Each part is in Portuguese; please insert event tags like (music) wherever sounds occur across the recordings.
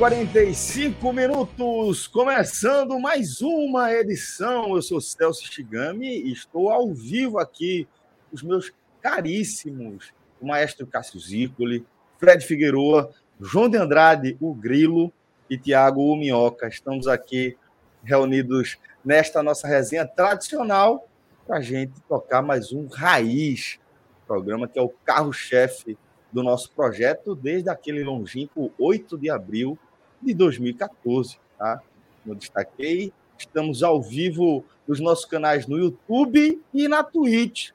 45 minutos, começando mais uma edição. Eu sou Celso Shigami e estou ao vivo aqui com os meus caríssimos, o maestro Cássio Zircoli, Fred Figueroa, João de Andrade, o Grilo e Tiago o Minhoca. Estamos aqui reunidos nesta nossa resenha tradicional para a gente tocar mais um Raiz, programa que é o carro-chefe do nosso projeto desde aquele longínquo 8 de abril de 2014. Tá? Como eu destaquei, estamos ao vivo nos nossos canais no YouTube e na Twitch.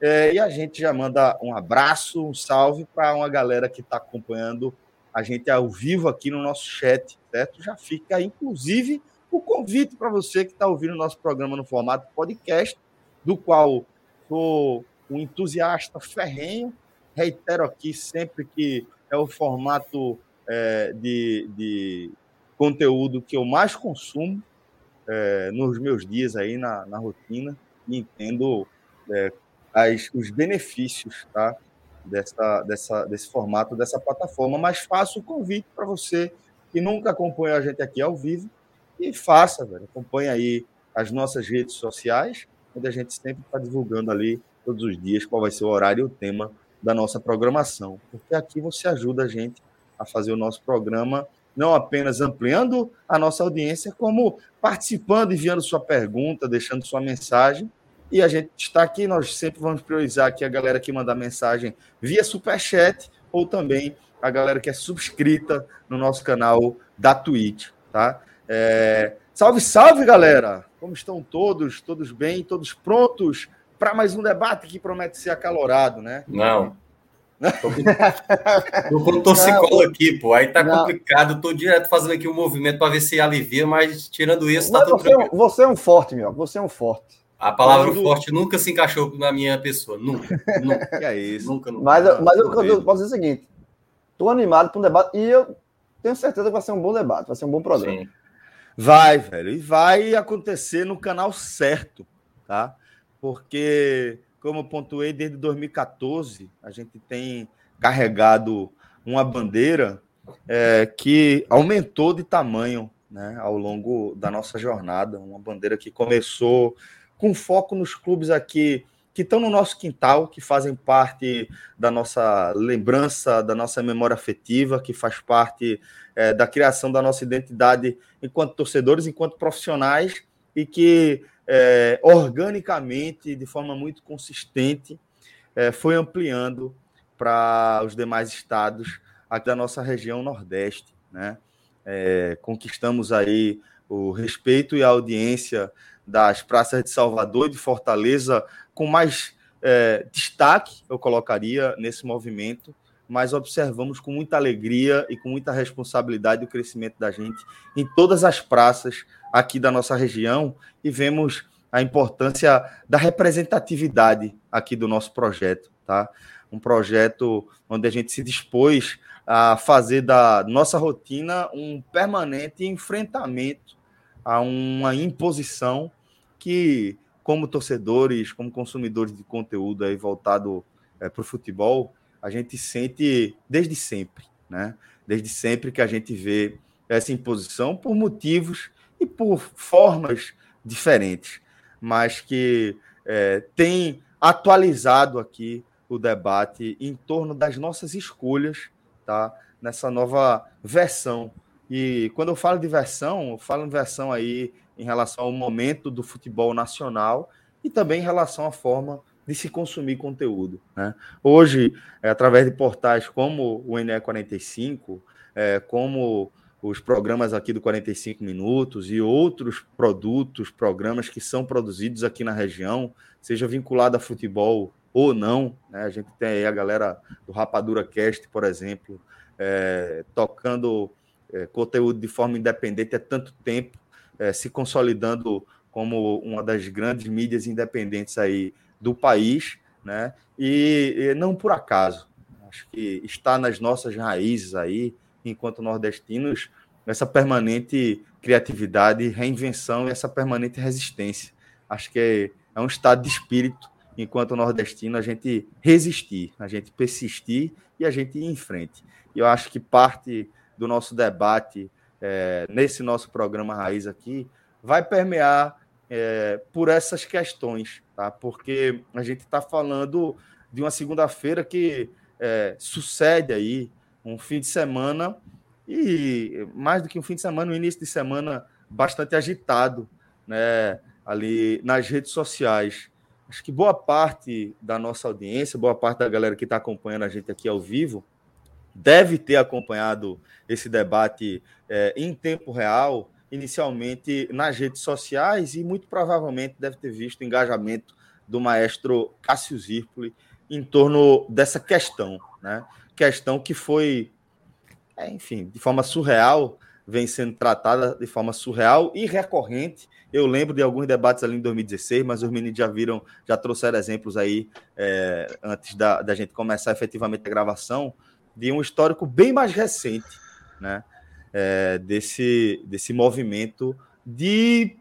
É, e a gente já manda um abraço, um salve para uma galera que está acompanhando a gente ao vivo aqui no nosso chat, certo? Já fica, inclusive, o convite para você que está ouvindo o nosso programa no formato podcast, do qual sou um entusiasta ferrenho, reitero aqui sempre que é o formato é, de, de, conteúdo que eu mais consumo é, nos meus dias aí na, na rotina e entendo é, as, os benefícios tá, dessa, dessa, desse formato, dessa plataforma, mas faço o convite para você que nunca acompanha a gente aqui ao vivo e faça, velho, aí as nossas redes sociais, onde a gente sempre está divulgando ali todos os dias qual vai ser o horário e o tema da nossa programação, porque aqui você ajuda a gente a fazer o nosso programa, não apenas ampliando a nossa audiência, como participando, enviando sua pergunta, deixando sua mensagem. E a gente está aqui, nós sempre vamos priorizar aqui a galera que manda mensagem via Superchat ou também a galera que é subscrita no nosso canal da Twitch, tá? É... Salve, salve, galera! Como estão todos? Todos bem? Todos prontos para mais um debate que promete ser acalorado, né? Não. Tô com (laughs) torcicolo aqui, pô. Aí tá não. complicado. Tô direto fazendo aqui um movimento para ver se alivia, mas tirando isso, tá tudo você, é você é um forte, meu. Você é um forte. A palavra Quando... forte nunca se encaixou na minha pessoa. Nunca. (laughs) Nunca. é isso. Nunca, nunca. Mas, mas eu, eu posso dizer o seguinte: tô animado para um debate e eu tenho certeza que vai ser um bom debate, vai ser um bom programa. Sim. Vai, velho. E vai acontecer no canal certo, tá? porque, como eu pontuei, desde 2014 a gente tem carregado uma bandeira é, que aumentou de tamanho né, ao longo da nossa jornada. Uma bandeira que começou com foco nos clubes aqui que estão no nosso quintal, que fazem parte da nossa lembrança, da nossa memória afetiva, que faz parte é, da criação da nossa identidade enquanto torcedores, enquanto profissionais, e que é, organicamente, de forma muito consistente, é, foi ampliando para os demais estados aqui da nossa região Nordeste. Né? É, conquistamos aí o respeito e a audiência das praças de Salvador e de Fortaleza, com mais é, destaque, eu colocaria, nesse movimento, mas observamos com muita alegria e com muita responsabilidade o crescimento da gente em todas as praças aqui da nossa região e vemos a importância da representatividade aqui do nosso projeto, tá? Um projeto onde a gente se dispôs a fazer da nossa rotina um permanente enfrentamento a uma imposição que, como torcedores, como consumidores de conteúdo aí voltado é, para o futebol, a gente sente desde sempre, né? Desde sempre que a gente vê essa imposição por motivos e por formas diferentes, mas que é, tem atualizado aqui o debate em torno das nossas escolhas, tá? Nessa nova versão. E quando eu falo de versão, eu falo em versão aí em relação ao momento do futebol nacional e também em relação à forma de se consumir conteúdo. Né? Hoje, é, através de portais como o NE45, é, como os programas aqui do 45 Minutos e outros produtos, programas que são produzidos aqui na região, seja vinculado a futebol ou não. Né? A gente tem aí a galera do Rapadura Cast, por exemplo, é, tocando é, conteúdo de forma independente há tanto tempo, é, se consolidando como uma das grandes mídias independentes aí do país, né? E, e não por acaso. Acho que está nas nossas raízes aí, enquanto nordestinos, essa permanente criatividade, reinvenção e essa permanente resistência. Acho que é, é um estado de espírito, enquanto nordestino, a gente resistir, a gente persistir e a gente ir em frente. E eu acho que parte do nosso debate é, nesse nosso programa Raiz aqui vai permear é, por essas questões, tá? Porque a gente está falando de uma segunda-feira que é, sucede aí um fim de semana e mais do que um fim de semana, um início de semana bastante agitado, né? Ali nas redes sociais. Acho que boa parte da nossa audiência, boa parte da galera que está acompanhando a gente aqui ao vivo, deve ter acompanhado esse debate é, em tempo real, inicialmente nas redes sociais, e muito provavelmente deve ter visto o engajamento do maestro Cássio Zirpoli em torno dessa questão, né? Questão que foi, é, enfim, de forma surreal, vem sendo tratada de forma surreal e recorrente. Eu lembro de alguns debates ali em 2016, mas os meninos já viram, já trouxeram exemplos aí é, antes da, da gente começar efetivamente a gravação de um histórico bem mais recente, né? É, desse, desse movimento de.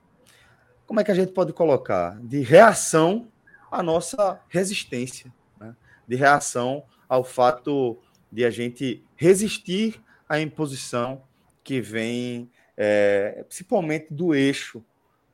Como é que a gente pode colocar? De reação à nossa resistência, né? de reação ao fato de a gente resistir à imposição que vem, é, principalmente do eixo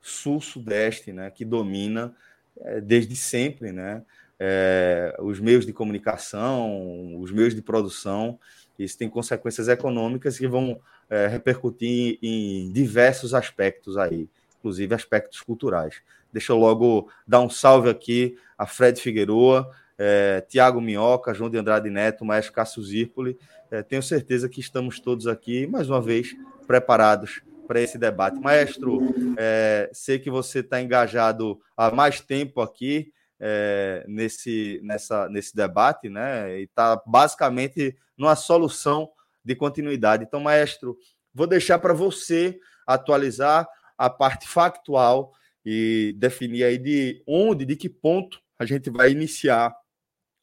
sul-sudeste, né? que domina é, desde sempre, né? é, os meios de comunicação, os meios de produção. Isso tem consequências econômicas que vão é, repercutir em diversos aspectos aí, inclusive aspectos culturais. Deixa eu logo dar um salve aqui a Fred Figueroa, é, Tiago Minhoca, João de Andrade Neto, Maestro Cássio Zirpoli. É, tenho certeza que estamos todos aqui, mais uma vez, preparados para esse debate. Maestro, é, sei que você está engajado há mais tempo aqui, é, nesse, nessa, nesse debate, né? E está basicamente numa solução de continuidade. Então, maestro, vou deixar para você atualizar a parte factual e definir aí de onde, de que ponto a gente vai iniciar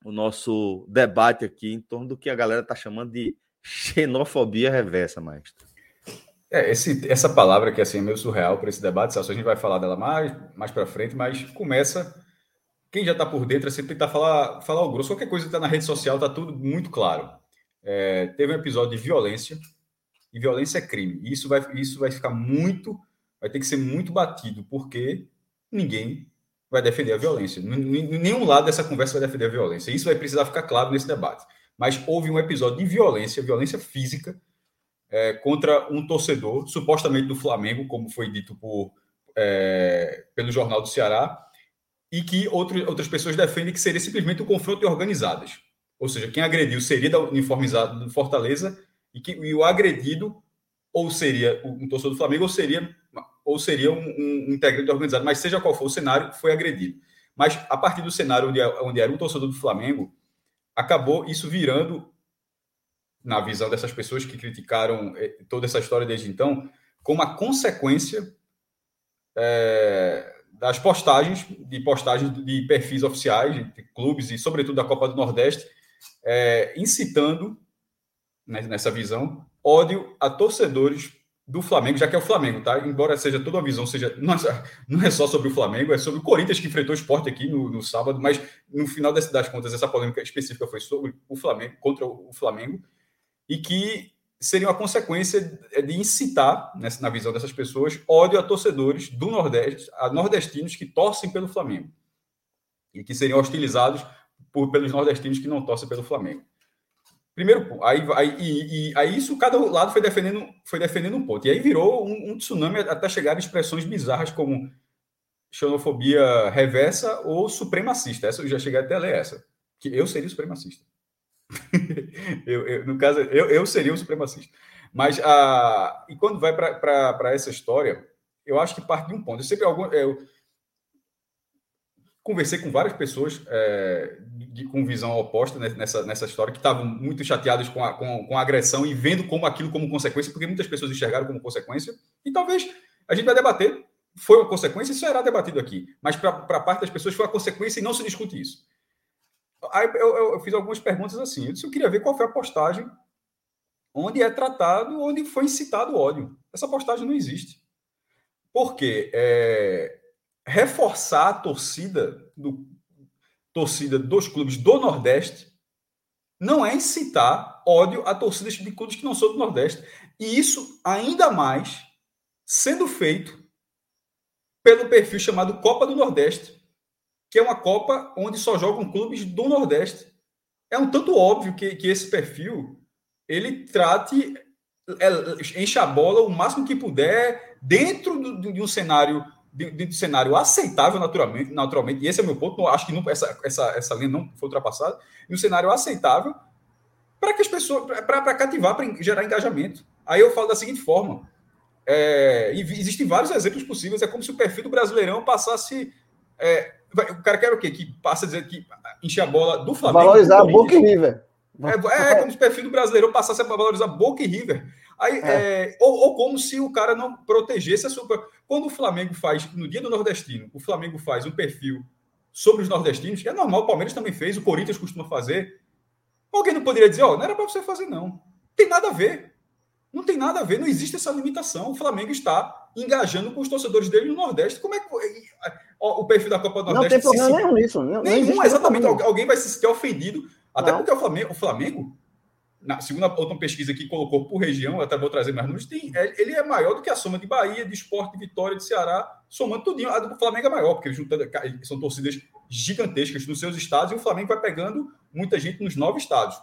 o nosso debate aqui em torno do que a galera está chamando de xenofobia reversa, maestro. É, esse, essa palavra que assim, é meio surreal para esse debate, a gente vai falar dela mais, mais para frente, mas começa quem já está por dentro é sempre tentar falar, falar o grosso. Qualquer coisa que está na rede social está tudo muito claro. É, teve um episódio de violência, e violência é crime. Isso vai, isso vai ficar muito, vai ter que ser muito batido, porque ninguém vai defender a violência. Nenhum lado dessa conversa vai defender a violência. Isso vai precisar ficar claro nesse debate. Mas houve um episódio de violência, violência física, é, contra um torcedor, supostamente do Flamengo, como foi dito por, é, pelo Jornal do Ceará, e que outro, outras pessoas defendem que seria simplesmente um confronto de organizadas. Ou seja, quem agrediu seria da uniformizado do Fortaleza e, que, e o agredido ou seria um torcedor do Flamengo ou seria, ou seria um, um integrante organizado. Mas seja qual for o cenário, foi agredido. Mas a partir do cenário onde, onde era um torcedor do Flamengo, acabou isso virando, na visão dessas pessoas que criticaram eh, toda essa história desde então, como a consequência é, das postagens, de postagens de perfis oficiais, de clubes e, sobretudo, da Copa do Nordeste, é, incitando, né, nessa visão, ódio a torcedores do Flamengo, já que é o Flamengo, tá? Embora seja toda a visão, seja não é, não é só sobre o Flamengo, é sobre o Corinthians que enfrentou o esporte aqui no, no sábado, mas no final das, das contas, essa polêmica específica foi sobre o Flamengo, contra o Flamengo, e que seria uma consequência de incitar, na visão dessas pessoas, ódio a torcedores do Nordeste, a nordestinos que torcem pelo Flamengo e que seriam hostilizados por, pelos nordestinos que não torcem pelo Flamengo. Primeiro, aí, aí, e, aí isso cada lado foi defendendo, foi defendendo um ponto. E aí virou um, um tsunami até chegar a expressões bizarras como xenofobia reversa ou supremacista. Essa eu já cheguei até a ler essa. Que eu seria supremacista. (laughs) eu, eu, no caso, eu, eu seria o supremacista. Mas a, e quando vai para essa história, eu acho que parte de um ponto. Eu sempre algum, eu conversei com várias pessoas é, de, com visão oposta nessa, nessa história, que estavam muito chateadas com a, com, com a agressão e vendo como aquilo como consequência, porque muitas pessoas enxergaram como consequência. E talvez a gente vai debater foi uma consequência, isso será debatido aqui. Mas para parte das pessoas foi uma consequência e não se discute isso. Aí eu, eu, eu, fiz algumas perguntas assim. Eu disse, eu queria ver qual foi a postagem onde é tratado, onde foi incitado o ódio. Essa postagem não existe. Porque é, reforçar a torcida do torcida dos clubes do Nordeste não é incitar ódio a torcidas de clubes que não são do Nordeste. E isso ainda mais sendo feito pelo perfil chamado Copa do Nordeste, que é uma Copa onde só jogam clubes do Nordeste. É um tanto óbvio que, que esse perfil ele trate, é, enche a bola o máximo que puder dentro de um cenário de, de um cenário aceitável naturalmente, naturalmente, e esse é o meu ponto, acho que não, essa, essa, essa linha não foi ultrapassada, em um cenário aceitável para que as pessoas, para cativar, para gerar engajamento. Aí eu falo da seguinte forma: é, existem vários exemplos possíveis. É como se o perfil do Brasileirão passasse. É, o cara quer o quê? Que passa a dizer que enche a bola do Flamengo. Valorizar Boca e River. É, é, como se o perfil do Brasileirão passasse a valorizar Boca e River. Aí, é. é. ou, ou, como se o cara não protegesse a sua. Quando o Flamengo faz, no dia do Nordestino, o Flamengo faz um perfil sobre os nordestinos, que é normal, o Palmeiras também fez, o Corinthians costuma fazer. Alguém não poderia dizer, ó, oh, não era para você fazer, não. Tem nada a ver. Não tem nada a ver, não existe essa limitação. O Flamengo está engajando com os torcedores dele no Nordeste. Como é que o perfil da Copa do Nordeste? Não tem problema nenhum nisso. Não, nenhum, não exatamente. Alguém vai se sentir ofendido. Até não. porque o Flamengo, o Flamengo, na segunda outra pesquisa que colocou por região, até vou trazer mais números, tem, é, ele é maior do que a soma de Bahia, de Esporte, de Vitória, de Ceará, somando tudinho. A do Flamengo é maior, porque juntando, são torcidas gigantescas nos seus estados e o Flamengo vai pegando muita gente nos nove estados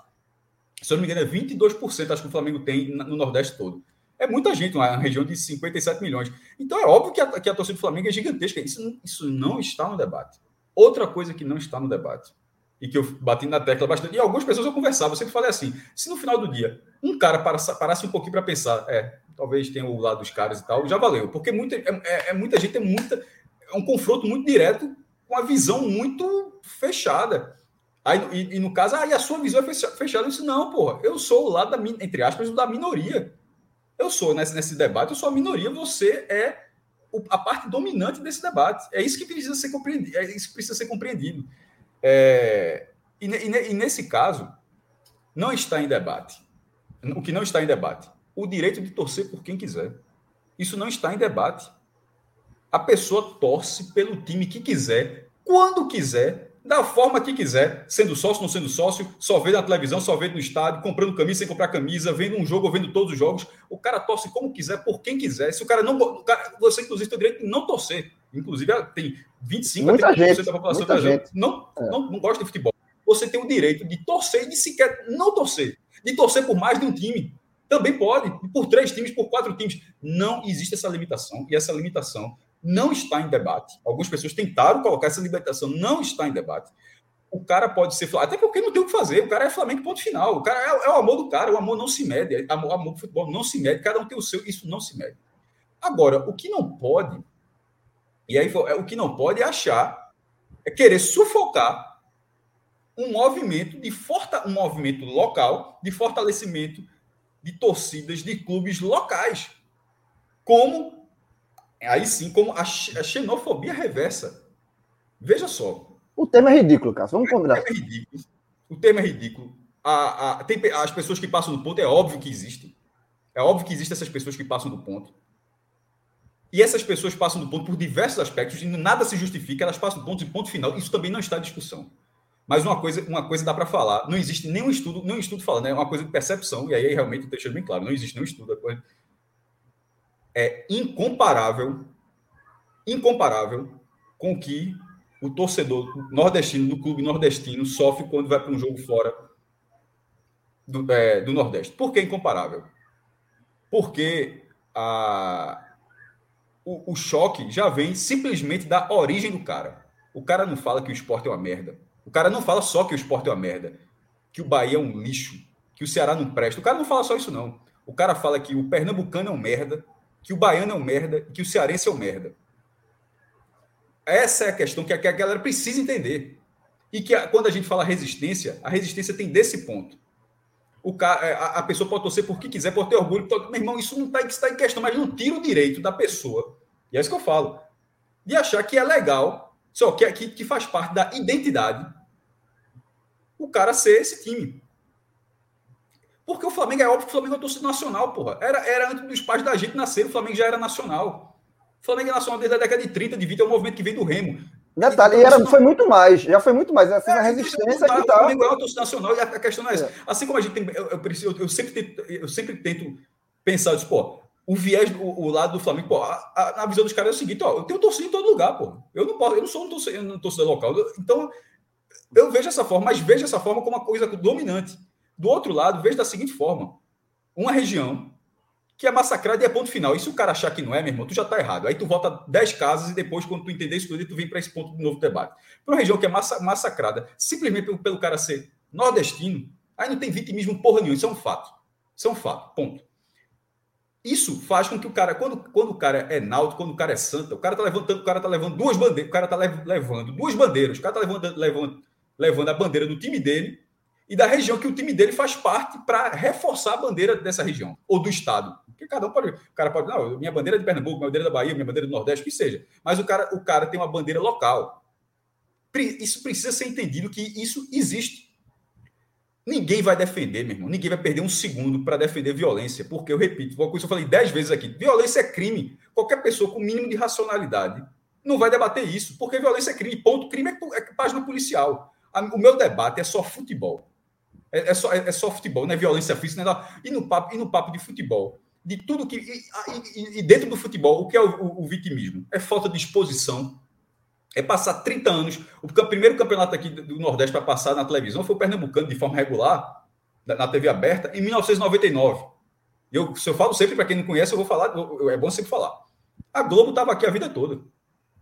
se eu não me engano, é 22%, acho que o Flamengo tem no Nordeste todo. É muita gente, uma região de 57 milhões. Então é óbvio que a, que a torcida do Flamengo é gigantesca. Isso, isso não está no debate. Outra coisa que não está no debate, e que eu bati na tecla bastante, e algumas pessoas eu conversava, eu sempre falei assim: se no final do dia um cara parasse, um pouquinho para pensar, é, talvez tenha o lado dos caras e tal, já valeu. Porque muita, é, é, é muita gente, é, muita, é um confronto muito direto com a visão muito fechada. Aí, e, e, no caso, aí a sua visão é fechada. Eu disse, não, porra, eu sou o lado da, entre aspas, da minoria. Eu sou nesse, nesse debate, eu sou a minoria, você é o, a parte dominante desse debate. É isso que precisa ser compreendido. É isso que precisa ser compreendido. É, e, e, e nesse caso, não está em debate. O que não está em debate? O direito de torcer por quem quiser. Isso não está em debate. A pessoa torce pelo time que quiser, quando quiser, da forma que quiser, sendo sócio, não sendo sócio, só vendo na televisão, só vendo no estádio, comprando camisa sem comprar camisa, vendo um jogo ou vendo todos os jogos. O cara torce como quiser, por quem quiser. Se o cara não. O cara, você, inclusive, tem o direito de não torcer. Inclusive, tem 25% muita a 30% gente, da população da gente. Não, é. não, não gosta de futebol. Você tem o direito de torcer e de sequer não torcer. De torcer por mais de um time. Também pode, por três times, por quatro times. Não existe essa limitação. E essa limitação não está em debate. Algumas pessoas tentaram colocar essa libertação, não está em debate. O cara pode ser até porque não tem o que fazer. O cara é Flamengo, ponto final. O cara é, é o amor do cara, o amor não se mede. O amor, amor do futebol não se mede, cada um tem o seu, isso não se mede. Agora, o que não pode, e aí é, o que não pode é achar, é querer sufocar um movimento de forta, um movimento local de fortalecimento de torcidas de clubes locais, como aí sim, como a, xenofobia reversa. Veja só. O tema é ridículo, cara. Vamos combinar. O tema é ridículo. O tema é ridículo. A, a, tem, as pessoas que passam do ponto, é óbvio que existem. É óbvio que existem essas pessoas que passam do ponto. E essas pessoas passam do ponto por diversos aspectos, e nada se justifica, elas passam do ponto de ponto final. Isso também não está em discussão. Mas uma coisa, uma coisa dá para falar. Não existe nenhum estudo, nenhum estudo falando, é uma coisa de percepção, e aí realmente deixa bem claro, não existe nenhum estudo. Coisa é incomparável, incomparável com o que o torcedor nordestino do clube nordestino sofre quando vai para um jogo fora do, é, do Nordeste. Por que incomparável? Porque a, o, o choque já vem simplesmente da origem do cara. O cara não fala que o esporte é uma merda. O cara não fala só que o esporte é uma merda. Que o Bahia é um lixo. Que o Ceará não presta. O cara não fala só isso, não. O cara fala que o Pernambucano é um merda. Que o Baiano é um merda. E que o Cearense é um merda. Essa é a questão que a, galera precisa entender. E que a, quando a gente fala resistência, a resistência tem desse ponto. O é, a, a pessoa pode torcer por que quiser, pode ter orgulho. Meu irmão, isso não está tá em questão, mas não tira o direito da pessoa. E é isso que eu falo. De achar que é legal, só que, que, que faz parte da identidade, o cara ser esse time. Porque o Flamengo é óbvio que o Flamengo é torcida nacional, porra. Era, era antes dos pais da gente nascer, o Flamengo já era nacional. O Flamengo é nacional desde a década de 30, de 20, é um movimento que vem do Remo. Detalhe, e era, foi muito mais, já foi muito mais. Essa é, resistência que tá. O Flamengo é uma torcida nacional e a, questão não é essa. É. Assim como a gente tem. Eu, eu, eu, sempre, tento, eu sempre tento pensar, pô, o viés, o, o, lado do Flamengo, pô, a, a, a, visão dos caras é o seguinte, ó, eu tenho torcida em todo lugar, pô. Eu não posso, eu não sou um torcedor, um torcedor local. Então, eu vejo essa forma, mas vejo essa forma como uma coisa dominante. Do outro lado, vejo da seguinte forma: uma região que é massacrada e é ponto final. E se o cara achar que não é, meu irmão, tu já está errado. Aí tu volta 10 casas e depois, quando tu entender isso tudo, tu vem para esse ponto do novo debate. Para uma região que é massa, massacrada, simplesmente pelo, pelo, cara ser nordestino, aí não tem vitimismo porra nenhuma. Isso é um fato. Isso é um fato. Ponto. Isso faz com que o cara, quando, quando o cara é náutico, quando o cara é santa, o cara tá levantando, o cara tá levando duas bandeiras, o cara tá levando duas bandeiras, o cara tá levando, levando, levando a bandeira do time dele e da região que o time dele faz parte para reforçar a bandeira dessa região ou do estado. Porque cada um pode, o cara pode, não, minha bandeira é de Pernambuco, minha bandeira é da Bahia, minha bandeira é do Nordeste, que seja. Mas o cara, o cara tem uma bandeira local. Isso precisa ser entendido que isso existe. Ninguém vai defender, meu irmão. Ninguém vai perder um segundo para defender violência. Porque, eu repito, uma coisa que eu falei dez vezes aqui: violência é crime. Qualquer pessoa com mínimo de racionalidade não vai debater isso. Porque violência é crime. Ponto. Crime é, é página policial. O meu debate é só futebol. É, é, só, é, é, só futebol, não é violência física. Não é, e, no papo, e no papo de futebol, de tudo que. E, e, e dentro do futebol, o que é o, o, o, vitimismo? É falta de exposição. É passar 30 anos. O primeiro campeonato aqui do Nordeste para passar na televisão foi o Pernambucano, de forma regular, na TV aberta, em 1999. Eu, se eu falo sempre, para quem não conhece, eu vou falar, é bom sempre falar. A Globo estava aqui a vida toda.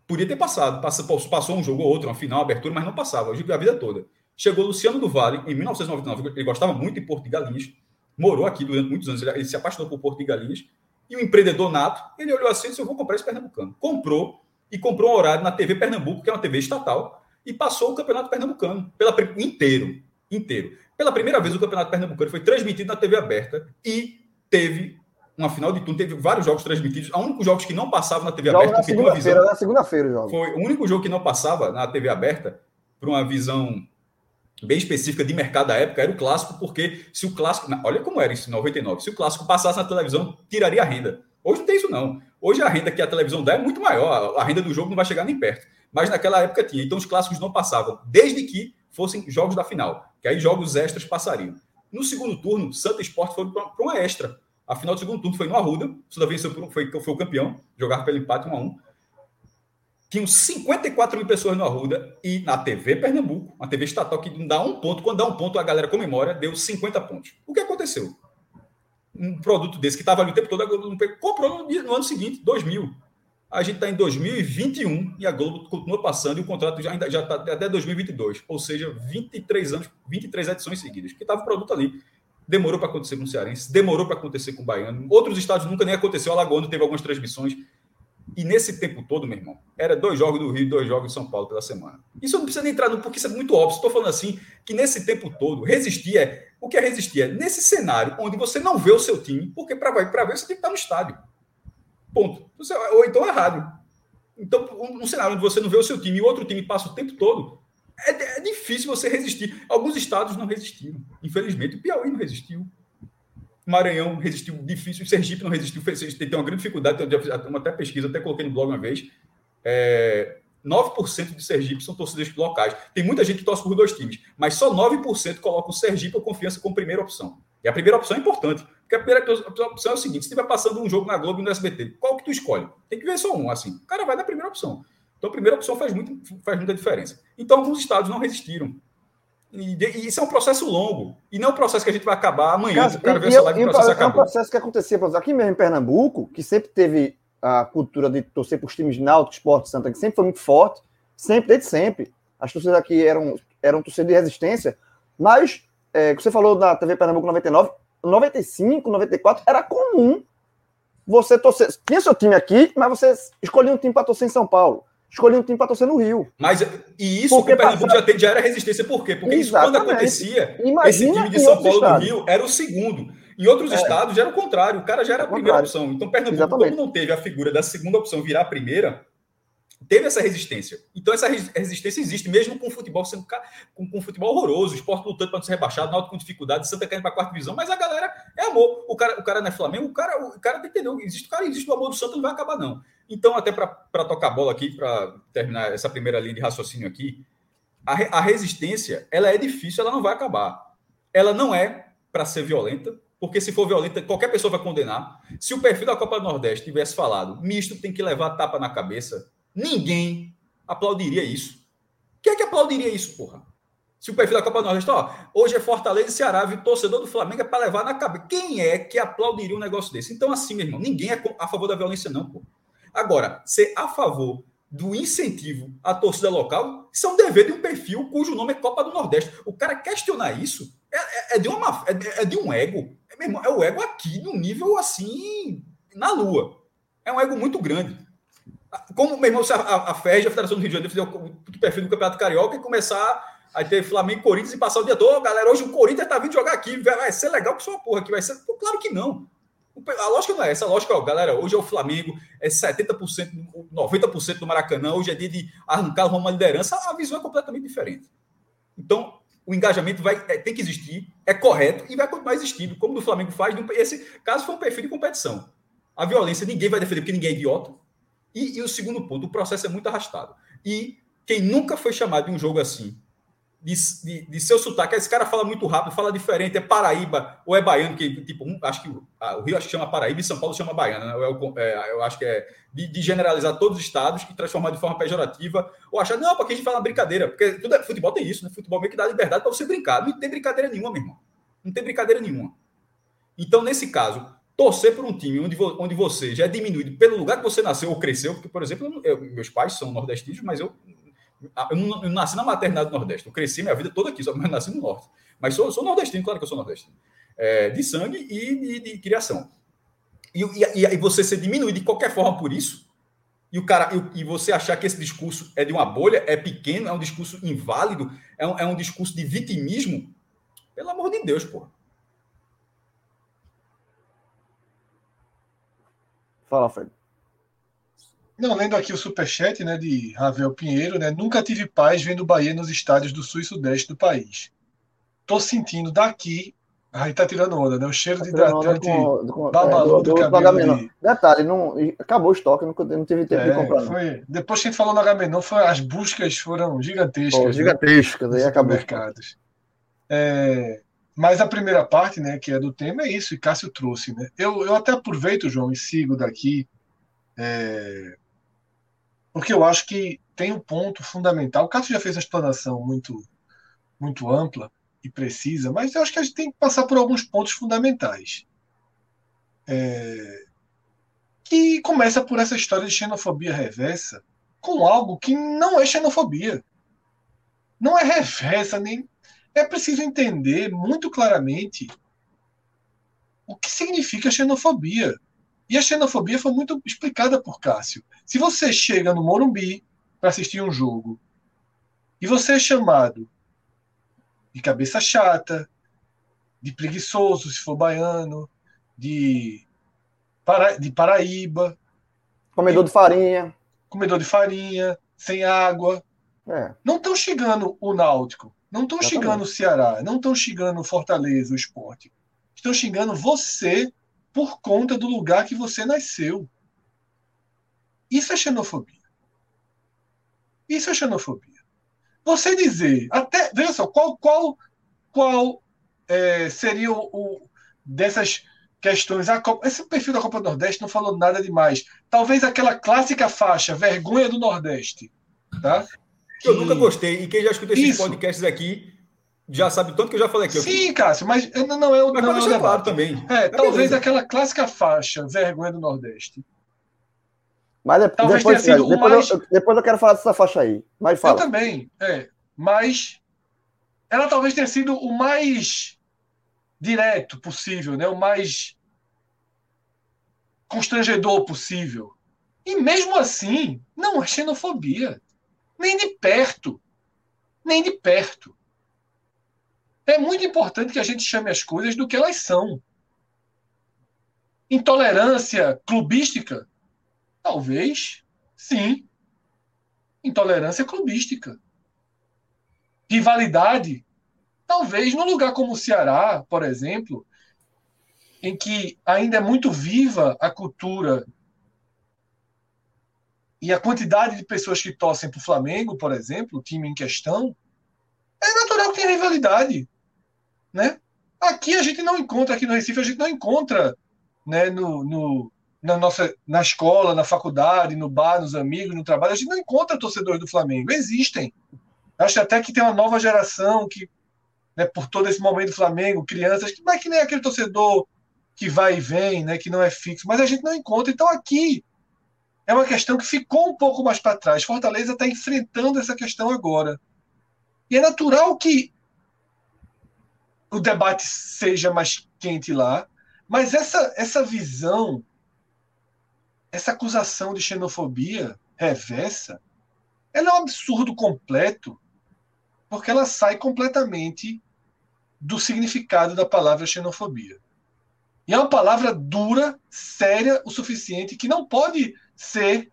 Podia ter passado. Passou, um jogo ou outro, uma final, uma abertura, mas não passava. Eu a vida toda. Chegou Luciano do Vale em 1999, ele gostava muito de Porto de Galinhas, morou aqui durante muitos anos, ele, se apaixonou por Porto de Galinhas, e o empreendedor nato, ele olhou assim e disse, eu vou comprar esse Pernambucano. Comprou, e comprou um horário na TV Pernambuco, que é uma TV estatal, e passou o Campeonato Pernambucano, pela, inteiro, inteiro. Pela primeira vez o Campeonato Pernambucano foi transmitido na TV aberta, e teve uma final de turno, teve vários jogos transmitidos. O único jogos que não passavam na TV jogo aberta. Na segunda-feira, na segunda-feira, jogo. Foi o único jogo que não passava na TV aberta, por uma visão bem específica de mercado da época era o clássico, porque se o clássico. Olha como era isso em 99. Se o clássico passasse na televisão, tiraria a renda. Hoje não tem isso, não. Hoje a renda que a televisão dá é muito maior. A renda do jogo não vai chegar nem perto. Mas naquela época tinha. Então os clássicos não passavam, desde que fossem jogos da final. Que aí jogos extras passariam. No segundo turno, Santa Esporte foi para uma extra. A final do segundo turno foi no Arruda. O Santa venceu, foi, foi o campeão, jogar pelo empate 1 a 1 tinham 54 mil pessoas no Arruda e na TV Pernambuco, uma TV estatal que não dá um ponto, quando dá um ponto a galera comemora, deu 50 pontos. O que aconteceu? Um produto desse que estava ali o tempo todo, a Globo comprou no, no ano seguinte, 2000. A gente está em 2021 e a Globo continua passando e o contrato já está já tá até 2022, ou seja, 23 anos, 23 edições seguidas, que estava o produto ali. Demorou para acontecer com o Cearense, demorou para acontecer com o Baiano. Outros estados nunca nem aconteceu. Alagoano teve algumas transmissões. E nesse tempo todo, meu irmão, era dois jogos do Rio, dois jogos de São Paulo pela semana. Isso não precisa nem entrar no, porque isso é muito óbvio. Estou falando assim, que nesse tempo todo, resistir é. O que é resistir? É nesse cenário onde você não vê o seu time, porque para ver você tem que estar no estádio. Ponto. Ou então é rádio. Então, um, cenário onde você não vê o seu time e o outro time passa o tempo todo, é, é difícil você resistir. Alguns estados não resistiram. Infelizmente, o Piauí não resistiu. Maranhão resistiu difícil, Sergipe não resistiu, fez, tem uma grande dificuldade, tem uma até pesquisa, até coloquei no blog uma vez. É, 9% de Sergipe são torcedores locais. Tem muita gente que torce por dois times, mas só 9% colocam o Sergipe ou confiança como primeira opção. E a primeira opção é importante, porque a primeira opção é o seguinte: se estiver passando um jogo na Globo e no SBT, qual que tu escolhe? Tem que ver só um, assim. O cara vai na primeira opção. Então a primeira opção faz, muito, faz muita diferença. Então alguns estados não resistiram. E, e, isso é um processo longo. E não é um processo que a gente vai acabar amanhã. Cara, o cara vê essa live e o processo acabou. É um processo que acontecia, aqui mesmo em Pernambuco, que sempre teve a cultura de torcer para os times náutico, esporte, Santa, que sempre foi muito forte, sempre, desde sempre. As torcidas aqui eram, eram torcidas de resistência, mas, é, que você falou na TV Pernambuco 99, 95, 94, era comum você torcer. Tinha seu time aqui, mas você escolhia um time para torcer em São Paulo. Escolhia um time para torcer no Rio. Mas e isso Porque o Pernambuco já, tem, já era resistência. Por quê? Porque Exatamente. isso, quando acontecia, Imagina esse time de São Paulo no Rio era o segundo. Em outros é. estados já era o contrário, o cara já era a primeira opção. Então, Pernambuco, Exatamente. como não teve a figura da segunda opção virar a primeira, teve essa resistência. Então, essa resistência existe, mesmo com o futebol sendo com, com futebol horroroso, o esporte lutando para não ser rebaixado, Náutico com dificuldade, Santa caindo para a quarta divisão, mas a galera é amor. O cara, o cara não é Flamengo, o cara, o cara entender, existe, o cara existe o amor do Santos, não vai acabar, não. Então, até para tocar a bola aqui, para terminar essa primeira linha de raciocínio aqui, a, a resistência, ela é difícil, ela não vai acabar. Ela não é para ser violenta, porque se for violenta, qualquer pessoa vai condenar. Se o perfil da Copa do Nordeste tivesse falado, misto tem que levar tapa na cabeça, ninguém aplaudiria isso. Quem é que aplaudiria isso, porra? Se o perfil da Copa do Nordeste, ó, hoje é Fortaleza e Ceará, o torcedor do Flamengo é para levar na cabeça. Quem é que aplaudiria um negócio desse? Então, assim, meu irmão, ninguém é a favor da violência, não, pô. Agora, ser a favor do incentivo à torcida local, isso é um dever de um perfil cujo nome é Copa do Nordeste. O cara questionar isso é, é, é de, uma, é, é, de um ego. É, irmão, é o ego aqui, no nível assim, na lua. É um ego muito grande. Como, meu irmão, se a, a, a FED, a Federação do Rio de Janeiro, fizer o, perfil do Campeonato Carioca e começar a ter Flamengo e Corinthians e passar o dia todo, galera, hoje o Corinthians tá vindo jogar aqui, vai ser legal que sua porra aqui vai ser. Claro que não. A lógica não é essa. A lógica é, galera, hoje é o Flamengo, é 70%, 90% do Maracanã, hoje é dia de arrancar uma liderança, a visão é completamente diferente. Então, o engajamento vai, é, tem que existir, é correto e vai continuar existindo, como o Flamengo faz. Esse caso foi um perfil de competição. A violência ninguém vai defender porque ninguém é idiota. E, e o segundo ponto, o processo é muito arrastado. E quem nunca foi chamado de um jogo assim de, de, de, seu sotaque. Esse cara fala muito rápido, fala diferente, é Paraíba ou é baiano, que tipo, um, acho que o Rio acho que chama Paraíba e São Paulo chama baiana. Né? Eu, é, eu, acho que é de, de, generalizar todos os estados e transformar de forma pejorativa, ou achar, não, porque a gente fala brincadeira, porque tudo é, futebol tem isso, né? Futebol meio que dá liberdade para você brincar. Não tem brincadeira nenhuma, meu irmão. Não tem brincadeira nenhuma. Então, nesse caso, torcer por um time onde, onde você já é diminuído pelo lugar que você nasceu ou cresceu, porque, por exemplo, eu, meus pais são nordestinos, mas eu ah, eu não, eu nasci na maternidade do Nordeste. Eu cresci minha vida toda aqui, só que nasci no Norte. Mas sou, sou nordestino, claro que eu sou nordestino. É, de sangue e de, de criação. E, e, e, você ser diminuído de qualquer forma por isso, e o cara e, e, você achar que esse discurso é de uma bolha, é pequeno, é um discurso inválido, é um, é um discurso de vitimismo, pelo amor de Deus, pô. Fala, Fred. Não, lendo aqui o superchat né, de Ravel Pinheiro, né? Nunca tive paz vendo o Bahia nos estádios do sul e sudeste do país. Tô sentindo daqui. Aí tá tirando onda, né? O cheiro tá de hidratante babalão é, do, do, do cabelo. De... Detalhe, não, acabou o estoque, não, não teve tempo é, de comprar. Foi, depois que a gente falou no Agamenon, as buscas foram gigantescas. Pô, gigantescas, né? aí acabou. Mercados. É, mas a primeira parte, né, que é do tema, é isso, e Cássio trouxe, né? Eu, eu até aproveito, João, e sigo daqui. É, porque eu acho que tem um ponto fundamental. O Cássio já fez uma explanação muito, muito ampla e precisa, mas eu acho que a gente tem que passar por alguns pontos fundamentais. É... Que começa por essa história de xenofobia reversa com algo que não é xenofobia. Não é reversa, nem. É preciso entender muito claramente o que significa xenofobia. E a xenofobia foi muito explicada por Cássio. Se você chega no Morumbi para assistir um jogo e você é chamado de cabeça chata, de preguiçoso, se for baiano, de, para, de Paraíba. Comedor de farinha. Comedor de farinha, sem água. É. Não estão chegando o Náutico, não estão chegando o Ceará, não estão chegando o Fortaleza, o esporte. Estão xingando você por conta do lugar que você nasceu. Isso é xenofobia. Isso é xenofobia. Você dizer, até, veja só, qual, qual, qual é, seria o, o, dessas questões? A Copa, esse perfil da Copa do Nordeste não falou nada demais. Talvez aquela clássica faixa, vergonha do Nordeste. Tá? Eu nunca gostei, e quem já escuta esses Isso. podcasts aqui já sabe tanto que eu já falei aqui. Sim, Cássio, mas não é o. Mas não é claro também. É, é talvez beleza. aquela clássica faixa, vergonha do Nordeste. Mas de, Talvez depois, tenha sido o depois, mais- eu, depois eu quero falar dessa faixa aí. Mas Eu fala. também, é. Mas ela talvez tenha sido o mais direto possível, né? O mais constrangedor possível. E mesmo assim, não é xenofobia. Nem de perto. Nem de perto. É muito importante que a gente chame as coisas do que elas são. Intolerância clubística? Talvez, sim. Intolerância clubística. Rivalidade? Talvez num lugar como o Ceará, por exemplo, em que ainda é muito viva a cultura e a quantidade de pessoas que torcem para o Flamengo, por exemplo, o time em questão, é natural que tenha rivalidade, né? Aqui a gente não encontra, aqui no Recife a gente não encontra, né, no, no- na nossa na escola, na faculdade, no bar, nos amigos, no trabalho, a gente não encontra torcedores do Flamengo. Existem. Acho até que tem uma nova geração que, né, por todo esse momento do Flamengo, crianças, mas que nem aquele torcedor que vai e vem, né, que não é fixo, mas a gente não encontra. Então aqui é uma questão que ficou um pouco mais para trás. Fortaleza está enfrentando essa questão agora. E é natural que o debate seja mais quente lá, mas essa, essa visão, essa acusação de xenofobia reversa, ela é um absurdo completo, porque ela sai completamente do significado da palavra xenofobia. E é uma palavra dura, séria o suficiente, que não pode ser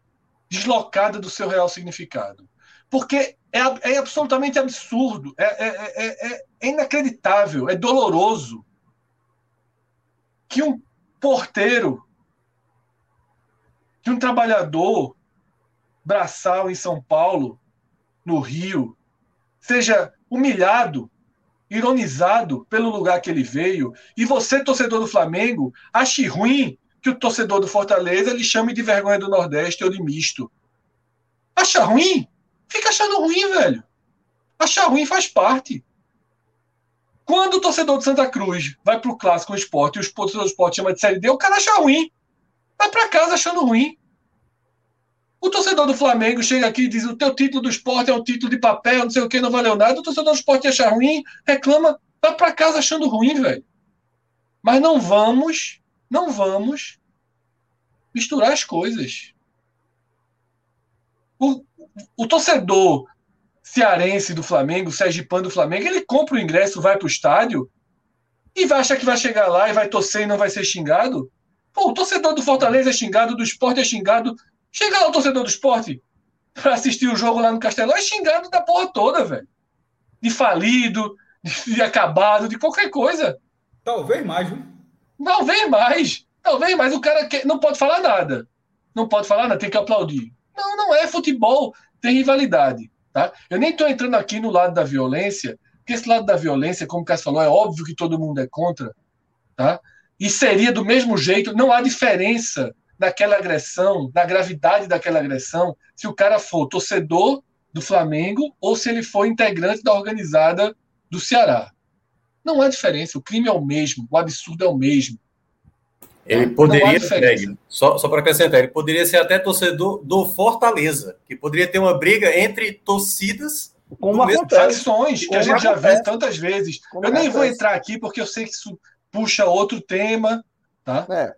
deslocada do seu real significado. Porque é, é absolutamente absurdo, é, é- é- é- é inacreditável, é doloroso que um porteiro, que um trabalhador braçal em São Paulo, no Rio, seja humilhado, ironizado pelo lugar que ele veio, e você, torcedor do Flamengo, ache ruim que o torcedor do Fortaleza lhe chame de vergonha do Nordeste ou de misto. Acha ruim? Fica achando ruim, velho. Achar ruim faz parte. Quando o torcedor de Santa Cruz vai pro clássico esporte e o torcedor do esporte chama de Série D, o cara acha ruim. Vai para casa achando ruim. O torcedor do Flamengo chega aqui e diz: o teu título do esporte é um título de papel, não sei o que, não valeu nada. O torcedor do esporte acha ruim, reclama, vai para casa achando ruim, velho. Mas não vamos, não vamos misturar as coisas. O, o torcedor cearense do Flamengo, sergipano do Flamengo, ele compra o ingresso, vai para o estádio e vai achar que vai chegar lá e vai torcer e não vai ser xingado. Pô, o torcedor do Fortaleza é xingado, do esporte é xingado. Chega lá o torcedor do esporte para assistir o jogo lá no Castelão, é xingado da porra toda, velho. De falido, de acabado, de qualquer coisa. Talvez mais, viu? Talvez mais. Talvez mais. O cara não pode falar nada. Não pode falar nada, tem que aplaudir. Não, não é futebol, tem rivalidade. Tá? Eu nem estou entrando aqui no lado da violência, porque esse lado da violência, como o Cássio falou, é óbvio que todo mundo é contra. Tá? E seria do mesmo jeito, não há diferença naquela agressão, na gravidade daquela agressão, se o cara for torcedor do Flamengo ou se ele for integrante da organizada do Ceará. Não há diferença, o crime é o mesmo, o absurdo é o mesmo. Ele Não há poderia. Greg, só, só para acrescentar, ele poderia ser até torcedor do Fortaleza, que poderia ter uma briga entre torcidas. Como acontece. Facções que a gente já acontece. viu tantas vezes. Como eu nem vou entrar aqui porque eu sei que isso puxa outro tema, tá? É,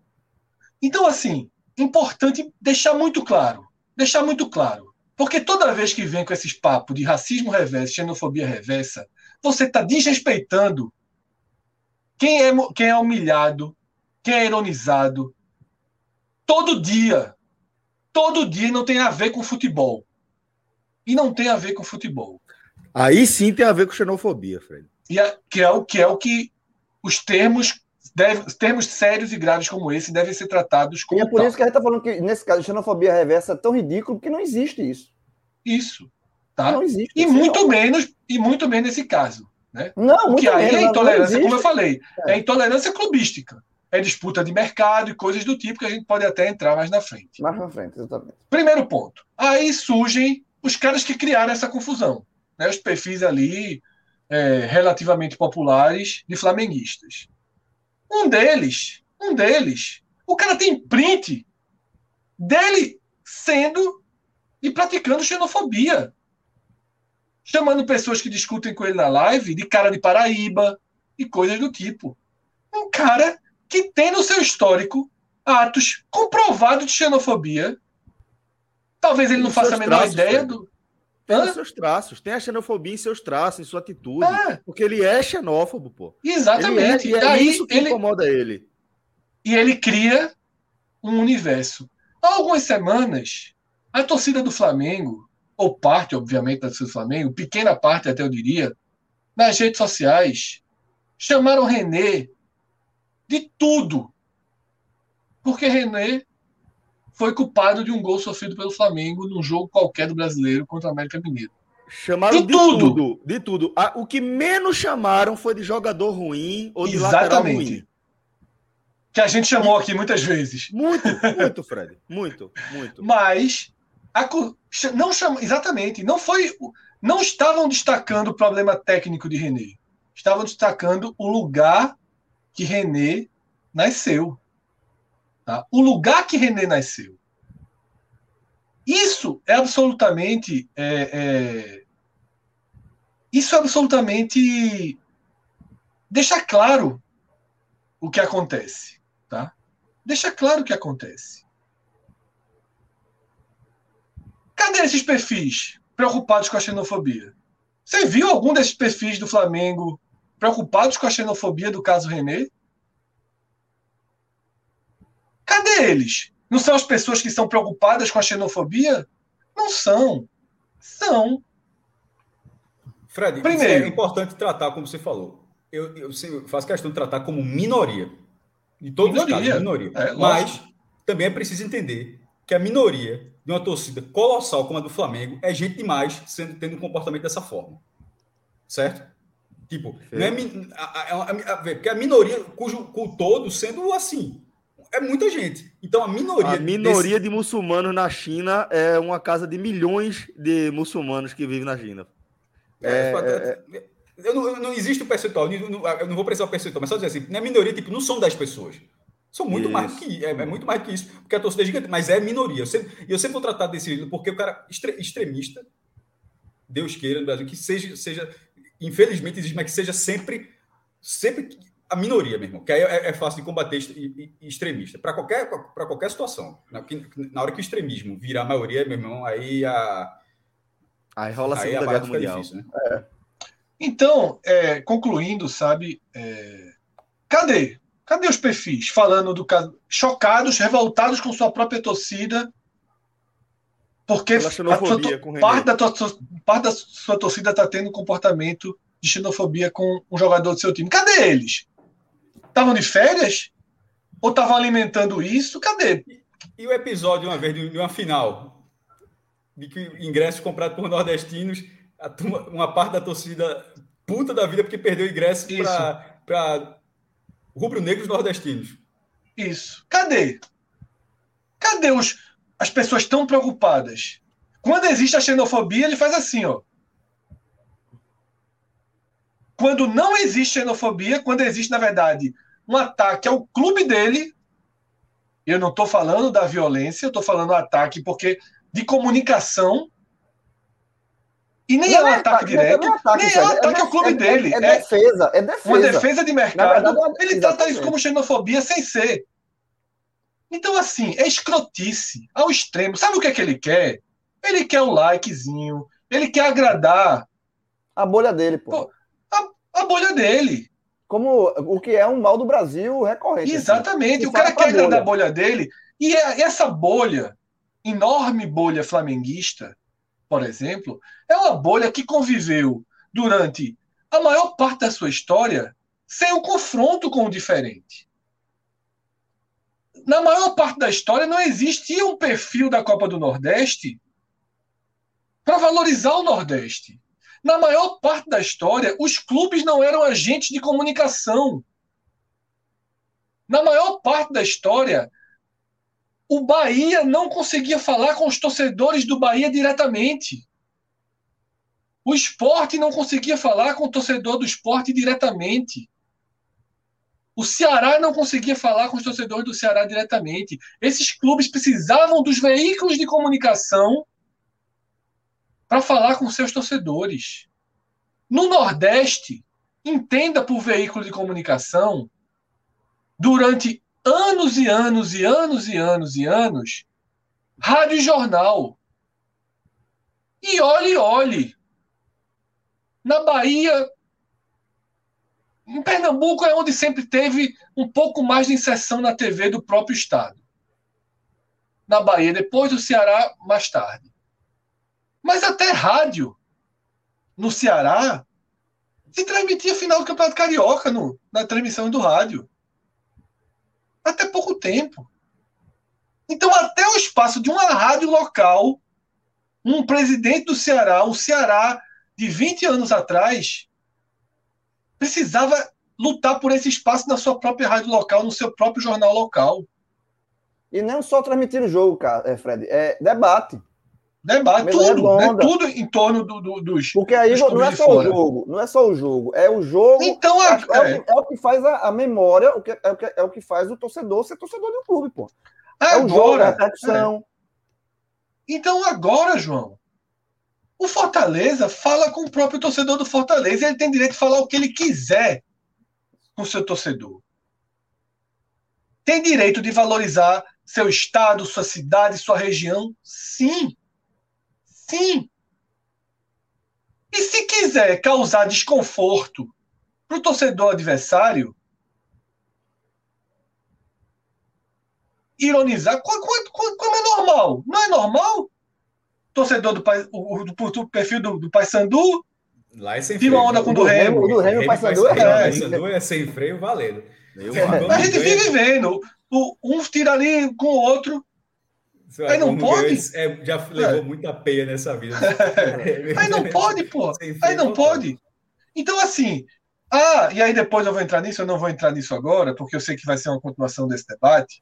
Então, assim, importante deixar muito claro. Deixar muito claro. Porque toda vez que vem com esses papos de racismo reverso, xenofobia reversa, você está desrespeitando quem é, quem é humilhado, quem é ironizado. Todo dia. Todo dia não tem a ver com futebol. E não tem a ver com futebol. Aí sim tem a ver com xenofobia, Fred. E a- que é o que é o que os termos deve- termos sérios e graves como esse devem ser tratados e como é por tal. isso que a gente tá falando que, nesse caso, xenofobia reversa é tão ridículo que não existe isso. Isso, tá? Não existe. E isso. muito menos e muito menos nesse caso, Não, muito porque aí menos, é não intolerância, como eu falei, É. é intolerância clubística, é disputa de mercado e coisas do tipo que a gente pode até entrar mais na frente. Mais na frente, exatamente. Primeiro ponto. Aí surgem os caras que criaram essa confusão, né? Os perfis ali é, relativamente populares de flamenguistas. Um deles, um deles, o cara tem print dele sendo e praticando xenofobia. Chamando pessoas que discutem com ele na live de cara de Paraíba e coisas do tipo. Um cara que tem no seu histórico atos comprovados de xenofobia. Talvez ele não faça a menor traços, ideia do. Tem os seus traços, tem a xenofobia em seus traços, em sua atitude. É. Porque ele é xenófobo, pô. Exatamente. Ele é, e é isso que ele, incomoda ele. E ele cria um universo. Há algumas semanas, a torcida do Flamengo, ou parte, obviamente, da torcida do Flamengo, pequena parte até eu diria, nas redes sociais, chamaram René de tudo. Porque René foi culpado de um gol sofrido pelo Flamengo num jogo qualquer do brasileiro contra o América Mineiro. Chamaram de, de tudo. tudo. De tudo. O que menos chamaram foi de jogador ruim ou de Exatamente. lateral ruim. Que a gente chamou aqui muitas vezes. Muito, (laughs) muito, Fred. Muito, muito. Mas a, não chama, exatamente, não foi. Não estavam destacando o problema técnico de René. Estavam destacando o lugar que René nasceu. Tá? O lugar que René nasceu. Isso é absolutamente. É, é, isso é absolutamente. Deixa claro o que acontece. Tá? Deixa claro o que acontece. Cadê esses perfis preocupados com a xenofobia? Você viu algum desses perfis do Flamengo preocupados com a xenofobia do caso René? Cadê eles? Não são as pessoas que são preocupadas com a xenofobia? Não são. São. Fred, Primeiro, é importante tratar, como você falou. Eu, eu, eu faço questão de tratar como minoria. De todos minoria. os casos, minoria. É, Mas também é preciso entender que a minoria de uma torcida colossal como a do Flamengo é gente demais sendo, tendo um comportamento dessa forma. Certo? Tipo, não é, a, a, a, porque a minoria, cujo com todo sendo assim, é muita gente. Então a minoria. A minoria desse... de muçulmanos na China é uma casa de milhões de muçulmanos que vivem na China. É, é, é... Eu não, não existe o percentual, eu não, eu não vou precisar o percentual, mas só dizer assim, na minoria, tipo, não são 10 pessoas. São muito isso. mais que é, é, muito mais que isso, porque a torcida é gigante, mas é minoria. Eu sempre, eu sempre vou tratar desse porque o cara extremista, Deus queira no Brasil, que seja, seja infelizmente existe, mas que seja sempre, sempre a minoria, mesmo, que aí é, é fácil de combater extremista, para qualquer, para qualquer situação. Na, na, hora que o extremismo virar a maioria, meu irmão, aí a. Aí rola a Segunda aí a Guerra Mundial. Difícil, né? é. Então, é, concluindo, sabe, é, cadê? Cadê os perfis falando do caso? Chocados, revoltados com sua própria torcida, porque a, parte, da tua, parte da sua torcida está tendo um comportamento de xenofobia com um jogador do seu time. Cadê eles? Estavam de férias? Ou estavam alimentando isso? Cadê? E, e, o episódio, uma vez, de uma final, de que ingressos comprados por nordestinos, turma, uma parte da torcida puta da vida porque perdeu ingresso para rubro-negros nordestinos. Isso. Cadê? Cadê os, as pessoas tão preocupadas? Quando existe a xenofobia, ele faz assim, ó. Quando não existe xenofobia, quando existe, na verdade, um ataque ao clube dele, eu não estou falando da violência, eu estou falando do ataque porque de comunicação e nem não é um ataque, direto, é ataque, nem é um ataque ao clube dele. É, é, defesa, é defesa. Uma defesa de mercado. Verdade, ele trata isso como xenofobia sem ser. Então, assim, é escrotice ao extremo. Sabe o que é que ele quer? Ele quer o um likezinho, ele quer agradar. A bolha dele, pô. a, a, bolha dele. Como o que é um mal do Brasil recorrente. Assim. Exatamente. Assim, o cara quer agradar a bolha dele. E é, essa bolha, enorme bolha flamenguista, por exemplo, é uma bolha que conviveu durante a maior parte da sua história sem o um confronto com o diferente. Na maior parte da história não existia um perfil da Copa do Nordeste para valorizar o Nordeste. Na maior parte da história, os clubes não eram agentes de comunicação. Na maior parte da história, o Bahia não conseguia falar com os torcedores do Bahia diretamente. O esporte não conseguia falar com o torcedor do esporte diretamente. O Ceará não conseguia falar com os torcedores do Ceará diretamente. Esses clubes precisavam dos veículos de comunicação para falar com seus torcedores. No Nordeste, entenda por veículo de comunicação, durante anos e anos e anos e anos e anos, rádio e jornal. E olhe, olhe. Na Bahia, em Pernambuco é onde sempre teve um pouco mais de inserção na TV do próprio estado. Na Bahia, depois do Ceará, mais tarde. Mas até rádio no Ceará se transmitia final do Campeonato Carioca no, na transmissão do rádio. Até pouco tempo. Então, até o espaço de uma rádio local, um presidente do Ceará, o Ceará de 20 anos atrás, precisava lutar por esse espaço na sua própria rádio local, no seu próprio jornal local. E não só transmitir o jogo, cara, é, Fred, é debate. Debate, tudo, né? tudo em torno do, do, dos. Porque aí dos não é só o jogo, não é só o jogo, é o jogo. Então é, é, é, o, que, é o, que, faz a, a, memória, o que, é, o que, é o que faz o torcedor ser torcedor de um clube, pô. É agora, o jogo, é a. Então agora, João, o Fortaleza fala com o próprio torcedor do Fortaleza. Ele tem direito de falar o que ele quiser com o seu torcedor. Tem direito de valorizar seu estado, sua cidade, sua região? Sim. Sim. E se quiser causar desconforto para o torcedor adversário, ironizar, como, é normal? Não é normal torcedor do, o, do, do perfil do, do Paysandu. Lá é sem freio. uma onda com o do Remo. Do Remo, Paysandu é, Paysandu é sem freio valendo. A gente vive vendo. O, um tira ali com o outro. Aí não pode? É, já levou é. muita peia nessa vida. (laughs) aí não pode, pô. (laughs) Aí não pode. Então, assim. Ah, e aí depois eu vou entrar nisso, eu não vou entrar nisso agora, porque eu sei que vai ser uma continuação desse debate.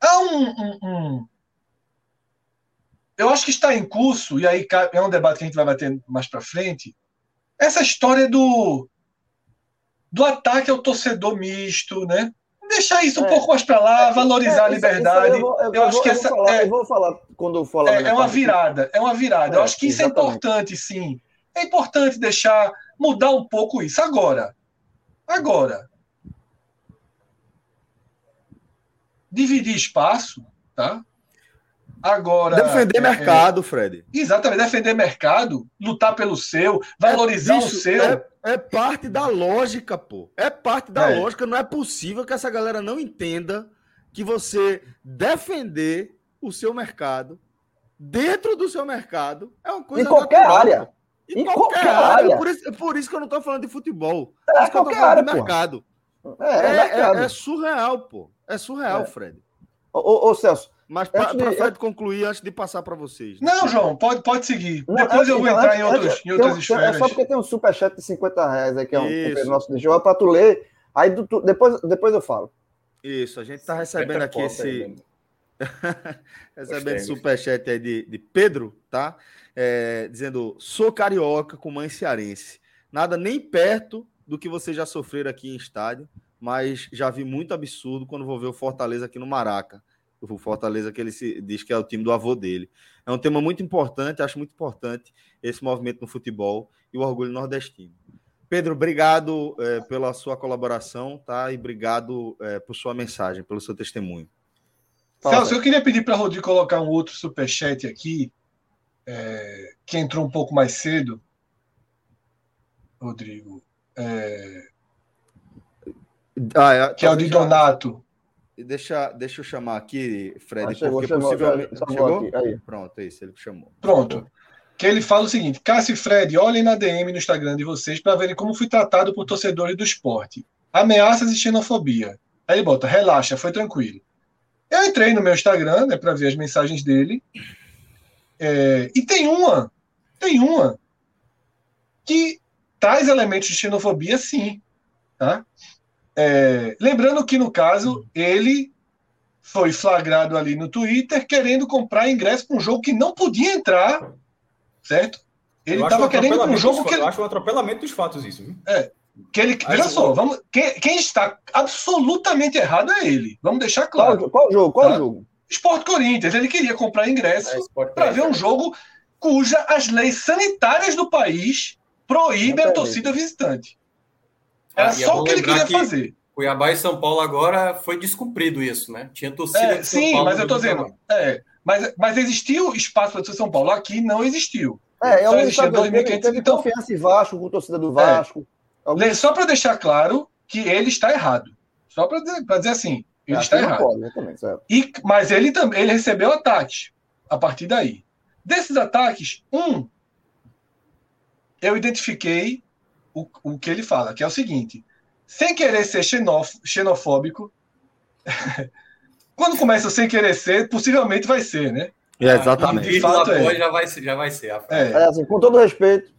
Há um, um, um eu acho que está em curso, e aí é um debate que a gente vai bater mais para frente, essa história do, do ataque ao torcedor misto, né? Deixar isso um é, pouco mais para lá, é, valorizar é, a liberdade. eu, eu, eu, acho que essa falar, é, eu vou falar quando eu falar. É, é uma virada, é uma virada. eu acho que isso é importante, sim. É importante deixar mudar um pouco isso agora. Agora, dividir espaço, tá? Agora. Defender é, mercado, Fred. Exatamente, defender mercado, lutar pelo seu, valorizar o seu. É, é, parte da lógica, pô. É parte da é. lógica. Não é possível que essa galera não entenda que você defender o seu mercado dentro do seu mercado é uma coisa. Em qualquer natural, área. Em, em qualquer, qualquer, área. área. Por, isso, por isso que eu não estou falando de futebol. É, por isso que eu tô falando área, de mercado. É, é, é, é, surreal, pô. É surreal, Fred. Ô, ô, Celso, mas para de... Fred concluir, antes de passar para vocês. Né? Não, João, pode, pode seguir. Não, Depois eu vou entrar antes, em, outros, em outras esferas. É só porque tem um superchat de 50 reais aí, que é um Isso. nosso de jogo, para tu ler. Aí tu, depois, depois eu falo. Isso, a gente está recebendo aqui esse. (laughs) recebendo superchat aí de, de Pedro, tá? É, dizendo: sou carioca com mãe cearense. Nada nem perto do que vocês já sofreram aqui em estádio, mas já vi muito absurdo quando vou ver o Fortaleza aqui no Maraca o Fortaleza, que ele se, diz que é o time do avô dele. É um tema muito importante, acho muito importante esse movimento no futebol e o orgulho nordestino. Pedro, obrigado é, pela sua colaboração, tá? E obrigado é, por sua mensagem, pelo seu testemunho. Celso, eu queria pedir para Rodrigo colocar um outro superchat aqui, é, que entrou um pouco mais cedo. Rodrigo. Ah, é, que é o de Donato. Deixa, deixa eu chamar aqui, Fred, ah, chegou, porque chegou, possivelmente. Já, chegou? Aqui, Pronto, é isso, ele chamou. Pronto. Que ele fala o seguinte: Cássio e Fred, olhem na DM no Instagram de vocês para verem como fui tratado por torcedores do esporte. Ameaças e xenofobia. Aí ele bota, relaxa, foi tranquilo. Eu entrei no meu Instagram, né, para ver as mensagens dele. É, e tem uma, tem uma que traz elementos de xenofobia, sim. Tá? É, lembrando que, no caso, ele foi flagrado ali no Twitter querendo comprar ingresso para um jogo que não podia entrar, certo? Ele estava querendo um jogo que. Eu acho um atropelamento dos fatos isso. Viu? É. Que ele, Aí veja só, vamos, quem, quem está absolutamente errado é ele. Vamos deixar claro. Qual, jogo? Qual Tá. jogo? Sport Corinthians, ele queria comprar ingresso É, para ver um jogo cuja as leis sanitárias do país proíbem a torcida visitante. Era Ah, é só o que ele queria que fazer. Cuiabá e São Paulo agora foi descumprido isso, né? Tinha torcida É, de São sim, Paulo mas eu tô dizendo, é, mas, mas existiu espaço para torcida São Paulo. Aqui não existiu. É, é Só um existia estado teve, 2.500, teve então- confiança em Vasco, com a torcida do Vasco. Alguns- Só para deixar claro que ele está errado. Só para dizer, dizer assim, ele Aqui está errado. pode, certo. E, mas ele também ele recebeu ataques a partir daí. Desses ataques, um, eu identifiquei o, o que ele fala, que é o seguinte: sem querer ser xenof- xenofóbico, (laughs) quando começa sem querer ser, possivelmente vai ser, né? É, exatamente. De fato, é. já vai ser, já vai ser. É, É, assim, com todo respeito,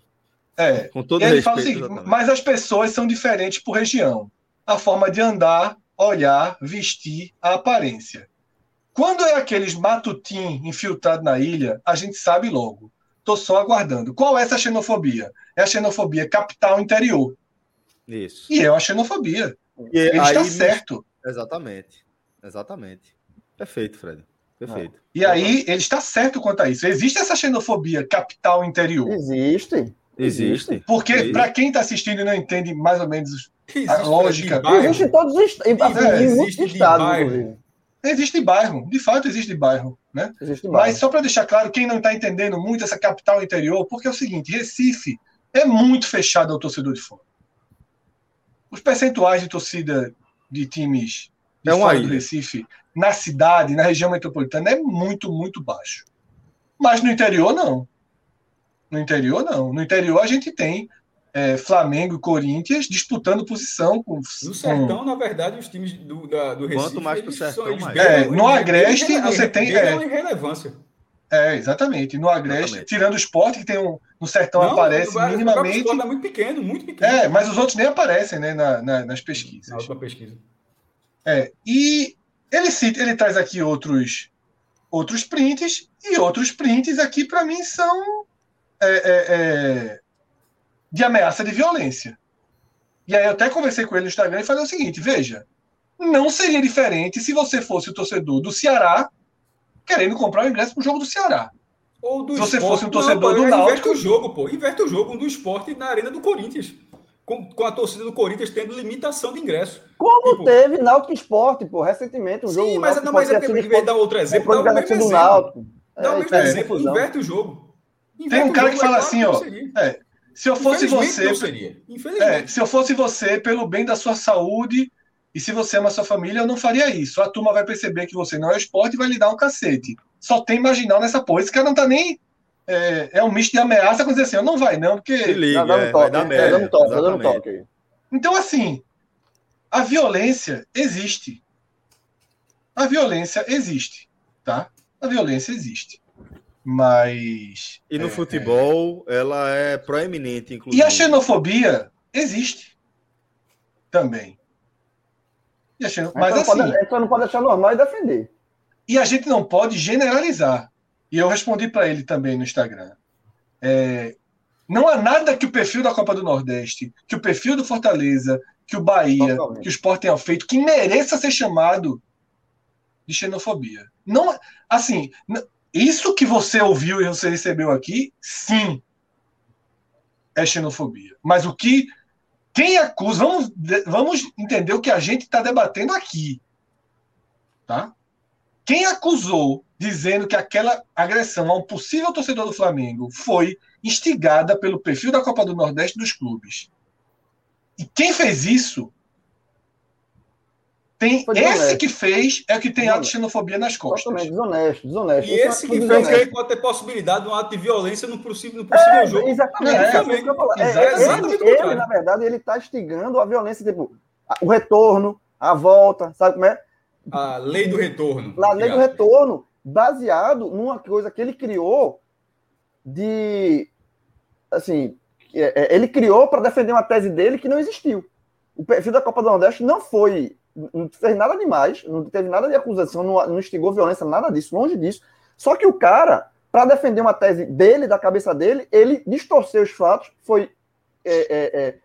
é. Com todo ele respeito. fala o seguinte, exatamente. mas as pessoas são diferentes por região. A forma de andar, olhar, vestir, a aparência. Quando é aqueles matutim infiltrado na ilha, a gente sabe logo. Tô só aguardando. Qual é essa xenofobia? É a xenofobia capital interior. Isso. E é uma xenofobia. E Ele aí está certo. Exatamente. Exatamente. Perfeito, Fred. Perfeito. E aí ele está certo quanto a isso. Existe essa xenofobia capital interior. existe. Existe. Porque, Existe. para quem está assistindo e não entende mais ou menos Existe lógica. Existe em todos os est- em, em muitos existe de estados. Existe bairro, de fato existe bairro, né? Existe Mas bairro. só para deixar claro, quem não está entendendo muito essa capital interior, porque é o seguinte, Recife é muito fechado ao torcedor de fora. Os percentuais de torcida de times de É fora do. Recife, na cidade, na região metropolitana, é muito, muito baixo. Mas no interior, não. No interior, não. No interior, a gente tem é, Flamengo e Corinthians disputando posição com. No com- sertão, na verdade, os times do, da, do Recife. Quanto mais sertão, mais. É, no Agreste, eles você tem- é. relevância. É, exatamente. No Agreste, Exatamente. tirando o esporte, que tem um. No sertão Não, aparece o próprio minimamente. esporte é muito pequeno, muito pequeno. É, mas os outros nem aparecem né, na- na- nas Na pesquisas. última pesquisa. É, e ele cita, ele traz aqui outros outros prints, e outros prints aqui, para mim, são é, é, é, de ameaça de violência. E aí eu até conversei com ele no Instagram e falei o seguinte: veja, não seria diferente se você fosse o torcedor do Ceará querendo comprar o ingresso para o jogo do Ceará. Ou do Se você esporte. fosse um torcedor pô, do Inverte Náutico- o jogo, pô. Inverte o jogo um do esporte na arena do Corinthians. Com, com a torcida do Corinthians tendo limitação de ingresso. Como Tipo- teve Náutico Esporte, pô, recentemente, um jogo. Sim, mas, Náutico não, mas é porque, em vez de dar outro exemplo, dá o mesmo exemplo. Náutico. Dá o É, mesmo faz exemplo. Inverte o jogo. Tem Inverte um o cara jogo, que fala é assim, ó. não. É, se eu fosse você. não seria. É, se eu fosse você, pelo bem da sua saúde, e se você ama sua família, eu não faria isso. A turma vai perceber que você não é esporte e vai lhe dar um cacete. Só tem marginal nessa porra. Esse cara não tá nem. É, é um misto de ameaça com dizer assim, eu não vai não, Se porque. liga, Tá dando é, vai toque, tá dando toque, tá dando exatamente. toque. Então, assim, a violência existe. A violência existe, tá? A violência existe. Mas. E no é, futebol, ela é proeminente, inclusive. E a xenofobia existe também. E a xeno- Mas Mas assim. não pode, só não pode deixar normal e defender. E a gente não pode generalizar. E eu respondi para ele também no Instagram. É, não há nada que o perfil da Copa do Nordeste, que o perfil do Fortaleza, que o Bahia, Totalmente. que o Sport tenha feito, que mereça ser chamado de xenofobia. Não, assim, isso que você ouviu e você recebeu aqui, sim, é xenofobia. Mas o que quem acusa, vamos, vamos entender o que a gente está debatendo aqui, tá? Quem acusou dizendo que aquela agressão a um possível torcedor do Flamengo foi instigada pelo perfil da Copa do Nordeste dos clubes. E quem fez isso tem esse desonesto. que fez é o que tem ato de xenofobia nas costas. Totalmente desonesto, desonesto. E Isso é esse que fez que pode ter possibilidade de um ato de violência no possível, no possível É, jogo. exatamente. É, é, falar. É, exatamente ele, ele, na verdade, ele está instigando a violência, tipo, a- o retorno, a volta, sabe como é? A lei do retorno. Na lei do retorno, baseado numa coisa que ele criou de. Assim, é, é, ele criou para defender uma tese dele que não existiu. O perfil da Copa do Nordeste não foi. Não fez nada demais, não teve nada de acusação, não, não instigou violência, nada disso, longe disso. Só que o cara, para defender uma tese dele, da cabeça dele, ele distorceu os fatos, foi é, é, é,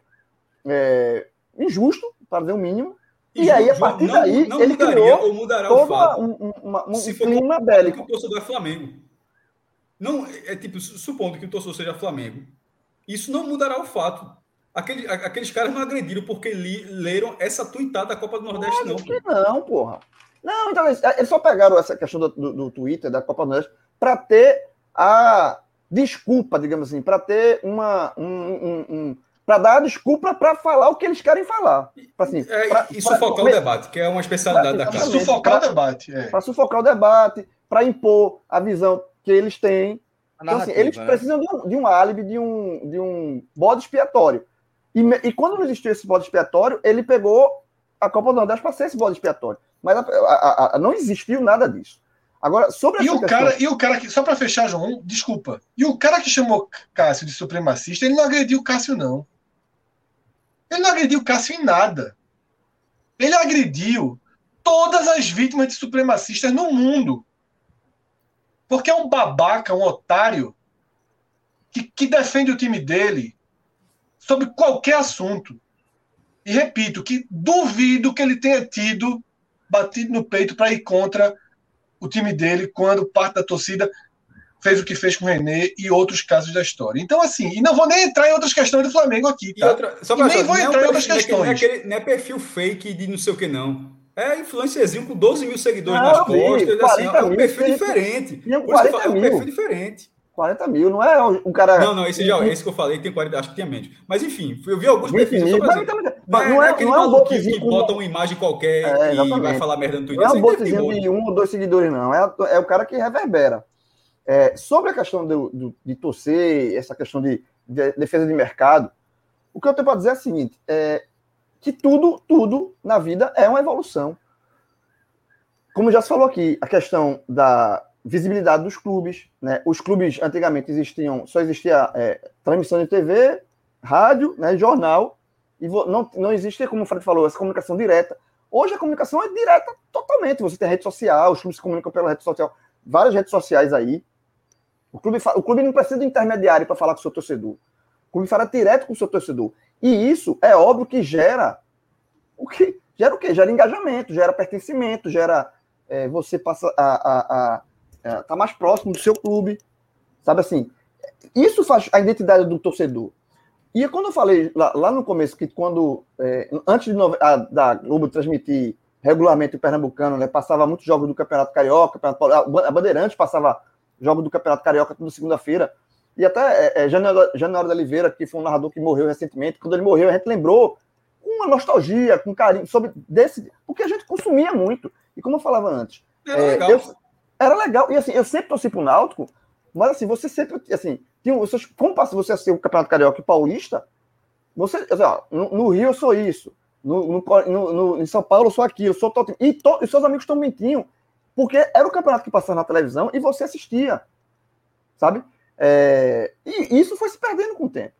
é, injusto, para dizer o mínimo. E, e aí, a partir não, daí, não ele criou ou mudará o fato, um, um, um, se for clima bélico. Que o torcedor é Flamengo. Não, é tipo, supondo que o torcedor seja Flamengo, isso não mudará o fato. Aquele, aqueles caras não agrediram porque li, leram essa tuitada da Copa do Nordeste, não. Que não, porra. Não, então eles, eles só pegaram essa questão do, do, do Twitter, da Copa do Nordeste, para ter a desculpa, digamos assim, para ter uma. Um, um, um para dar a desculpa para falar o que eles querem falar. Assim, é, pra, e sufocar pra, o debate, que é uma especialidade pra, da casa. Para sufocar o debate. É. Para sufocar o debate, para impor a visão que eles têm. Então, assim, eles né? precisam de um, de um álibi, de um, de um bode expiatório. E, e quando não existiu esse bode expiatório, ele pegou a Copa do Nordeste para ser esse bode expiatório. Mas a, a, a, não existiu nada disso. Agora, sobre e o questão... cara E o cara que, só para fechar, João, desculpa. E o cara que chamou Cássio de supremacista, ele não agrediu Cássio, não. Ele não agrediu Cássio em nada. Ele agrediu todas as vítimas de supremacistas no mundo. Porque é um babaca, um otário, que, que defende o time dele sobre qualquer assunto. E repito que duvido que ele tenha tido batido no peito para ir contra o time dele quando parte da torcida fez o que fez com o René e outros casos da história. Então, assim, e não vou nem entrar em outras questões do Flamengo aqui, tá? Outra, só e nem vou é entrar em outras questões. Não é, aquele, não é perfil fake de não sei o que, não. É influencerzinho com 12 mil seguidores não, nas costas. Assim, é um perfil diferente. É um perfil diferente. 40 mil, não é um cara. Não, não, esse, já, esse que eu falei tem 40, acho que tinha menos. Mas enfim, eu vi alguns perfis. Mil, mas, não, é, não, é, aquele não é um que, que bota uma imagem qualquer é, e vai falar merda no Twitter. Não é um botezinho de um ou dois seguidores, não. É, é o cara que reverbera. É, sobre a questão do, do, de torcer, essa questão de, de, defesa de mercado, o que eu tenho para dizer é o seguinte: é, que tudo, tudo na vida é uma evolução. Como já se falou aqui, a questão da, visibilidade dos clubes. Né? Os clubes antigamente existiam, só existia é, transmissão de TV, rádio, né, jornal, e não, não existia, como o Fred falou, essa comunicação direta. Hoje a comunicação é direta totalmente. Você tem rede social, os clubes se comunicam pela rede social, várias redes sociais aí. O clube, o clube não precisa de intermediário para falar com o seu torcedor. O clube fala direto com o seu torcedor. E isso é óbvio que gera o que gera o quê? Gera engajamento, gera pertencimento, gera é, você passa a, a, a é, tá mais próximo do seu clube, sabe assim? Isso faz a identidade do torcedor. E quando eu falei lá, lá no começo que quando é, antes a, da Globo transmitir regularmente o pernambucano, né, passava muitos jogos do Campeonato Carioca, a Bandeirantes passava jogos do Campeonato Carioca toda segunda-feira. E até é, é, Januário da Oliveira, que foi um narrador que morreu recentemente, quando ele morreu, a gente lembrou com uma nostalgia, com carinho, sobre desse. Porque a gente consumia muito. E como eu falava antes, é, é eu, era legal. E assim, eu sempre torci pro Náutico, mas assim, você sempre, assim, tinha, você, como passa você a ser o Campeonato Carioca e Paulista, você, assim, ó, no, no, Rio eu sou isso, no, no, no, em São Paulo eu sou aquilo, eu sou todo, e, to, e seus amigos estão mentindo, porque era o campeonato que passava na televisão e você assistia, sabe? É, e isso foi se perdendo com o tempo.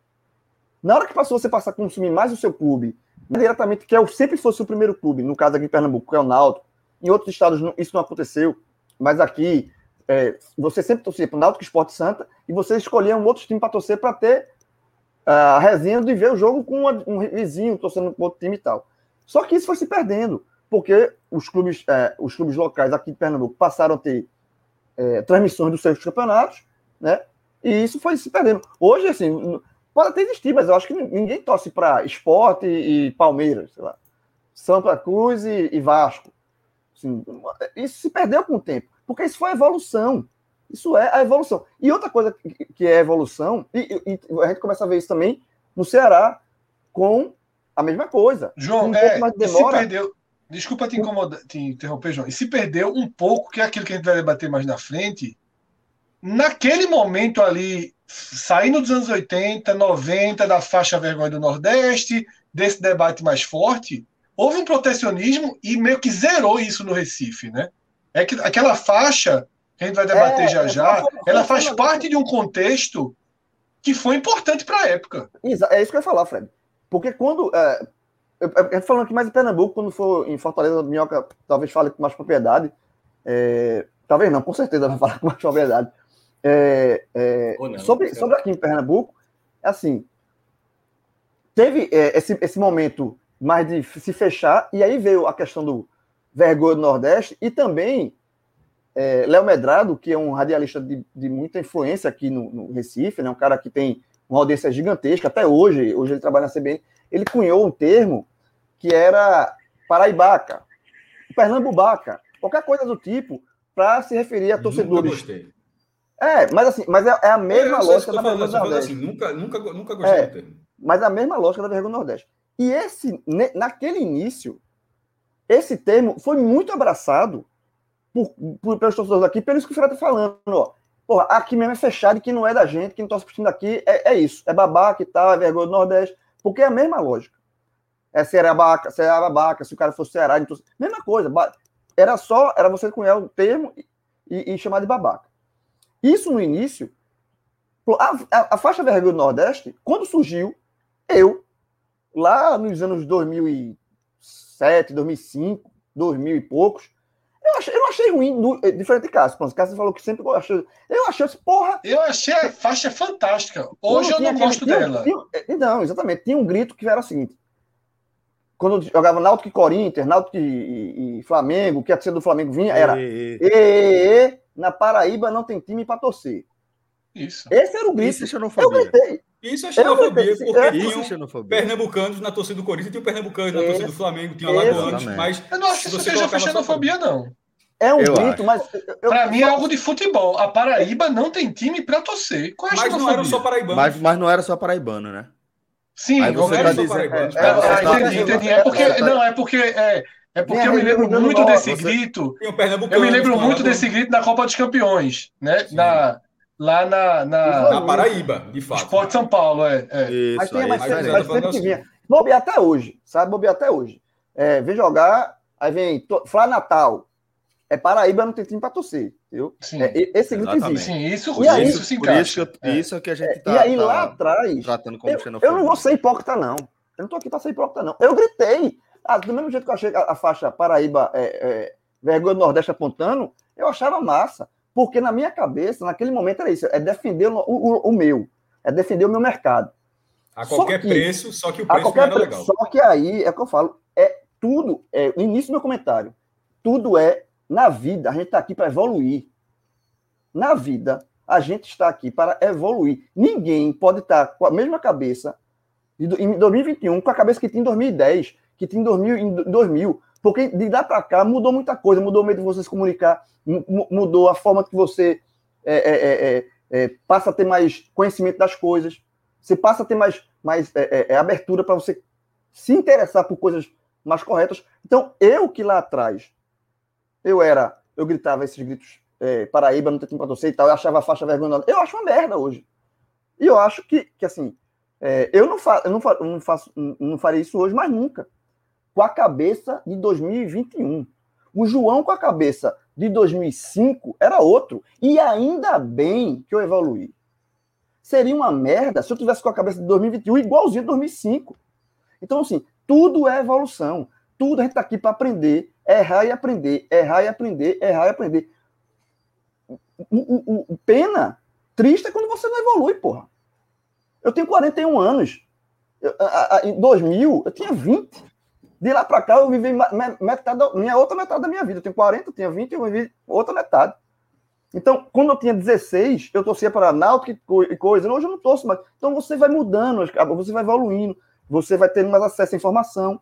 Na hora que passou você passar a consumir mais o seu clube, diretamente, que é, sempre fosse o primeiro clube, no caso aqui em Pernambuco, que é o Náutico, em outros estados isso não aconteceu, mas aqui é, você sempre torcia para o Náutico Esporte Santa e você escolhia um outro time para torcer para ter a resenha de ver o jogo com um vizinho torcendo para outro time e tal. Só que isso foi se perdendo, porque os clubes, é, os clubes locais aqui de Pernambuco passaram a ter é, transmissões dos seus campeonatos, né? E isso foi se perdendo. Hoje, assim, pode até existir, mas eu acho que ninguém torce para esporte e Palmeiras, sei lá. Santa Cruz e, e Vasco. Assim, isso se perdeu com o tempo, porque isso foi evolução. Isso é a evolução. E outra coisa que é evolução, e, e, a gente começa a ver isso também no Ceará, com a mesma coisa. João, um é, de se perdeu. Desculpa te, incomodar, te interromper, João. E se perdeu um pouco, que é aquilo que a gente vai debater mais na frente, naquele momento ali, saindo dos anos 80, 90, da faixa vergonha do Nordeste, desse debate mais forte, houve um protecionismo e meio que zerou isso no Recife, né? É que aquela faixa que a gente vai debater é, já já, ela faz parte de um contexto que foi importante para a época. É isso que eu ia falar, Fred. Porque quando. É, eu, eu falando aqui mais em Pernambuco, quando for em Fortaleza, Minhoca talvez fale com mais propriedade. É, talvez não, com certeza vai falar com mais propriedade. É, é, não, sobre, sobre aqui em Pernambuco, é assim. teve é, esse, esse momento mais de se fechar, e aí veio a questão do vergonha do Nordeste, e também é, Léo Medrado, que é um radialista de, de muita influência aqui no, no, Recife, né, um cara que tem uma audiência gigantesca, até hoje, hoje ele trabalha na CBN, ele cunhou um termo que era paraibaca, pernambubaca, qualquer coisa do tipo, para se referir a torcedores. Nunca gostei. É, mas assim, mas é, é a mesma eu lógica da vergonha do Nordeste. Assim, nunca, nunca, nunca gostei é, do termo. Mas a mesma lógica da vergonha do Nordeste. E esse, naquele início, esse termo foi muito abraçado por, por, pelos torcedores aqui, pelo isso que o Fred está falando, ó. Porra, aqui mesmo é fechado e que não é da gente, que não torce pro aqui, é, é isso. É babaca e tal, é vergonha do Nordeste. Porque é a mesma lógica. É se era babaca, se o cara fosse Ceará, então, mesma coisa. Era só, era você cunhar o termo e, e, chamar de babaca. Isso no início, a, a, a faixa vergonha do Nordeste, quando surgiu, eu, lá nos anos 2007, 2005, 2000 e poucos, eu, achei, eu não achei ruim, do, eh, diferente de Cássio. O Cássio falou que sempre achou. Eu achei esse porra. Eu achei a faixa fantástica. Hoje eu não gosto tinha, dela. Tinha, eh, não, exatamente. Tinha um grito que era o seguinte: quando eu jogava Náutico e Corinthians, Náutico e, e, e Flamengo, que a torcida do Flamengo vinha, era e, e, na Paraíba não tem time para torcer. Isso. Esse era o grito. Isso é xenofobia. Eu gritei. Isso é xenofobia, porque é, tinham é xenofobia. pernambucanos na torcida do Corinthians, tinha pernambucanos na torcida do Flamengo, tinha Alagoanos, mas... Eu não acho que isso seja xenofobia, não. É um eu grito, acho. mas... Para mim é algo de futebol. A Paraíba não tem time para torcer. Qual é mas não era só paraibano. Mas, mas não era só paraibano, né? Sim, Aí você tá dizendo... É, é, é, tá entendi, entendi. É porque... Não, é porque... É, é porque eu me lembro muito desse grito. Eu me lembro muito desse grito na Copa dos Campeões, né? Na lá na, na, na Paraíba, de fato. Esporte São Paulo, é. é. Isso, mas tem, mas, mas, mas sempre que vinha. Bobear até hoje, sabe? Bobear até hoje. É, vem jogar, aí vem to... Flá Natal. É Paraíba, não tem time para torcer, viu? Sim, é, esse grito existe. Sim, isso, e aí, isso se encaixa. Isso, é. isso é que a gente tá, E aí tá lá atrás, tratando como eu, eu não vou ser hipócrita, não. Eu não tô aqui para ser hipócrita, não. Eu gritei. Ah, do mesmo jeito que eu achei a, a faixa Paraíba é, é, vergonha do Nordeste apontando, eu achava massa. Porque na minha cabeça, naquele momento, era isso: é defender o, o, o meu, é defender o meu mercado. A qualquer só que, preço, só que o preço não era preço, legal. Só que aí é o que eu falo: é tudo, é, o início do meu comentário, tudo é na vida, a gente está aqui para evoluir. Na vida, a gente está aqui para evoluir. Ninguém pode estar tá com a mesma cabeça em 2021 com a cabeça que tinha em 2010, que tinha em 2000, em 2000 porque de lá para cá mudou muita coisa, mudou o meio de você se comunicar, mudou a forma que você é é, é, é, é, passa a ter mais conhecimento das coisas, você passa a ter mais, mais é, abertura para você se interessar por coisas mais corretas. Então, eu que lá atrás, eu era, eu gritava esses gritos, Paraíba, não tem tempo para torcer e tal, eu achava a faixa vergonhosa. Eu acho uma merda hoje. E eu acho que, que assim, eu, não fa eu, não fa não faço, não faria isso hoje, mas nunca com a cabeça de 2021. O João com a cabeça de 2005 era outro. E ainda bem que eu evoluí. Seria uma merda se eu tivesse com a cabeça de 2021 igualzinho a 2005. Então, assim, tudo é evolução. Tudo a gente está aqui para aprender, errar e aprender, errar e aprender, errar e aprender. O, o, o, pena, triste é quando você não evolui, porra. Eu tenho 41 anos. Eu, a, a, em 2000, eu tinha 20. De lá para cá, eu vivi metade, minha outra metade da minha vida. Eu tenho 40, eu tinha 20, eu vivi outra metade. Então, quando eu tinha 16, eu torcia para Náutico e coisa. Hoje eu não torço mais. Então, você vai mudando, você vai evoluindo, você vai tendo mais acesso à informação.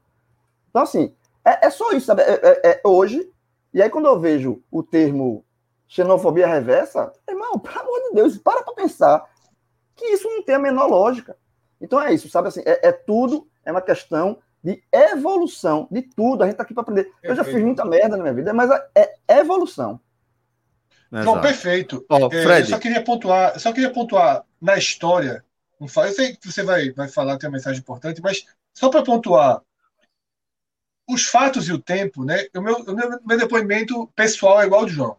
Então, assim, é, é só isso, sabe? É, é, é, hoje, e aí quando eu vejo o termo xenofobia reversa, irmão, pelo amor de Deus, para para pensar que isso não tem a menor lógica. Então é isso, sabe assim, é, é tudo, é uma questão de evolução de tudo. A gente está aqui para aprender. Eu já fiz muita merda na minha vida, mas é evolução. Não, perfeito. Oh, é, eu só queria pontuar, só queria pontuar na história. Eu sei que você vai, vai falar que tem uma mensagem importante, mas só para pontuar os fatos e o tempo, né? O meu, o meu, meu depoimento pessoal é igual ao de João.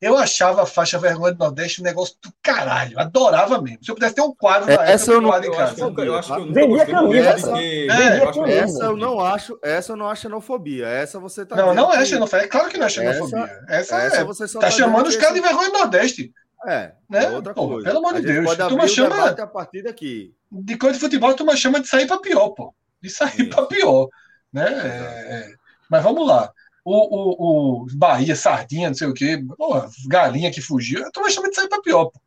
Eu achava a faixa vergonha do Nordeste um negócio do caralho. Adorava mesmo. Se eu pudesse ter um quadro é, essa eu, não, eu, eu, acho, eu acho que eu Vendia camisa. Que... É, essa eu não acho, essa eu não acho xenofobia. Essa você tá Não, não é xenofobia. É claro que não é xenofobia. Essa, essa, essa é. Você só tá, tá chamando os caras de vergonha do Nordeste. É, né? é outra Pô, coisa. Pelo amor de Deus. Pode o chama a partir daqui. de coisa de futebol, a turma chama de sair para pior, pô. De sair Isso. para pior, né? É, é. Mas vamos lá. O, o, o Bahia, Sardinha, não sei o quê, galinha que fugiu, a turma chama de sair para pior, pô.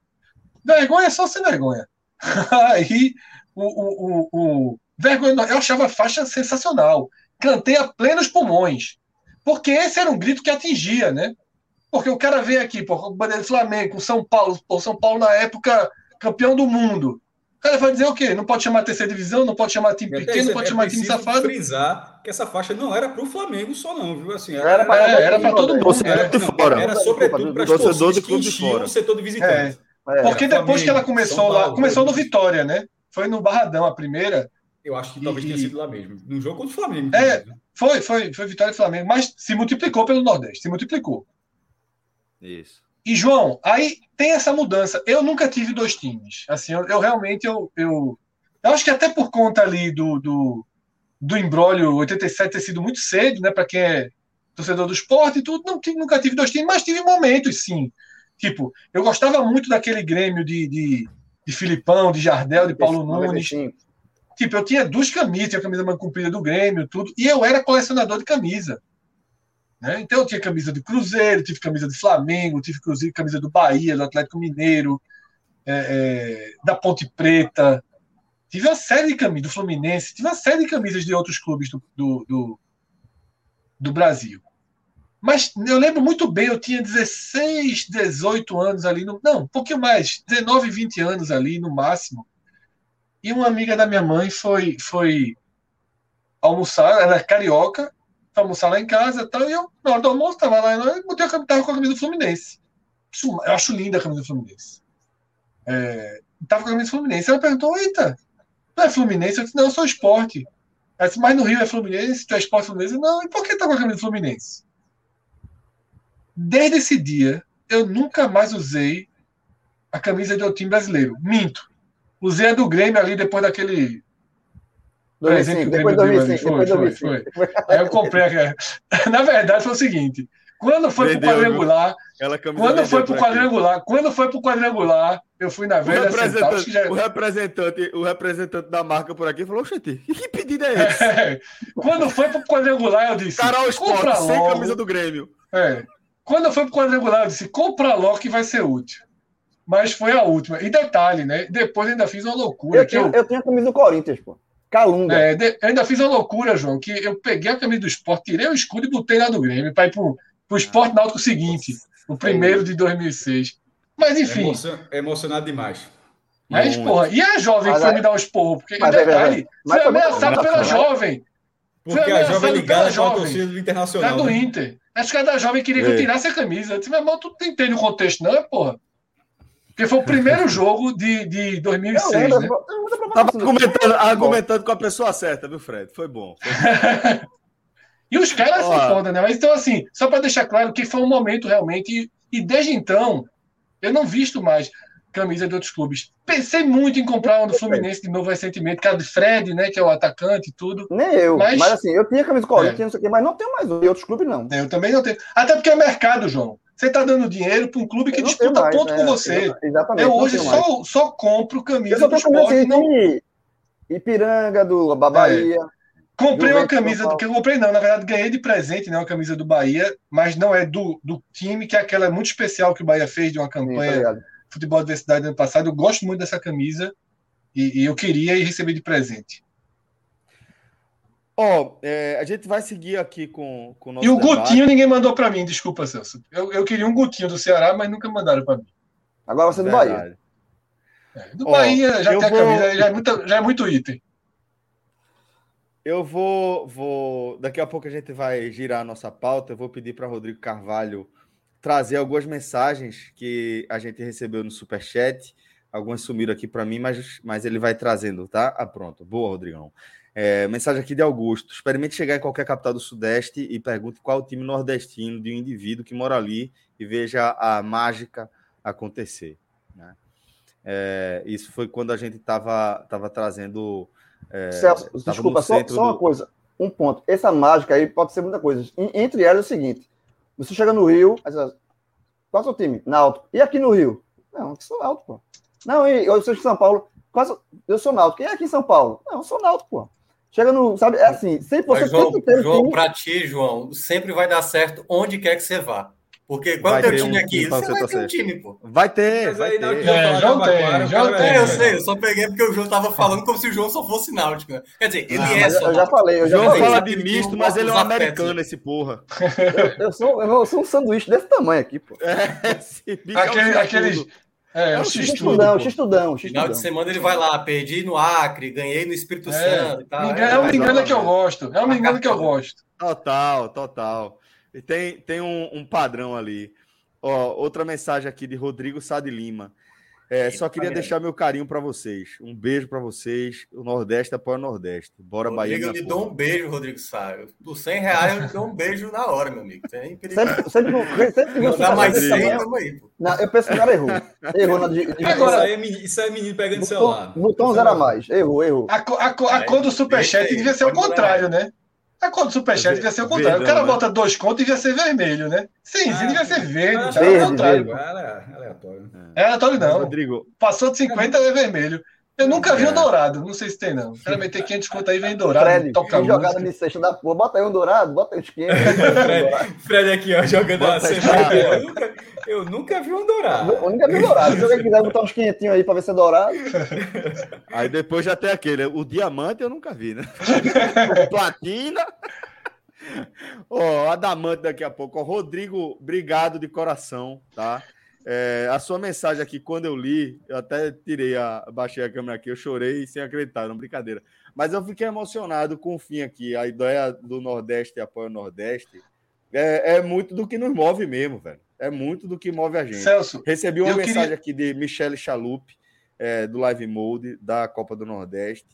Vergonha é só sem vergonha. (laughs) Aí, o, o, o, vergonha, eu achava a faixa sensacional. Cantei a plenos pulmões. Porque esse era um grito que atingia, né? Porque o cara vem aqui, a bandeira do Flamengo, São Paulo, pô, São Paulo na época campeão do mundo. O cara vai dizer o quê? Não pode chamar terceira divisão, não pode chamar time pequeno, não pode é chamar time preciso safado. frisar que essa faixa não era para o Flamengo só, não, viu? Assim, Era pra- É, era para todo mundo. Né? de não, fora. era sobretudo para as Torcedor torcidas do que clube enchiam fora. o setor de visitantes. É, Porque Era depois que ela Flamengo, começou lá, começou no. Vitória, né? Foi no Barradão a primeira. Eu acho que talvez E- tenha sido lá mesmo. Num jogo contra o Flamengo. É. inclusive. Foi, foi, foi Vitória e Flamengo, mas se multiplicou pelo Nordeste, se multiplicou. Isso. E, João, aí tem essa mudança. Eu nunca tive dois times. Assim, eu, eu realmente, eu, eu, eu acho que até por conta ali do, do, do embrólio 87 ter sido muito cedo, né? Para quem é torcedor do esporte e tudo, não tive, nunca tive dois times, mas tive momentos, sim. Tipo, eu gostava muito daquele Grêmio de, de, de Filipão, de Jardel, de Paulo Nunes. 95. Tipo, eu tinha duas camisas, tinha a camisa manga comprida do Grêmio, tudo, e eu era colecionador de camisa. Né? Então eu tinha camisa do Cruzeiro, tive camisa do Flamengo, tive inclusive camisa do Bahia, do Atlético Mineiro, é, é, da Ponte Preta. Tive uma série de camisas do Fluminense, tive uma série de camisas de outros clubes do, do, do, do Brasil. Mas eu lembro muito bem, eu tinha 16, 18 anos ali, no, não, um pouquinho mais, 19, 20 anos ali no máximo. E uma amiga da minha mãe foi, foi almoçar, ela é carioca, foi almoçar lá em casa e tal, e eu, na hora do almoço, tava lá, eu botei a, tava com a camisa do Fluminense. Eu acho linda a camisa do Fluminense. É, tava com a camisa do Fluminense. Ela perguntou, eita, tu é Fluminense? Eu disse, não, eu sou esporte. Ela disse, mas no Rio é Fluminense, tu é esporte Fluminense? Não, e por que tá com a camisa do Fluminense? Desde esse dia, eu nunca mais usei a camisa de outro time brasileiro. Minto. Usei a do Grêmio ali depois daquele 2005, Presente depois do de Grêmio 2005, ali, depois de foi, 2005. Aí eu comprei. a- (laughs) Na verdade, foi o seguinte: quando foi pro Vendeu, viu? quadrangular, quando foi pro quadrangular, quando foi pro quadrangular, eu fui na O velha já- representante, o, representante, o representante da marca por aqui falou: Oxente, que pedido é esse? (laughs) quando foi pro quadrangular, eu disse: Carol Sport, sem logo. camisa do Grêmio. É. Quando eu fui pro quadrangular, eu disse: compra logo que vai ser útil. Mas foi a última. E detalhe, né? Depois ainda fiz uma loucura. Eu que eu, tinha, eu tinha a camisa do Corinthians, pô. Calunga. É, de- eu ainda fiz uma loucura, João, que eu peguei a camisa do esporte, tirei o escudo e botei lá do Grêmio para ir pro, pro esporte náutico seguinte, o primeiro de 2006. Mas enfim, Emocion- emocionado demais. mas Muito. porra, e a jovem Mas que foi é- me dar os porros? Porque, mas é detalhe, verdade. Mas foi ameaçado bom, pela né? jovem, Porque Foi a jovem ligada pela com a jovem. torcida do é Internacional. do né? Inter. Acho que a da jovem queria que eu É. tirasse a camisa. Eu disse, meu irmão, tu não entende o contexto, não, é porra? Porque foi o primeiro jogo de, de Eu 2006, lembro, né? eu lembro da Tava propagação do- argumentando, argumentando com a pessoa certa, viu, Fred? Foi bom. Foi (laughs) E os caras são foda, né? Mas então, assim, só para deixar claro que foi um momento realmente. E, e desde então, eu não visto mais camisa de outros clubes. Pensei muito em comprar uma do Fluminense de novo recentemente, que é de Fred, né? Que é o atacante e tudo. Nem eu. Mas- Mas, assim, eu tinha camisa do Corinthians, É. não sei o quê, mas não tenho mais. E outros clubes não. Eu também não tenho. Até porque é mercado, João. Você está dando dinheiro para um clube que disputa mais, ponto é, com você. Exatamente. Eu hoje tenho mais. só, só compro Eu camisa só do esporte. Não, de Ipiranga, do Bahia. comprei uma camisa do que eu comprei, não. Na verdade, ganhei de presente, né? Uma camisa do Bahia, mas não é do, do time, que é aquela muito especial que o Bahia fez de uma Sim, campanha ligado? futebol da Universidade ano passado. Eu gosto muito dessa camisa e, e eu queria e recebi de presente. Ó, é, a gente vai seguir aqui com, com o nosso e o debate. Gutinho ninguém mandou para mim, desculpa, Celso. Eu, eu queria um Gutinho do Ceará, mas nunca mandaram para mim. Agora você é do Bahia. É, do Ó, Bahia já tem a vou- camisa, já é, muita- já é muito item. Eu vou, vou. Daqui a pouco a gente vai girar a nossa pauta. Eu vou pedir para Rodrigo Carvalho trazer algumas mensagens que a gente recebeu no Superchat. Algumas sumiram aqui para mim, mas, mas ele vai trazendo, tá? Ah, pronto. Boa, Rodrigão. É, mensagem aqui de Augusto. Experimente chegar em qualquer capital do Sudeste e pergunte qual o time nordestino de um indivíduo que mora ali e veja a mágica acontecer. né? É, isso foi quando a gente estava tava trazendo. é, Celso, desculpa, só, só uma do- coisa. Um ponto. Essa mágica aí pode ser muita coisa. En- Entre elas é o seguinte: você chega no Rio, qual é o seu time? Náutico. E aqui no Rio? Não, aqui sou Náutico, pô. Não, e eu sou de São Paulo. Quase, eu sou Náutico. Quem é aqui em São Paulo? Não, eu sou Náutico, pô. Chega no. Sabe, é assim, sempre você Mas, João, tem João time- pra ti, João, sempre vai dar certo onde quer que você vá. Porque qual é o teu time um aqui? Você vai ter um time, pô. Vai ter, vai ter. eu É, João da tem, João vai- tem. É, eu sei, eu só peguei porque o João tava falando como se o João só fosse náutico. né? Quer dizer, ele Ah, é só eu já falei, eu O já João falei. fala de misto, mas ele é um americano, esse porra. Eu sou, eu sou um sanduíche desse tamanho aqui, pô. (laughs) Esse bicho é um Aquele, aqueles. É, É o um. X-tudão. X-tudão, Final de semana ele vai lá, perdi no Acre, ganhei no Espírito É, Santo e engana- é um não, que eu gosto. É um me engana que eu gosto. Total, total. E tem, tem um, um padrão ali. Ó, outra mensagem aqui de Rodrigo Sá de Lima. É, só queria deixar meu carinho para vocês. Um beijo para vocês. O Nordeste apoia o Nordeste. Bora, Bahia. Rodrigo, eu minha lhe dou um beijo, Rodrigo Sá. Por 100 reais eu lhe dou um beijo na hora, meu amigo. Tem perigo. Sempre, sempre, sempre, sempre que Não você dá mais desse 100, tamanho, tamo aí, não, eu penso que o cara errou. Errou na de, de, Agora- isso, aí é menino, isso aí é menino pegando celular. botou, botou um zero a mais. Errou, errou. A, a, co- a cor do Superchat aí, devia ser o contrário, né? A cor do Superchat devia ser o contrário. O cara Verdão, né? bota dois contos devia ser vermelho, né? Sim, Ah, devia ser verde. Tá? verde, É o contrário. verde. Ela é aleatório. É aleatório, não. Rodrigo, Passou de 50 é vermelho. Eu nunca vi É. o dourado. Não sei se tem, não. O cara meter 500 conto aí vem dourado. Fred, toca jogada de sexta da porra. Bota aí um dourado, bota aí uns (laughs) 500. Fred, Fred aqui, ó, jogando a semana. Eu nunca, eu nunca vi um dourado. O único é dourado. Se alguém quiser botar uns 500 aí pra ver se é dourado. (laughs) aí depois já tem aquele. O diamante eu nunca vi, né? (laughs) o platina. Ó, adamante daqui a pouco. Ó, Rodrigo, obrigado de coração, tá? É, a sua mensagem aqui, quando eu li, eu até tirei a. Baixei a câmera aqui, eu chorei sem acreditar, não brincadeira. Mas eu fiquei emocionado com o fim aqui. A ideia do Nordeste apoia o Nordeste é, é muito do que nos move mesmo, velho. É muito do que move a gente. Celso, Recebi uma mensagem queria- aqui de Michele Chalup, é, do Live Mode, da Copa do Nordeste,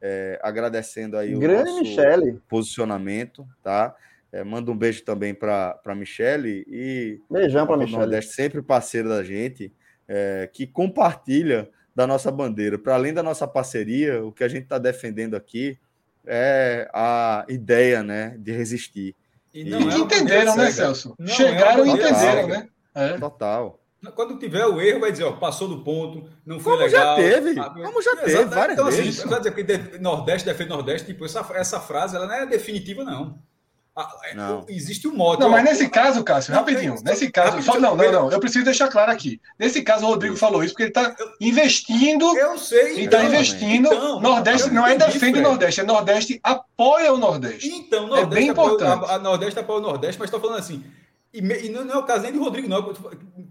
é, agradecendo aí o Grande nosso Michele. posicionamento, tá? É, manda um beijo também para Michele e Beijão do Michele. Nordeste, sempre parceiro da gente, é, que compartilha da nossa bandeira. Para além da nossa parceria, o que a gente está defendendo aqui é a ideia né, de resistir. E E não é uma entenderam, né. Celso? Não é Chegaram e entenderam, né? É. Total. Quando tiver o erro, vai dizer, ó, passou do ponto, não foi Como já legal. teve, Ah, como já exato. teve várias então, assim, vezes. vai dizer que de- Nordeste defende Nordeste, tipo, essa, essa frase ela não é definitiva, não. Ah, é- Não. Existe um modo. Não, mas nesse caso, Cássio, Não, rapidinho. é- Nesse caso, só, não, não, não. Eu preciso deixar claro aqui. Nesse caso, o Rodrigo falou isso porque ele está investindo Eu sei. e está investindo. então, Nordeste não é defende o. Nordeste, é Nordeste apoia o Nordeste. Então, É Nordeste bem apoia- importante. A, a Nordeste apoia o Nordeste, mas estou falando assim. E, me- e não, é o caso nem de Rodrigo, não,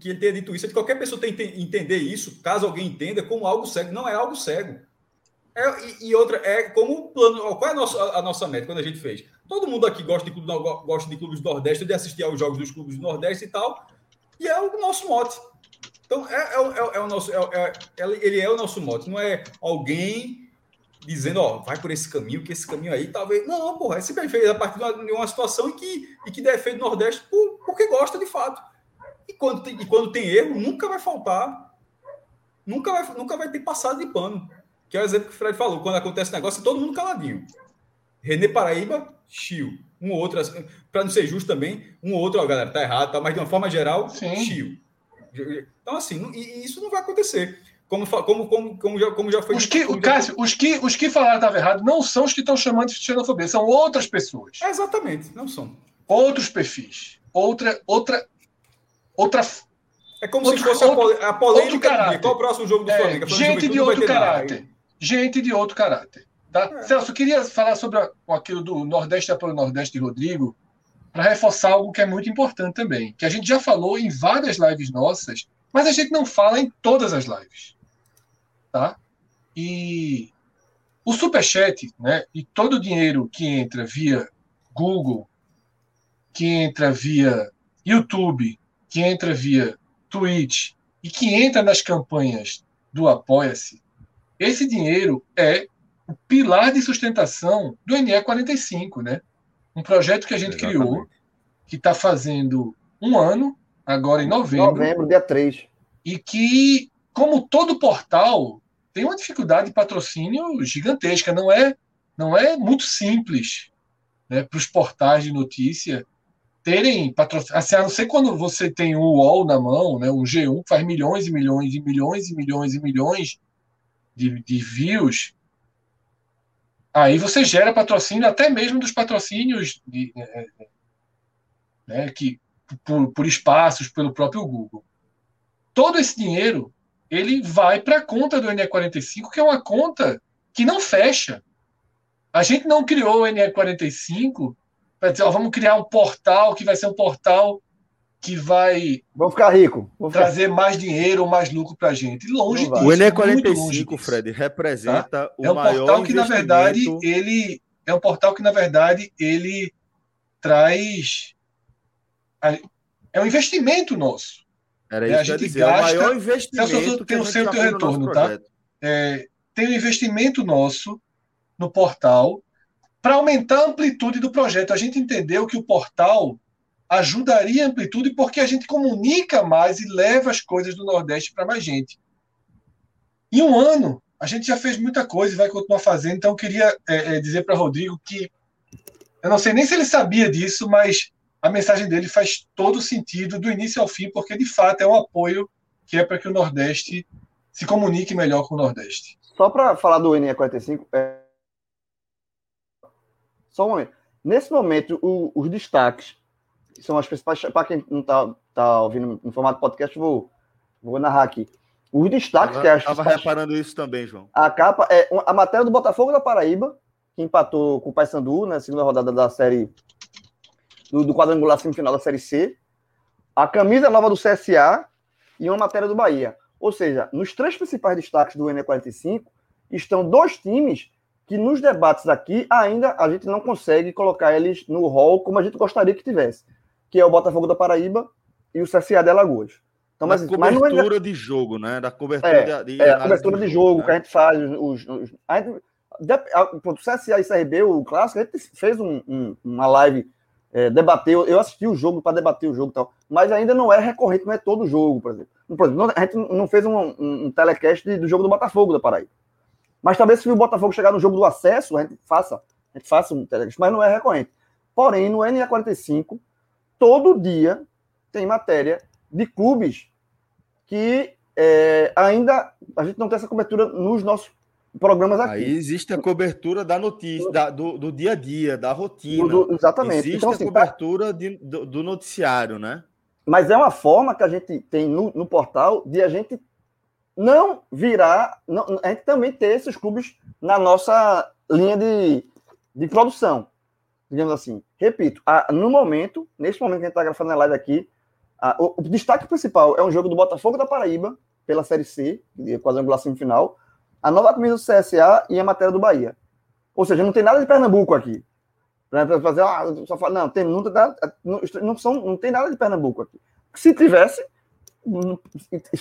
que ele tenha dito isso. É de qualquer pessoa tem que entender isso, caso alguém entenda, como algo cego. Não é algo cego. É, e, e outra, é como o plano. Qual é a nossa, a, a nossa meta quando a gente fez? Todo mundo aqui gosta de, clube, go- gosta de clubes do Nordeste, de assistir aos jogos dos clubes do Nordeste e tal. E é o nosso mote. Então, é, é, é, é o nosso. é- é- ele é o nosso mote. Não é alguém dizendo, ó, vai por esse caminho, que esse caminho aí talvez. Não, porra, é simplesmente a partir de uma, de uma situação em que, em que defende o Nordeste por, porque gosta de fato. E quando, tem, e quando tem erro, nunca vai faltar. Nunca vai, nunca vai ter passado de pano. Que é o exemplo que o Fred falou. Quando acontece negócio, é todo mundo caladinho. René Paraíba, chiu. Um ou outro, para não ser justo também, um ou outro, ó, galera, tá errado, tá, mas de uma forma geral, Sim. chiu. Então, assim, não- isso não vai acontecer. Como, como, como, como, já, como já foi. Os que, já- os que, os que falaram que estava errado não são os que estão chamando de xenofobia, são outras pessoas, É, exatamente, não são. outros perfis, outra, outra, outra, É como Outro- se fosse pole- a polêmica outro do dia. caráter. Qual o próximo jogo do é, Flamengo? Gente de outro caráter, gente de outro caráter. Tá? Celso, eu queria falar sobre aquilo do Nordeste apoio Nordeste de Rodrigo, para reforçar algo que é muito importante também, que a gente já falou em várias lives nossas, mas a gente não fala em todas as lives. Tá? E o Superchat, né, e todo o dinheiro que entra via Google, que entra via YouTube, que entra via Twitch e que entra nas campanhas do Apoia-se, esse dinheiro é o pilar de sustentação do NE 45, né? Um projeto que a gente Exatamente. criou, que está fazendo um ano, agora em novembro, Novembro, dia 3. e que, como todo portal, tem uma dificuldade de patrocínio gigantesca. Não é, não é muito simples né, para os portais de notícia terem patrocínio. Assim, a não ser quando você tem um UOL na mão, né, um G1 que faz milhões e milhões e milhões e milhões e milhões de, de views, aí você gera patrocínio até mesmo dos patrocínios de, é, é, né, que, por, por espaços pelo próprio Google. Todo esse dinheiro ele vai para a conta do NE45, que é uma conta que não fecha. A gente não criou o NE45 para dizer, ó, vamos criar um portal que vai ser um portal que vai Vamos ficar rico. Trazer ficar... mais dinheiro ou mais lucro para a gente. Longe disso. O NE45, Fred, representa tá? o é um maior portal que na verdade ele é um portal que na verdade ele traz é um investimento nosso. Era isso a gente dizer, gasta, é o maior investimento tem o seu retorno, tá? É, tem um investimento nosso no portal para aumentar a amplitude do projeto. A gente entendeu que o portal ajudaria a amplitude porque a gente comunica mais e leva as coisas do Nordeste para mais gente. Em um ano, a gente já fez muita coisa e vai continuar fazendo. Então, eu queria é, é, dizer para Rodrigo que eu não sei nem se ele sabia disso, mas a mensagem dele faz todo sentido do início ao fim, porque de fato é um apoio que é para que o Nordeste se comunique melhor com o Nordeste. Só para falar do NE45, é... só um momento. Nesse momento, o, os destaques que são as principais. Para quem não está tá ouvindo no formato podcast, vou, vou narrar aqui. Os destaques que acho Estava reparando isso também, João. A capa é a matéria do Botafogo da Paraíba, que empatou com o Paysandu na segunda rodada da série do, do quadrangular semifinal da série C. A camisa nova do CSA e uma matéria do Bahia. Ou seja, nos três principais destaques do NE45 estão dois times que nos debates aqui ainda a gente não consegue colocar eles no hall como a gente gostaria que tivesse que é o Botafogo da Paraíba e o CSA de Alagoas. Então, mas, cobertura mas não é... de jogo, né? Da cobertura é, de, de é, a cobertura de jogo, né? que a gente faz. Os, os, a gente, o CSA e CRB, o clássico, a gente fez um, um, uma live, é, debateu. Eu assisti o jogo para debater o jogo e tal, mas ainda não é recorrente, não é todo jogo, por exemplo. Por exemplo a gente não fez um, um, um telecast do jogo do Botafogo da Paraíba. Mas talvez se o Botafogo chegar no jogo do acesso, a gente faça, a gente faça um telecast, mas não é recorrente. Porém, no NE45, todo dia tem matéria de clubes que é, ainda a gente não tem essa cobertura nos nossos programas aqui. Aí existe a cobertura da notícia, da, do, do, dia a dia, da rotina. Do, exatamente. Existe então, assim, a cobertura de, do, do, noticiário, né? Mas é uma forma que a gente tem no, no portal de a gente não virar. Não, a gente também ter esses clubes na nossa linha de, de produção digamos assim. Repito, a, no momento, neste momento que a gente está gravando a live aqui, a, o, o, destaque principal é um jogo do Botafogo da Paraíba, pela Série C, quadrangular semifinal, a nova camisa do CSA e a matéria do Bahia. Ou seja, não tem nada de Pernambuco aqui. Para fazer, ah, só fala, não, tem, não, não, não, são, não tem nada de Pernambuco aqui. Se tivesse,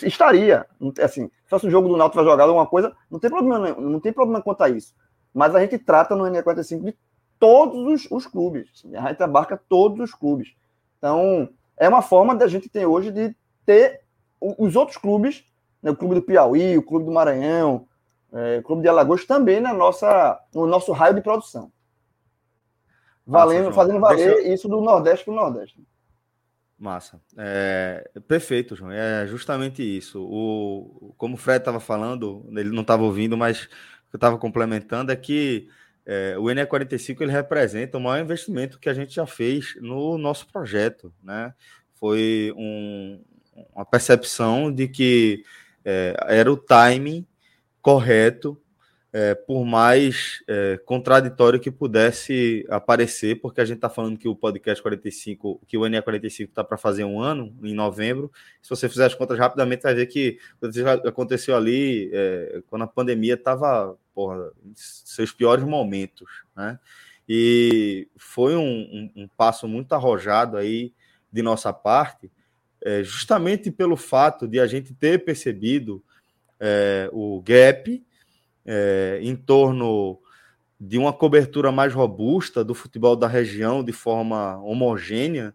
estaria. Assim, se fosse um jogo do Náutico jogado alguma coisa, não tem problema, não tem problema quanto a isso. Mas a gente trata no NE45 de todos os, os clubes. A gente abarca todos os clubes. Então, é uma forma da gente ter hoje de ter os outros clubes, né, o clube do Piauí, o clube do Maranhão, é, o clube de Alagoas, também na nossa, no nosso raio de produção. Valendo, Massa, fazendo valer isso do Nordeste para o Nordeste. Massa. É, perfeito, João. É justamente isso. O, como o Fred estava falando, ele não estava ouvindo, mas o que eu estava complementando é que é, o NE45 ele representa o maior investimento que a gente já fez no nosso projeto, né? Foi um, uma percepção de que é, era o timing correto, é, por mais é, contraditório que pudesse aparecer, porque a gente está falando que o podcast 45, que o NE45 está para fazer um ano, em novembro. Se você fizer as contas rapidamente, vai ver que aconteceu ali é, quando a pandemia estava porra, seus piores momentos, né? E foi um, um, um passo muito arrojado aí de nossa parte, é, justamente pelo fato de a gente ter percebido é, o gap é, em torno de uma cobertura mais robusta do futebol da região de forma homogênea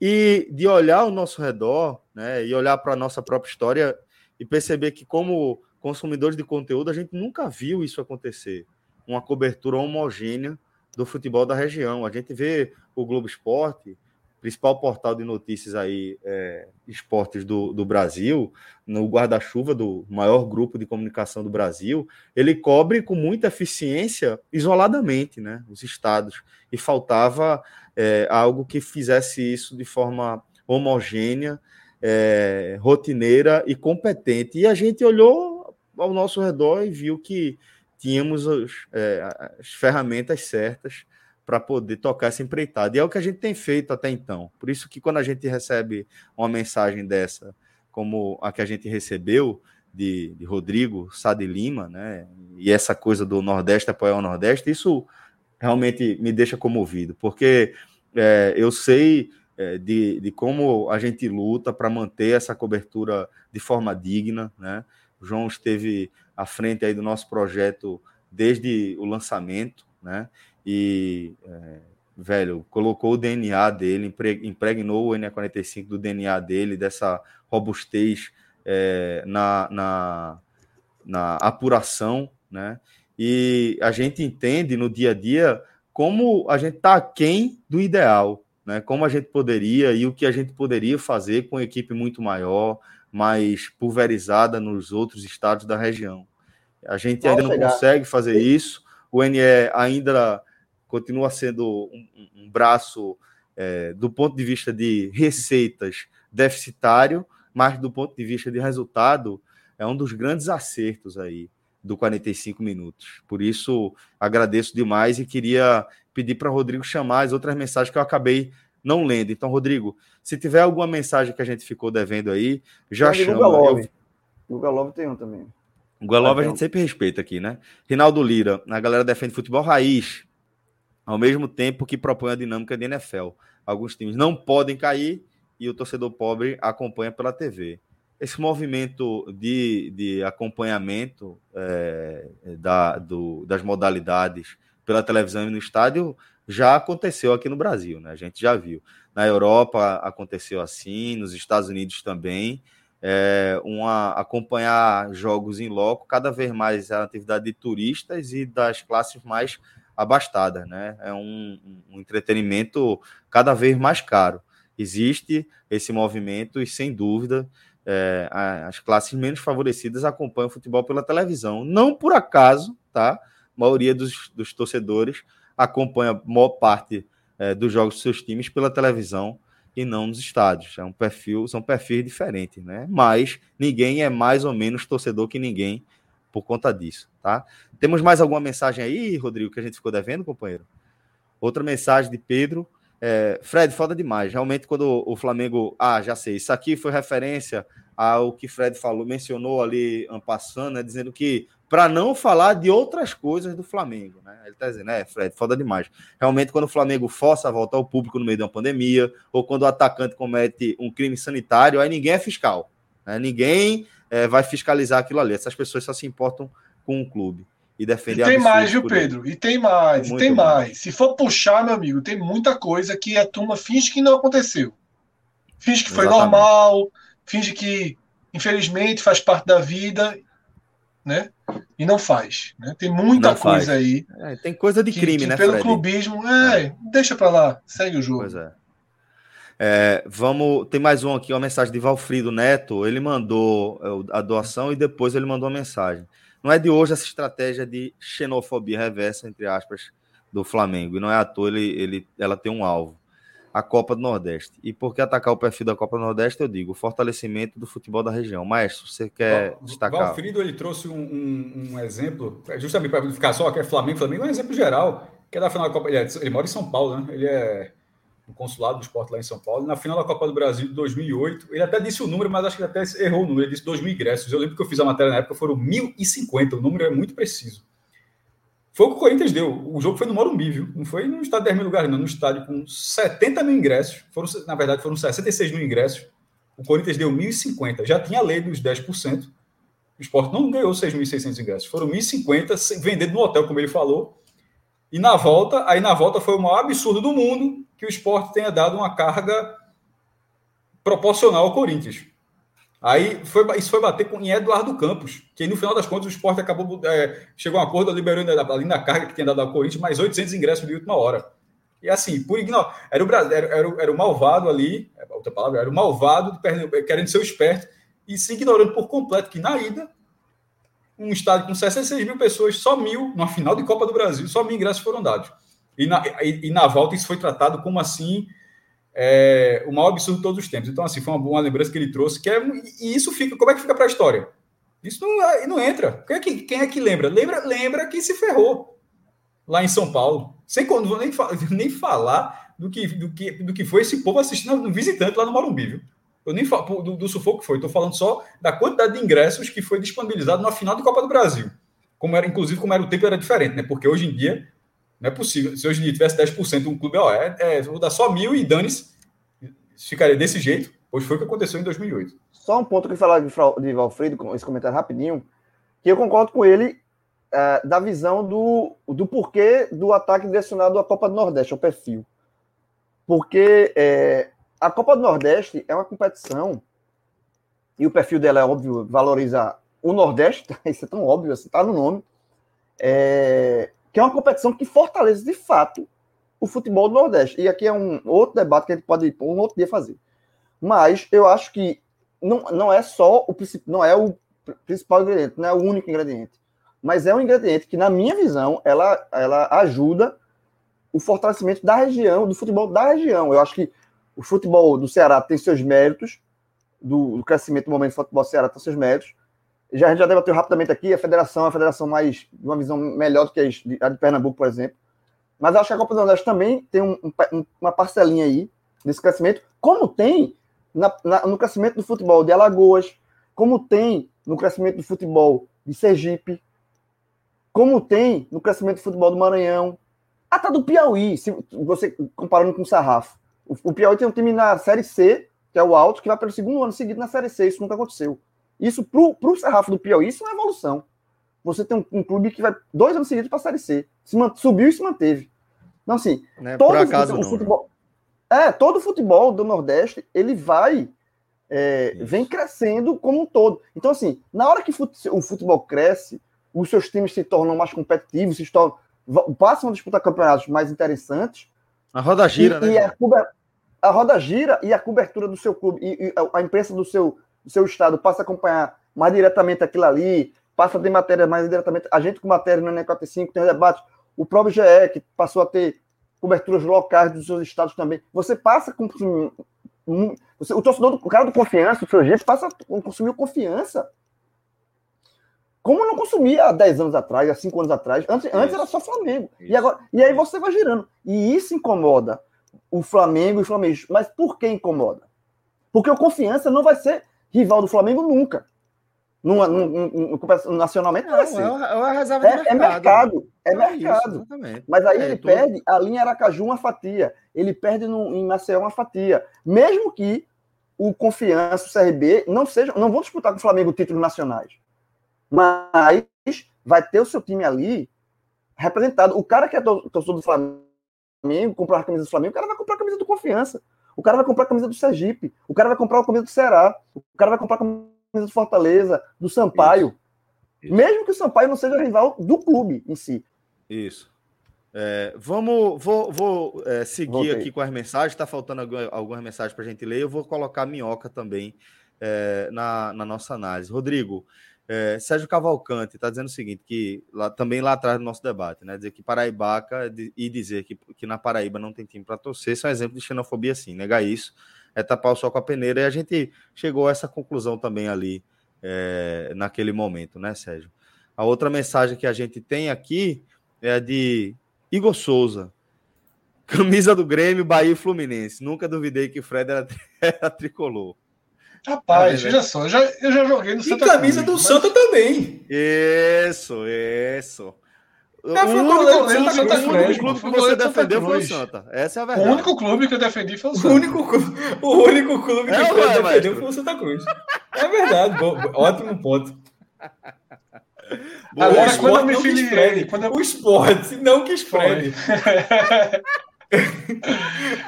e de olhar ao nosso redor, né, e olhar para a nossa própria história e perceber que como consumidores de conteúdo, a gente nunca viu isso acontecer. Uma cobertura homogênea do futebol da região. A gente vê o Globo Esporte principal portal de notícias aí, é, esportes do, do Brasil, no guarda-chuva do maior grupo de comunicação do Brasil, ele cobre com muita eficiência isoladamente né, os estados. E faltava é, algo que fizesse isso de forma homogênea, é, rotineira e competente. E a gente olhou ao nosso redor e viu que tínhamos os, é, as ferramentas certas para poder tocar essa empreitada. E é o que a gente tem feito até então. Por isso que quando a gente recebe uma mensagem dessa, como a que a gente recebeu de, de Rodrigo Sá de Lima, né? E essa coisa do Nordeste apoiar o Nordeste, isso realmente me deixa comovido, porque é, eu sei é, de, de como a gente luta para manter essa cobertura de forma digna, né? O João esteve à frente aí do nosso projeto desde o lançamento, né? e, é, velho, colocou o DNA dele, impregnou o NE45 do DNA dele, dessa robustez é, na, na, na apuração, né? E a gente entende no dia a dia como a gente está aquém do ideal, né? Como a gente poderia e o que a gente poderia fazer com equipe muito maior, mais pulverizada nos outros estados da região. A gente ainda não consegue fazer isso. O NE ainda continua sendo um, um braço, é, do ponto de vista de receitas, deficitário, mas do ponto de vista de resultado, é um dos grandes acertos aí do 45 minutos. Por isso, agradeço demais e queria pedir para Rodrigo chamar as outras mensagens que eu acabei não lendo. Então, Rodrigo, se tiver alguma mensagem que a gente ficou devendo aí, já tem chama. Love. Eu... Guga Love tem um também. O Guga Love a gente sempre respeita aqui, né? Rinaldo Lira, a galera defende futebol raiz ao mesmo tempo que propõe a dinâmica de NFL. Alguns times não podem cair e o torcedor pobre acompanha pela TV. Esse movimento de, de acompanhamento é, da, do, das modalidades pela televisão e no estádio já aconteceu aqui no Brasil, né? A gente já viu. Na Europa aconteceu assim, nos Estados Unidos também. É, uma, acompanhar jogos em loco, cada vez mais a atividade de turistas e das classes mais abastada, né? É um, um entretenimento cada vez mais caro. Existe esse movimento e, sem dúvida, é, as classes menos favorecidas acompanham o futebol pela televisão. Não por acaso, tá? A maioria dos, dos torcedores acompanha a maior parte é, dos jogos dos seus times pela televisão e não nos estádios. É um perfil, são perfis diferentes, né? Mas ninguém é mais ou menos torcedor que ninguém por conta disso, tá? Temos mais alguma mensagem aí, Rodrigo, que a gente ficou devendo, companheiro? Outra mensagem de Pedro. É, Fred, foda demais. Realmente, quando o Flamengo. Ah, já sei. Isso aqui foi referência ao que Fred falou, mencionou ali, passando, né, dizendo que para não falar de outras coisas do Flamengo, né? Ele está dizendo, é, Fred, foda demais. Realmente, quando o Flamengo força a volta ao público no meio de uma pandemia, ou quando o atacante comete um crime sanitário, aí ninguém é fiscal. Né? Ninguém é, vai fiscalizar aquilo ali. Essas pessoas só se importam com o clube e defender e tem mais, viu, Pedro? E tem mais, e tem mais. mais. Se for puxar, meu amigo, tem muita coisa que a turma finge que não aconteceu. Finge que foi Exatamente. normal, finge que, infelizmente, faz parte da vida, né? E não faz. Né? Tem muita não coisa faz. aí. É, tem coisa de crime, que, né? Pelo Fred? clubismo, é, é, deixa pra lá, segue o jogo. Pois é. É, vamos, tem mais um aqui, uma mensagem de Valfrido Neto. Ele mandou é, a doação e depois ele mandou uma mensagem. Não é de hoje essa estratégia de xenofobia reversa, entre aspas, do Flamengo. E não é à toa ele, ele, ela tem um alvo. A Copa do Nordeste. E por que atacar o perfil da Copa do Nordeste? Eu digo, o fortalecimento do futebol da região. Maestro, você quer destacar? Valfrido, ele trouxe um, um, um exemplo, justamente para ficar só, que é Flamengo. Flamengo é um exemplo geral, que é da final da Copa. Ele, é, ele mora em São Paulo, né? Ele é no consulado do esporte lá em São Paulo. Na final da Copa do Brasil de 2008, ele até disse o número, mas acho que ele até errou o número. Ele disse 2 mil ingressos. Eu lembro que eu fiz a matéria na época, foram 1.050. O número é muito preciso. Foi o que o Corinthians deu. O jogo foi no Morumbi, viu? Não foi no estádio de 10 mil lugares, não. No estádio com 70 mil ingressos. Foram, na verdade, foram 66 mil ingressos. O Corinthians deu 1.050. Já tinha a lei dos 10%. O esporte não ganhou 6.600 ingressos. Foram 1.050 vendendo no hotel, como ele falou. E na volta, aí na volta foi o maior absurdo do mundo que o esporte tenha dado uma carga proporcional ao Corinthians. Aí foi, isso foi bater com, em Eduardo Campos, que no final das contas o esporte acabou, é, chegou a um acordo liberando ali na carga que tinha dado ao Corinthians mais 800 ingressos de última hora. E assim, por ignorar. Era o, era, era, era o malvado ali, é outra palavra, era o malvado querendo ser o esperto e se ignorando por completo que na ida, um estádio com 66 mil pessoas, só mil, na final de Copa do Brasil, só mil ingressos foram dados. E na, e, e na volta isso foi tratado como assim é, o maior absurdo de todos os tempos. Então, assim, foi uma boa lembrança que ele trouxe, que é, e isso fica, como é que fica para a história? Isso não, não entra. Quem é, que, quem é que lembra? Lembra, lembra quem se ferrou lá em São Paulo. Sem quando nem, (laughs) nem falar do que, do, que, do que foi esse povo assistindo no visitante lá no Morumbi, viu? Eu nem falo do, do sufoco que foi, estou falando só da quantidade de ingressos que foi disponibilizado na final de Copa do Brasil. Como era, inclusive, como era o tempo, era diferente, né? Porque hoje em dia não é possível. Se hoje em dia tivesse 10% de um clube, ó, é, é, vou dar só mil e dane-se. Ficaria desse jeito, pois foi o que aconteceu em 2008. Só um ponto que falar de, de Valfrido, com esse comentário rapidinho, que eu concordo com ele é, da visão do, do porquê do ataque direcionado à Copa do Nordeste, ao perfil. Porque é, a Copa do Nordeste é uma competição e o perfil dela é óbvio, valorizar o Nordeste, (laughs) isso é tão óbvio, assim, tá no nome, é, que é uma competição que fortalece de fato o futebol do Nordeste. E aqui é um outro debate que a gente pode um outro dia fazer. Mas eu acho que não, não é só o não é o principal ingrediente, não é o único ingrediente, mas é um ingrediente que, na minha visão, ela, ela ajuda o fortalecimento da região, do futebol da região. Eu acho que o futebol do Ceará tem seus méritos, do, do crescimento do momento do futebol do Ceará tem seus méritos. Já, a gente já debateu rapidamente aqui, a federação é a federação mais, uma visão melhor do que a de Pernambuco, por exemplo. Mas acho que a Copa do Nordeste também tem um, um, uma parcelinha aí nesse crescimento, como tem na, na, no crescimento do futebol de Alagoas, como tem no crescimento do futebol de Sergipe, como tem no crescimento do futebol do Maranhão, até do Piauí, se você comparando com o Sarrafo. O, o Piauí tem um time na Série C, que é o Alto, que vai pelo segundo ano seguido na Série C. Isso nunca aconteceu. Isso, para o Serrafo do Piauí, isso é uma evolução. Você tem um, um clube que vai dois anos seguidos para a Série C. Se subiu e se manteve. Então, assim, é todo acaso, o, futebol. É, todo o futebol do Nordeste, ele vai. É, vem crescendo como um todo. Então, assim, na hora que o futebol cresce, os seus times se tornam mais competitivos, se tornam, passam a disputar campeonatos mais interessantes. A roda gira, e, né? E a, a, roda gira e a cobertura do seu clube, e, e a imprensa do seu, do seu estado passa a acompanhar mais diretamente aquilo ali, passa a ter matéria mais diretamente. A gente com matéria no NE45 tem um debate. O próprio GE, que passou a ter coberturas locais dos seus estados também. Você passa a consumir. Você, o torcedor, o cara do confiança, o seu jeito, passa a consumir confiança como não consumia há 10 anos atrás, há 5 anos atrás. Antes, antes era só Flamengo. E, agora, e aí você vai girando. E isso incomoda o Flamengo e o Flamengo. Mas por que incomoda? Porque o Confiança não vai ser rival do Flamengo nunca. Numa, num, num, num, nacionalmente não, vai ser. É, uma reserva é, é mercado. É, é mercado. Isso, Mas aí é, ele perde ali em Aracaju uma fatia. Ele perde no, em Maceió uma fatia. Mesmo que o Confiança, o CRB, não, seja, não vão disputar com o Flamengo títulos nacionais. Mas vai ter o seu time ali representado. O cara que é torcedor do Flamengo, comprar a camisa do Flamengo, o cara vai comprar a camisa do Confiança. O cara vai comprar a camisa do Sergipe. O cara vai comprar a camisa do Ceará. O cara vai comprar a camisa do Fortaleza, do Sampaio. Isso. Isso. Mesmo que o Sampaio não seja rival do clube em si. Isso. É, vamos, vou, vou é, seguir Voltei. aqui com as mensagens. Está faltando algumas mensagens para a gente ler. Eu vou colocar a minhoca também é, na, na nossa análise. Rodrigo, é, Sérgio Cavalcante está dizendo o seguinte: que lá, também lá atrás do nosso debate, né? Dizer que Paraibaca e dizer que, que na Paraíba não tem time para torcer são exemplos de xenofobia, sim. Negar isso é tapar o sol com a peneira. E a gente chegou a essa conclusão também ali é, naquele momento, né, Sérgio? A outra mensagem que a gente tem aqui é de Igor Souza. Camisa do Grêmio, Bahia e Fluminense. Nunca duvidei que Fred era, (laughs) era tricolor. Rapaz, veja só, eu já, eu já joguei no Santa E camisa Cruz, do mas... Santa também. Isso, isso. É, o único, Santa Cruz, o único clube que você defendeu foi o Santa. Essa é a verdade. O único clube que eu defendi foi o Santa. O único, o único clube que é, você defendeu foi o Santa Cruz. É verdade, ótimo ponto. Boa, Agora, quando eu me filiei... Quando eu... O esporte não que espreme. (laughs)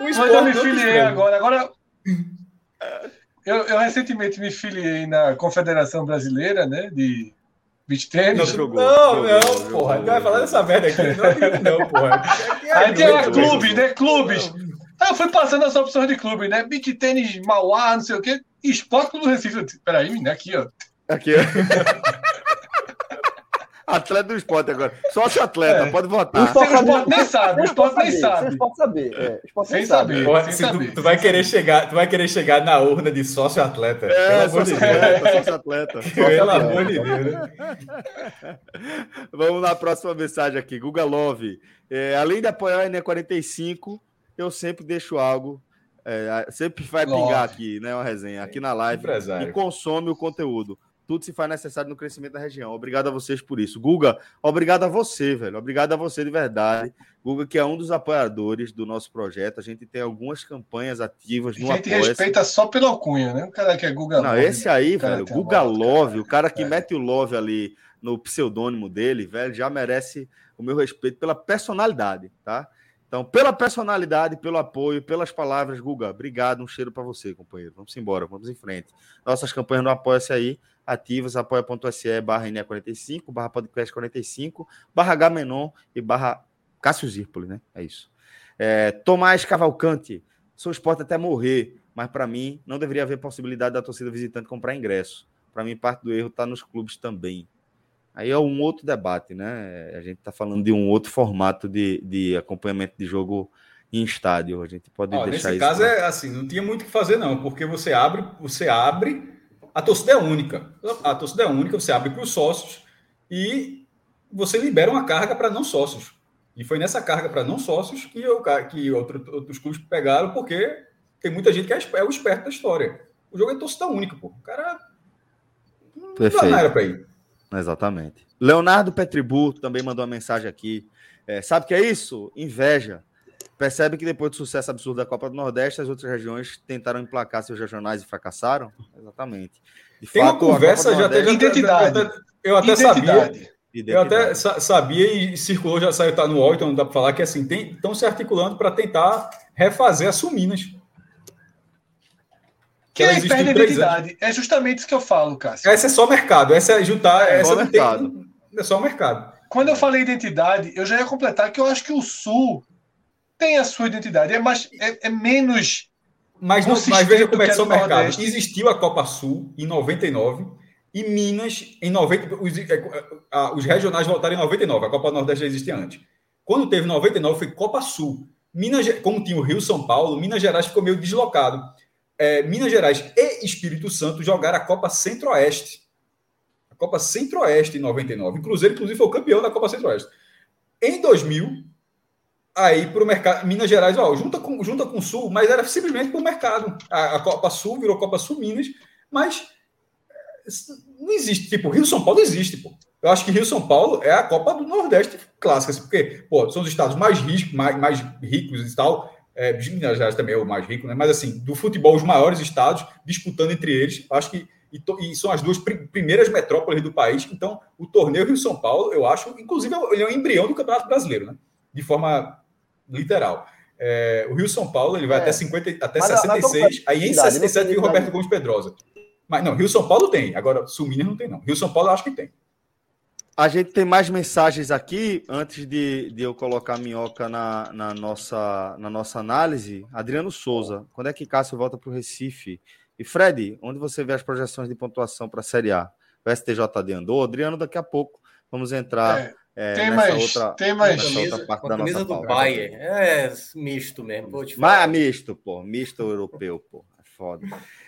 o esporte quando eu me filiei agora... Agora... Eu, eu, recentemente me filiei na Confederação Brasileira né, de, Beach tênis? Não, jogou, não, jogou, não, jogou, porra. jogou, Tu vai falar dessa merda aqui. Não acredito, não, porra. Aqui é Aí tem clubes, bem. né? Clubes. Aí eu fui passando as opções de clube, né? Beach tênis, Mauá, não sei o quê. Esporte Clube do Recife. Peraí, menino, aqui, ó. Aqui, ó. (laughs) atleta do esporte agora. Sócio atleta, É. pode O votar. esporte O esporte nem sabe, o esporte nem sabe. saber. É, o esporte Sem nem sabe. saber. Porra, Sem se saber. tu, tu vai querer chegar, tu vai querer chegar na urna de sócio atleta. É, pelo amor de sócio Deus. atleta, sócio atleta. (laughs) Pelo amor de Deus. né? Vamos na próxima mensagem aqui. Guga Love. É, além de apoiar a Enem 45, eu sempre deixo algo. é, sempre vai Love. pingar aqui, né? Uma resenha, aqui na live. Empresário. E consome o conteúdo. Tudo se faz necessário no crescimento da região. Obrigado a vocês por isso. Guga, obrigado a você, velho. Obrigado a você de verdade. Guga, que é um dos apoiadores do nosso projeto. A gente tem algumas campanhas ativas A no gente Apoia-se. respeita só pela alcunha, né? O cara que é Guga Não, Love, esse aí, velho, Guga Love, o cara que É. mete o Love ali no pseudônimo dele, velho, já merece o meu respeito pela personalidade, tá? Então, pela personalidade, pelo apoio, pelas palavras, Guga, obrigado, um cheiro para você, companheiro. Vamos embora, vamos em frente. Nossas campanhas no Apoia-se aí, ativas, apoia.se barra NE45, barra podcast 45, barra Gamenon e barra Cássio Zirpoli, né? É isso. É, Tomás Cavalcante, sou esporte até morrer, mas para mim não deveria haver possibilidade da torcida visitante comprar ingresso. Para mim, parte do erro está nos clubes também. Aí é um outro debate, né? A gente está falando de um outro formato de, de acompanhamento de jogo em estádio. A gente pode Ó, deixar nesse isso. caso é assim, não tinha muito o que fazer não, porque você abre, você abre, a torcida é única. A torcida é única, você abre para os sócios e você libera uma carga para não sócios. E foi nessa carga para não sócios que, eu, que outro, outros clubes pegaram, porque tem muita gente que é, é o esperto da história. O jogo é torcida única, pô. O cara não Perfeito. não era para ir. Exatamente. Leonardo Petribu também mandou uma mensagem aqui. É, sabe o que é isso? Inveja. Percebe que depois do sucesso absurdo da Copa do Nordeste, as outras regiões tentaram emplacar seus regionais e fracassaram? Exatamente. De Tem uma fato, a Copa conversa, já Nordeste- teve. Identidade. Eu até, eu até sabia. Identidade. Eu até sabia e circulou, já saiu, tá no UOL, então não dá para falar que assim, estão se articulando para tentar refazer a Suminas. Que ela perde identidade. É justamente isso que eu falo, Cássio. Essa é só mercado, essa é juntar, É, essa só não mercado. tem. É só mercado. Quando eu falei identidade, eu já ia completar que eu acho que o Sul tem a sua identidade. É, mais, é, é menos. Mas, não, mas veja como é que é são do mercados. Nordeste. Existiu a Copa Sul em 99 e Minas em 90. Os, é, a- os regionais voltaram em 99, a Copa Nordeste já existia antes. Quando teve 99 foi Copa Sul. Minas, como tinha o Rio São Paulo, Minas Gerais ficou meio deslocado. É, Minas Gerais e Espírito Santo jogaram a Copa Centro-Oeste. A Copa Centro-Oeste em 99. O Cruzeiro, inclusive, foi o campeão da Copa Centro-Oeste. Em 2000, aí para o mercado. Minas Gerais, ó, junta com, junta com o Sul, mas era simplesmente para o mercado. A, a Copa Sul virou Copa Sul Minas, mas eh, não existe. Tipo, Rio São Paulo existe, pô. Eu acho que Rio São Paulo é a Copa do Nordeste clássica, assim, porque, pô, são os estados mais ricos, mais, mais ricos e tal. É, Minas Gerais também é o mais rico, né? Mas assim, do futebol, os maiores estados disputando entre eles. Acho que e, to- e são as duas pri- primeiras metrópoles do país. Então, o torneio Rio São Paulo, eu acho, inclusive, ele é um embrião do Campeonato Brasileiro, né? De forma literal. É, o Rio São Paulo ele vai É. até 50, até Mas a- a 66, aí em identidade, 67 veio o. Roberto Gomes Pedrosa. Mas não, Rio São Paulo tem. Agora, Sul Minas não tem, não. Rio São Paulo eu acho que tem. A gente tem mais mensagens aqui, antes de, de eu colocar a minhoca na, na nossa, na nossa análise. Adriano Souza, quando é que Cássio volta para o Recife? E Fred, onde você vê as projeções de pontuação para a Série A? O STJD andou? Adriano, daqui a pouco vamos entrar É, é, tem nessa mais- outra, tem mais- nessa outra Camisa, parte uma da camisa nossa do. Bayern. É misto mesmo. Vou te Mas é misto, pô. Misto europeu, pô. É foda.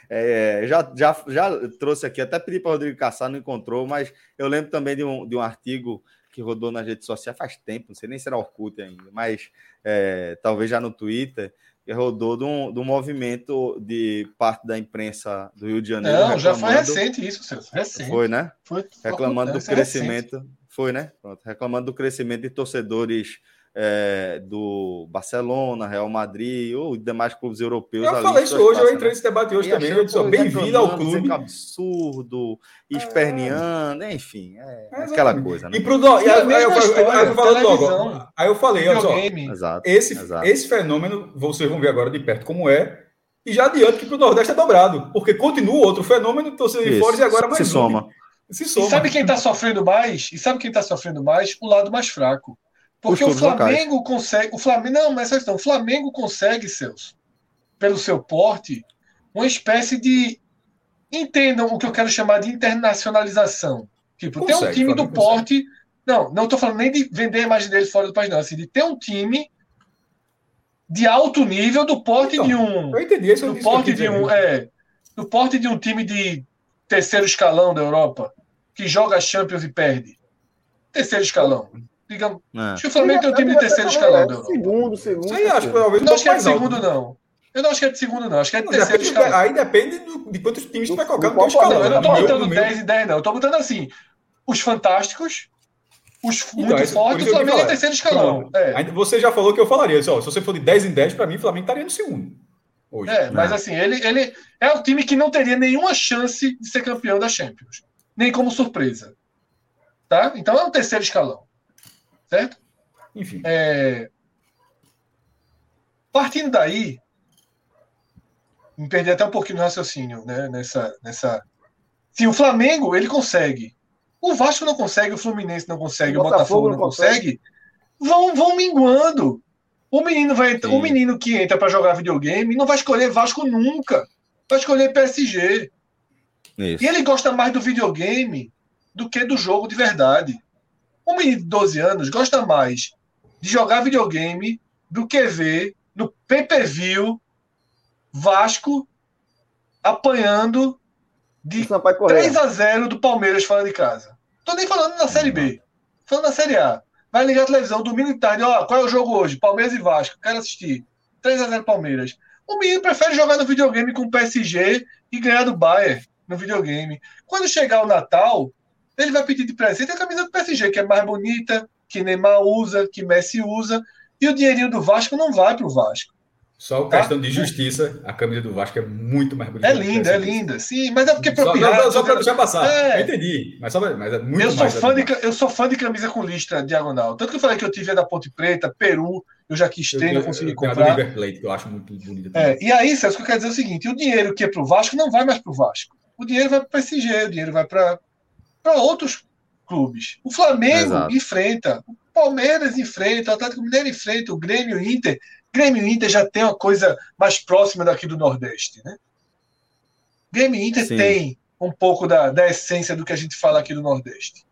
É, já, já, já trouxe aqui, até pedi para o Rodrigo Caçar, não encontrou, mas eu lembro também de um, de um artigo que rodou nas redes sociais faz tempo, não sei nem se era Orkut ainda, mas é, talvez já no Twitter, que rodou de um, de um movimento de parte da imprensa do Rio de Janeiro. Não, já foi recente isso, Celso. Recente. Foi, né? Foi- reclamando do é recente. Foi, né? Pronto, reclamando do crescimento de torcedores é, do Barcelona, Real Madrid ou demais clubes europeus. Eu ali falei isso hoje, eu entrei né? nesse debate hoje E também. Eu disse, bem-vindo ao dizendo clube. que é absurdo, esperneando, enfim, é Exatamente. aquela coisa, né? E pro do... e E a aí, eu, história, aí eu falo logo, aí eu falei, olha só. Exato. esse, Exato. esse fenômeno, vocês vão ver agora de perto como é, e já adianto que pro Nordeste é dobrado, porque continua outro fenômeno, torcida de fora e agora mais se um. soma. Se soma. E sabe quem está sofrendo mais? E sabe quem está sofrendo mais? O lado mais fraco. Porque o Flamengo locais. consegue. O Flamengo. Não, mas questão. O Flamengo consegue, seus, pelo seu porte, uma espécie de. Entendam o que eu quero chamar de internacionalização. Tipo, consegue, tem um time do porte. Consegue. Não, não estou falando nem de vender a imagem deles fora do país, não. Assim, de ter um time de alto nível do porte então, de um. Eu entendi isso. Do porte de um. É, do porte de um time de terceiro escalão da Europa que joga Champions e perde. Terceiro escalão. Digamos, é. Acho que o Flamengo tem um time de terceiro escalão. É, segundo, segundo. Isso aí, acho que talvez não acho que é de segundo, não. Eu não acho que é de segundo, não. Acho que é de não, terceiro escalão. Aí depende do, de quantos times tu vai colocar no escalão. Não, eu não tô botando 10 e 10, não. Eu tô botando assim. Os fantásticos, os então, muito esse, fortes, o Flamengo é terceiro escalão. É. Você já falou que eu falaria. Só, se você for de 10 em 10, para mim, o Flamengo estaria no segundo. Hoje. É, mas assim, ele, ele é o time que não teria nenhuma chance de ser campeão da Champions. Nem como surpresa. Tá? Então é um terceiro escalão. Certo? Enfim. É... Partindo daí, me perdi até um pouquinho no raciocínio, né? Nessa, nessa. Sim, o Flamengo ele consegue. O Vasco não consegue, o Fluminense não consegue, o, o Botafogo, não consegue. consegue. Vão, vão minguando. O menino vai, Sim. o menino que entra para jogar videogame não vai escolher Vasco nunca. Vai escolher PSG. Isso. E ele gosta mais do videogame do que do jogo de verdade. Um menino de 12 anos gosta mais de jogar videogame do que ver no PPV Vasco apanhando de 3 a 0 do Palmeiras fora de casa. Tô nem falando na Série B. Falando na Série A. Vai ligar a televisão, domingo e tarde. Ó, qual é o jogo hoje? Palmeiras e Vasco. Quero assistir. 3 a 0 Palmeiras. O menino prefere jogar no videogame com o PSG e ganhar do Bayern no videogame. Quando chegar o Natal, ele vai pedir de presente a camisa do PSG, que é mais bonita, que Neymar usa, que Messi usa, e o dinheirinho do Vasco não vai para o Vasco. Só tá? questão de justiça, a camisa do Vasco é muito mais bonita. É linda, é linda, sim, mas é porque só, não, só para deixar passar, é. eu entendi, mas, só, mas é muito eu sou mais. Fã de, eu sou fã de camisa com lista diagonal. Tanto que eu falei que eu tive a da Ponte Preta, Peru, eu já quis ter, não consegui comprar. A River Plate, que eu acho muito bonita. É, e aí, Celso, que eu quero dizer é o seguinte: o dinheiro que é para o Vasco não vai mais para o Vasco. O dinheiro vai para o PSG, o dinheiro vai para outros clubes. O Flamengo Exato. enfrenta, o Palmeiras enfrenta, o Atlético Mineiro enfrenta, o Grêmio Inter Grêmio Inter já tem uma coisa mais próxima daqui do Nordeste, né? Grêmio Inter Sim. tem um pouco da, da essência do que a gente fala aqui do Nordeste.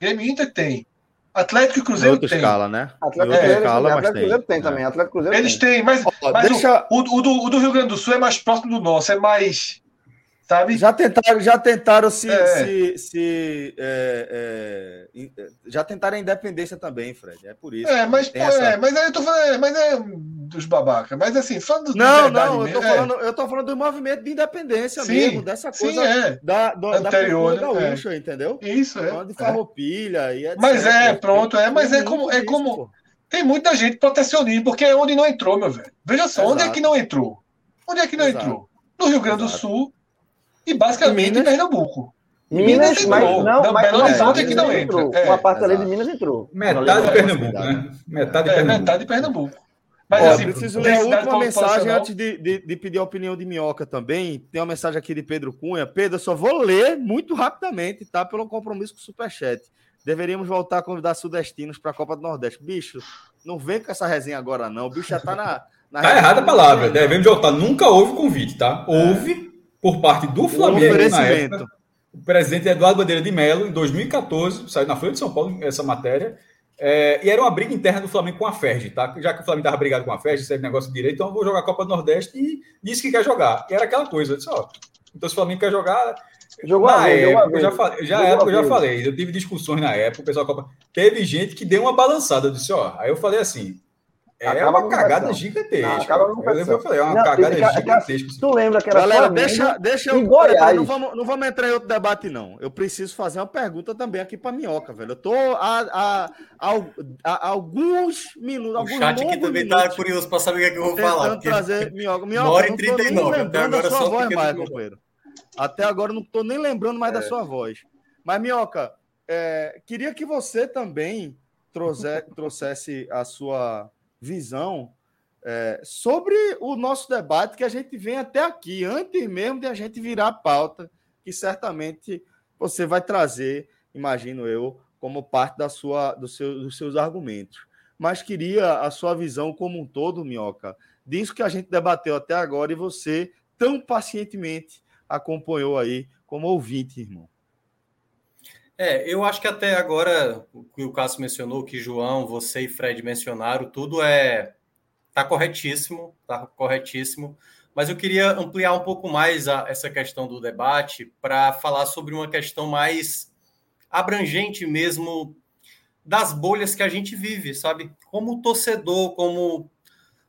Grêmio Inter tem. Atlético e Cruzeiro outra tem. escala, né? Atlético, é, escala, Atlético Cruzeiro tem, também. Atlético Cruzeiro Eles têm, mas, mas deixa... o, o, do, o do Rio Grande do Sul é mais próximo do nosso, é mais Sabe? Já tentaram, já tentaram se. É. se, se é, é, já tentaram a independência também, Fred. É por isso. É, mas, pô, essa... é, mas aí eu tô falando. É, mas é dos babaca. Mas assim, falando Não, não, eu tô, é. falando, eu tô falando do movimento de independência sim, mesmo, dessa coisa sim, da, da, Anterior, da gaúcha, entendeu? Isso, é. De farroupilha e etc. Mas é, pronto, é, mas é como. É como tem muita gente protecionismo, porque é onde não entrou, meu velho. Veja só, Exato. onde é que não entrou? Onde é que não Exato. entrou? No Rio Grande do Sul e basicamente em Pernambuco. Minas, Minas mas entrou. não, não, mas Belo Horizonte é que não entra. É, uma parte ali de Minas entrou. Metade de Pernambuco, né? Metade de é, Pernambuco. Metade de Pernambuco. Mas Ó, assim, preciso ler a última mensagem antes de, de, de, pedir a opinião de Minhoca também. Tem uma mensagem aqui de Pedro Cunha. Pedro, eu só vou ler muito rapidamente, tá? Pelo compromisso com o Superchat. Deveríamos voltar a convidar sudestinos para a Copa do Nordeste. Bicho, não vem com essa resenha agora, não. O bicho já tá na. na tá errada a palavra. Devemos voltar. Nunca houve convite, tá? Houve por parte do Flamengo na época. O presidente Eduardo Bandeira de Mello, em 2014, saiu na Folha de São Paulo essa matéria. É, e era uma briga interna do Flamengo com a Ferdi, tá? Já que o Flamengo estava brigado com a Ferdi, esse é negócio de direito, então eu vou jogar a Copa do Nordeste e disse que quer jogar. E era aquela coisa, eu disse, ó, então se o Flamengo quer jogar. Jogou na vez, época, eu já, falei, já, época, eu já falei, eu tive discussões na época, o pessoal Copa. Teve gente que deu uma balançada, eu disse, ó, aí eu falei assim, é uma cagada gigantesca. Não, eu, falei, é uma não, cagada é gigantesca. tu lembra que era Galera, deixa, deixa eu. Goiás. Não vamos, não vamos entrar em outro debate, não. Eu preciso fazer uma pergunta também aqui para Minhoca, velho. Eu tô a, a, a, alguns minutos. O alguns chat aqui também tá curioso para saber o que, é que eu vou falar. trazer Minhoca. Minhoca, hora e 39. Até agora sua voz mais, companheiro. Até agora não tô nem lembrando mais é. da sua voz. Mas, Minhoca, é, queria que você também trouxesse a sua visão é, sobre o nosso debate que a gente vem até aqui, antes mesmo de a gente virar a pauta, que certamente você vai trazer, imagino eu, como parte da sua, do seu, dos seus argumentos. Mas queria a sua visão como um todo, Minhoca, disso que a gente debateu até agora e você tão pacientemente acompanhou aí como ouvinte, irmão. É, eu acho que até agora, o que o Cássio mencionou, que João, você e Fred mencionaram, tudo é tá corretíssimo, tá corretíssimo. Mas eu queria ampliar um pouco mais a, essa questão do debate para falar sobre uma questão mais abrangente mesmo das bolhas que a gente vive, sabe? Como torcedor, como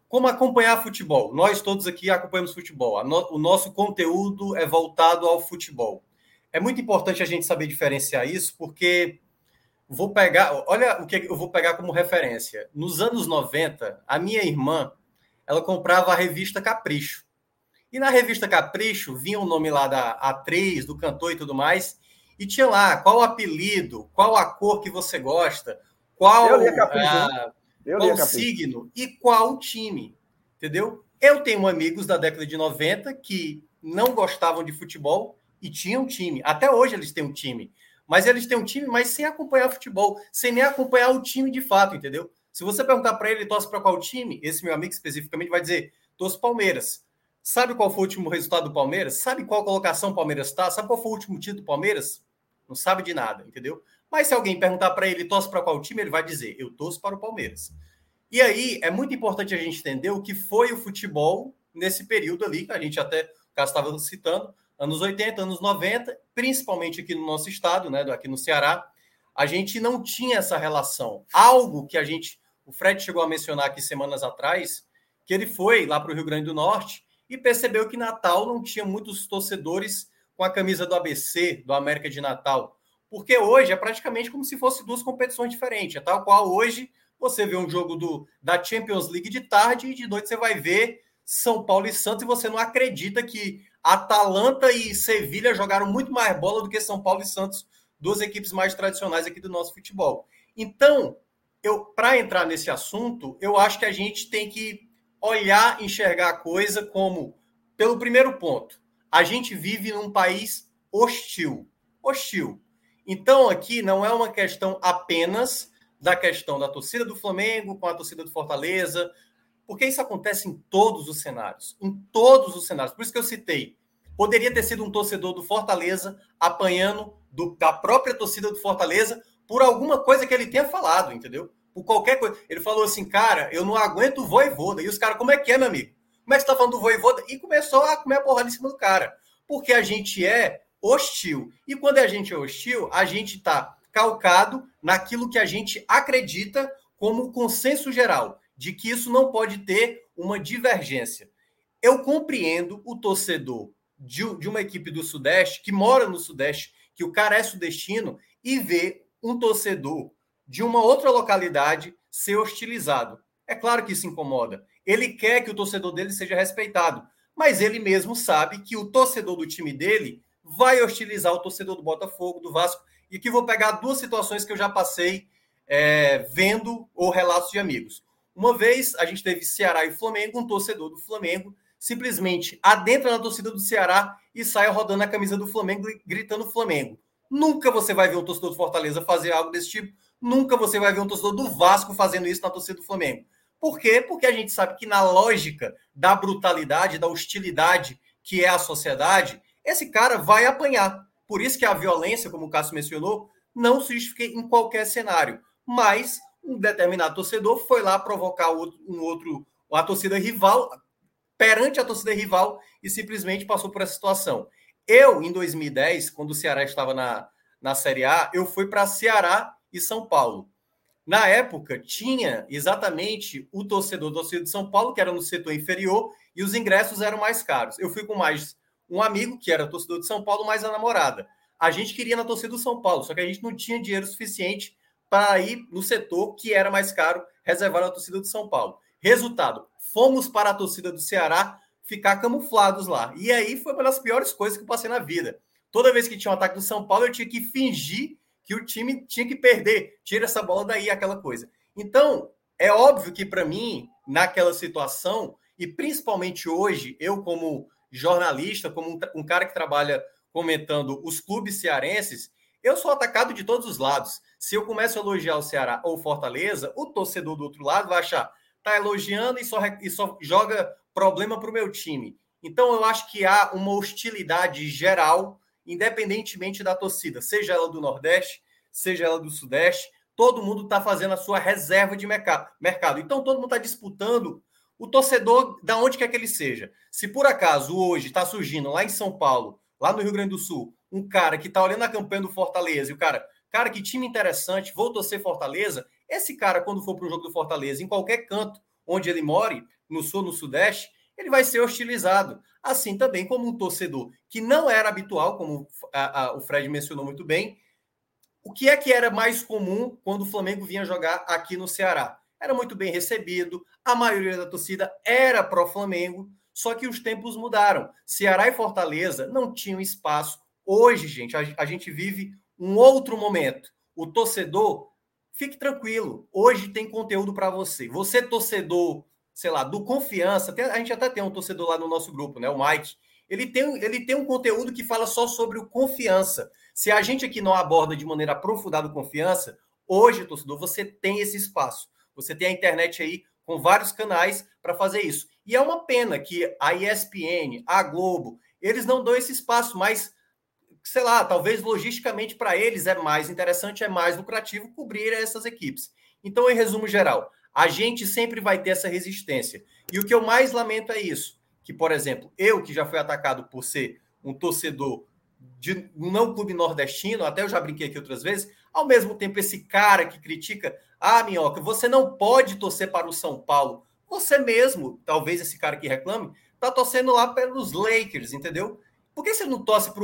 como acompanhar futebol. Nós todos aqui acompanhamos futebol. O nosso conteúdo é voltado ao futebol. É muito importante a gente saber diferenciar isso, porque vou pegar, olha o que eu vou pegar como referência. Nos anos 90, a minha irmã, ela comprava a revista Capricho. E na revista Capricho vinha o nome lá da atriz, do cantor e tudo mais, e tinha lá qual o apelido, qual a cor que você gosta, qual, Capricho, qual signo e qual time, entendeu? Eu tenho amigos da década de 90 que não gostavam de futebol e tinham um time. Até hoje eles têm um time. Mas eles têm um time, mas sem acompanhar futebol, sem nem acompanhar o time de fato, entendeu? Se você perguntar para ele, torce para qual time? Esse meu amigo especificamente vai dizer, torce Palmeiras. Sabe qual foi o último resultado do Palmeiras? Sabe qual colocação o Palmeiras está? Sabe qual foi o último título do Palmeiras? Não sabe de nada, entendeu? Mas se alguém perguntar para ele, torce para qual time, ele vai dizer, eu torço para o Palmeiras. E aí é muito importante a gente entender o que foi o futebol nesse período ali, que a gente até, o Cássio estava citando, anos 80, anos 90, principalmente aqui no nosso estado, né, aqui no Ceará, a gente não tinha essa relação. Algo que a gente, o Fred chegou a mencionar aqui semanas atrás, que ele foi lá para o Rio Grande do Norte e percebeu que Natal não tinha muitos torcedores com a camisa do ABC, do América de Natal. Porque hoje é praticamente como se fosse duas competições diferentes. É tal qual hoje você vê um jogo do, da Champions League de tarde e de noite você vai ver São Paulo e Santos e você não acredita que Atalanta e Sevilha jogaram muito mais bola do que São Paulo e Santos, duas equipes mais tradicionais aqui do nosso futebol. Então, eu para entrar nesse assunto, eu acho que a gente tem que olhar, enxergar a coisa como, pelo primeiro ponto, a gente vive num país hostil. Hostil. Então, aqui não é uma questão apenas da questão da torcida do Flamengo com a torcida do Fortaleza, porque isso acontece em todos os cenários. Em todos os cenários. Por isso que eu citei. Poderia ter sido um torcedor do Fortaleza apanhando do, da própria torcida do Fortaleza por alguma coisa que ele tenha falado, entendeu? por qualquer coisa. Ele falou assim, cara, eu não aguento o voivoda. E os caras, como é que é, meu amigo? Como é que você tá falando do voivoda? E começou a comer a porrada em cima do cara. Porque a gente é hostil. E quando a gente é hostil, a gente tá calcado naquilo que a gente acredita como consenso geral, de que isso não pode ter uma divergência. Eu compreendo o torcedor de, de uma equipe do Sudeste, que mora no Sudeste, que o cara é sudestino, e vê um torcedor de uma outra localidade ser hostilizado. É claro que isso incomoda. Ele quer que o torcedor dele seja respeitado, mas ele mesmo sabe que o torcedor do time dele vai hostilizar o torcedor do Botafogo, do Vasco. E aqui vou pegar duas situações que eu já passei é, vendo ou relatos de amigos. Uma vez a gente teve Ceará e Flamengo, um torcedor do Flamengo simplesmente adentra na torcida do Ceará e sai rodando a camisa do Flamengo gritando Flamengo. Nunca você vai ver um torcedor do Fortaleza fazer algo desse tipo, Nunca você vai ver um torcedor do Vasco fazendo isso na torcida do Flamengo. Por quê? Porque a gente sabe que na lógica da brutalidade, da hostilidade que é a sociedade, esse cara vai apanhar. Por isso que a violência, como o Cássio mencionou, não se justifica em qualquer cenário. Mas um determinado torcedor foi lá provocar um outro, a torcida rival, perante a torcida rival, e simplesmente passou por essa situação. Eu, em 2010, quando o Ceará estava na, na Série A, eu fui para Ceará e São Paulo. Na época, tinha exatamente o torcedor do torcedor de São Paulo, que era no setor inferior, e os ingressos eram mais caros. Eu fui com mais um amigo, que era torcedor de São Paulo, mais a namorada. A gente queria na torcida do São Paulo, só que a gente não tinha dinheiro suficiente para ir no setor que era mais caro, reservado à torcida do São Paulo. Resultado, fomos para a torcida do Ceará ficar camuflados lá. E aí foi uma das piores coisas que eu passei na vida. Toda vez que tinha um ataque do São Paulo, eu tinha que fingir que o time tinha que perder. Tira essa bola daí, aquela coisa. Então, é óbvio que para mim, naquela situação, e principalmente hoje, eu como jornalista, como um, um, cara que trabalha comentando os clubes cearenses, eu sou atacado de todos os lados. Se eu começo a elogiar o Ceará ou Fortaleza, o torcedor do outro lado vai achar, tá elogiando e só, e só joga problema para o meu time. Então eu acho que há uma hostilidade geral, independentemente da torcida, seja ela do Nordeste, seja ela do Sudeste, todo mundo está fazendo a sua reserva de mercado. Então todo mundo está disputando o torcedor da onde quer que ele seja. Se por acaso hoje está surgindo lá em São Paulo, lá no Rio Grande do Sul, um cara que está olhando a campanha do Fortaleza e o cara, cara, que time interessante, vou torcer Fortaleza. Esse cara, quando for para o jogo do Fortaleza, em qualquer canto onde ele more, no sul, no sudeste, ele vai ser hostilizado. Assim também como um torcedor que não era habitual, como a, a, o Fred mencionou muito bem. O que é que era mais comum quando o Flamengo vinha jogar aqui no Ceará? Era muito bem recebido, a maioria da torcida era pró-Flamengo, só que os tempos mudaram. Ceará e Fortaleza não tinham espaço Hoje, gente, a, a gente vive um outro momento. O torcedor, fique tranquilo. Hoje tem conteúdo para você. Você, torcedor, sei lá, do confiança, tem, a gente até tem um torcedor lá no nosso grupo, né? O Mike. Ele tem, ele tem um conteúdo que fala só sobre o confiança. Se a gente aqui não aborda de maneira aprofundada o confiança, hoje, torcedor, você tem esse espaço. Você tem a internet aí com vários canais para fazer isso. E é uma pena que a ESPN, a Globo, eles não dão esse espaço, mas sei lá, talvez logisticamente para eles é mais interessante, é mais lucrativo cobrir essas equipes. Então, em resumo geral, a gente sempre vai ter essa resistência. E o que eu mais lamento é isso, que, por exemplo, eu que já fui atacado por ser um torcedor de não clube nordestino, até eu já brinquei aqui outras vezes, ao mesmo tempo esse cara que critica, ah, Minhoca, você não pode torcer para o São Paulo. Você mesmo, talvez esse cara que reclame, tá torcendo lá pelos Lakers, entendeu? Por que você não torce para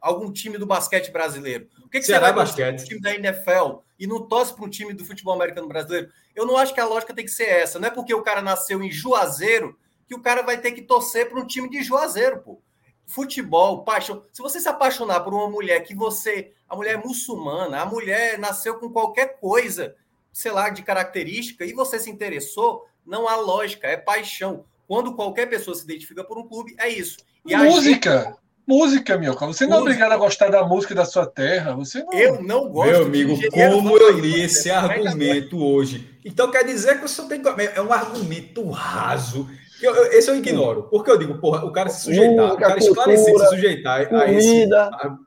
algum time do basquete brasileiro? Por que, que você vai para um time da NFL e não torce para um time do futebol americano brasileiro? Eu não acho que a lógica tem que ser essa. Não é porque o cara nasceu em Juazeiro que o cara vai ter que torcer para um time de Juazeiro, pô. Futebol, paixão. Se você se apaixonar por uma mulher que você. A mulher é muçulmana, a mulher nasceu com qualquer coisa, sei lá, de característica, e você se interessou, não há lógica, é paixão. Quando qualquer pessoa se identifica por um clube, é isso. E música! Gente... Música, meu cara. Você não é obrigado a gostar da música da sua terra. Você não... Eu não gosto. Meu amigo, como eu li esse argumento hoje. Então quer dizer que você tem É um argumento raso. Eu, eu, esse eu ignoro. Porque eu digo, porra, o cara se sujeitar, o cara esclarecer, se sujeitar comida. a esse. Então,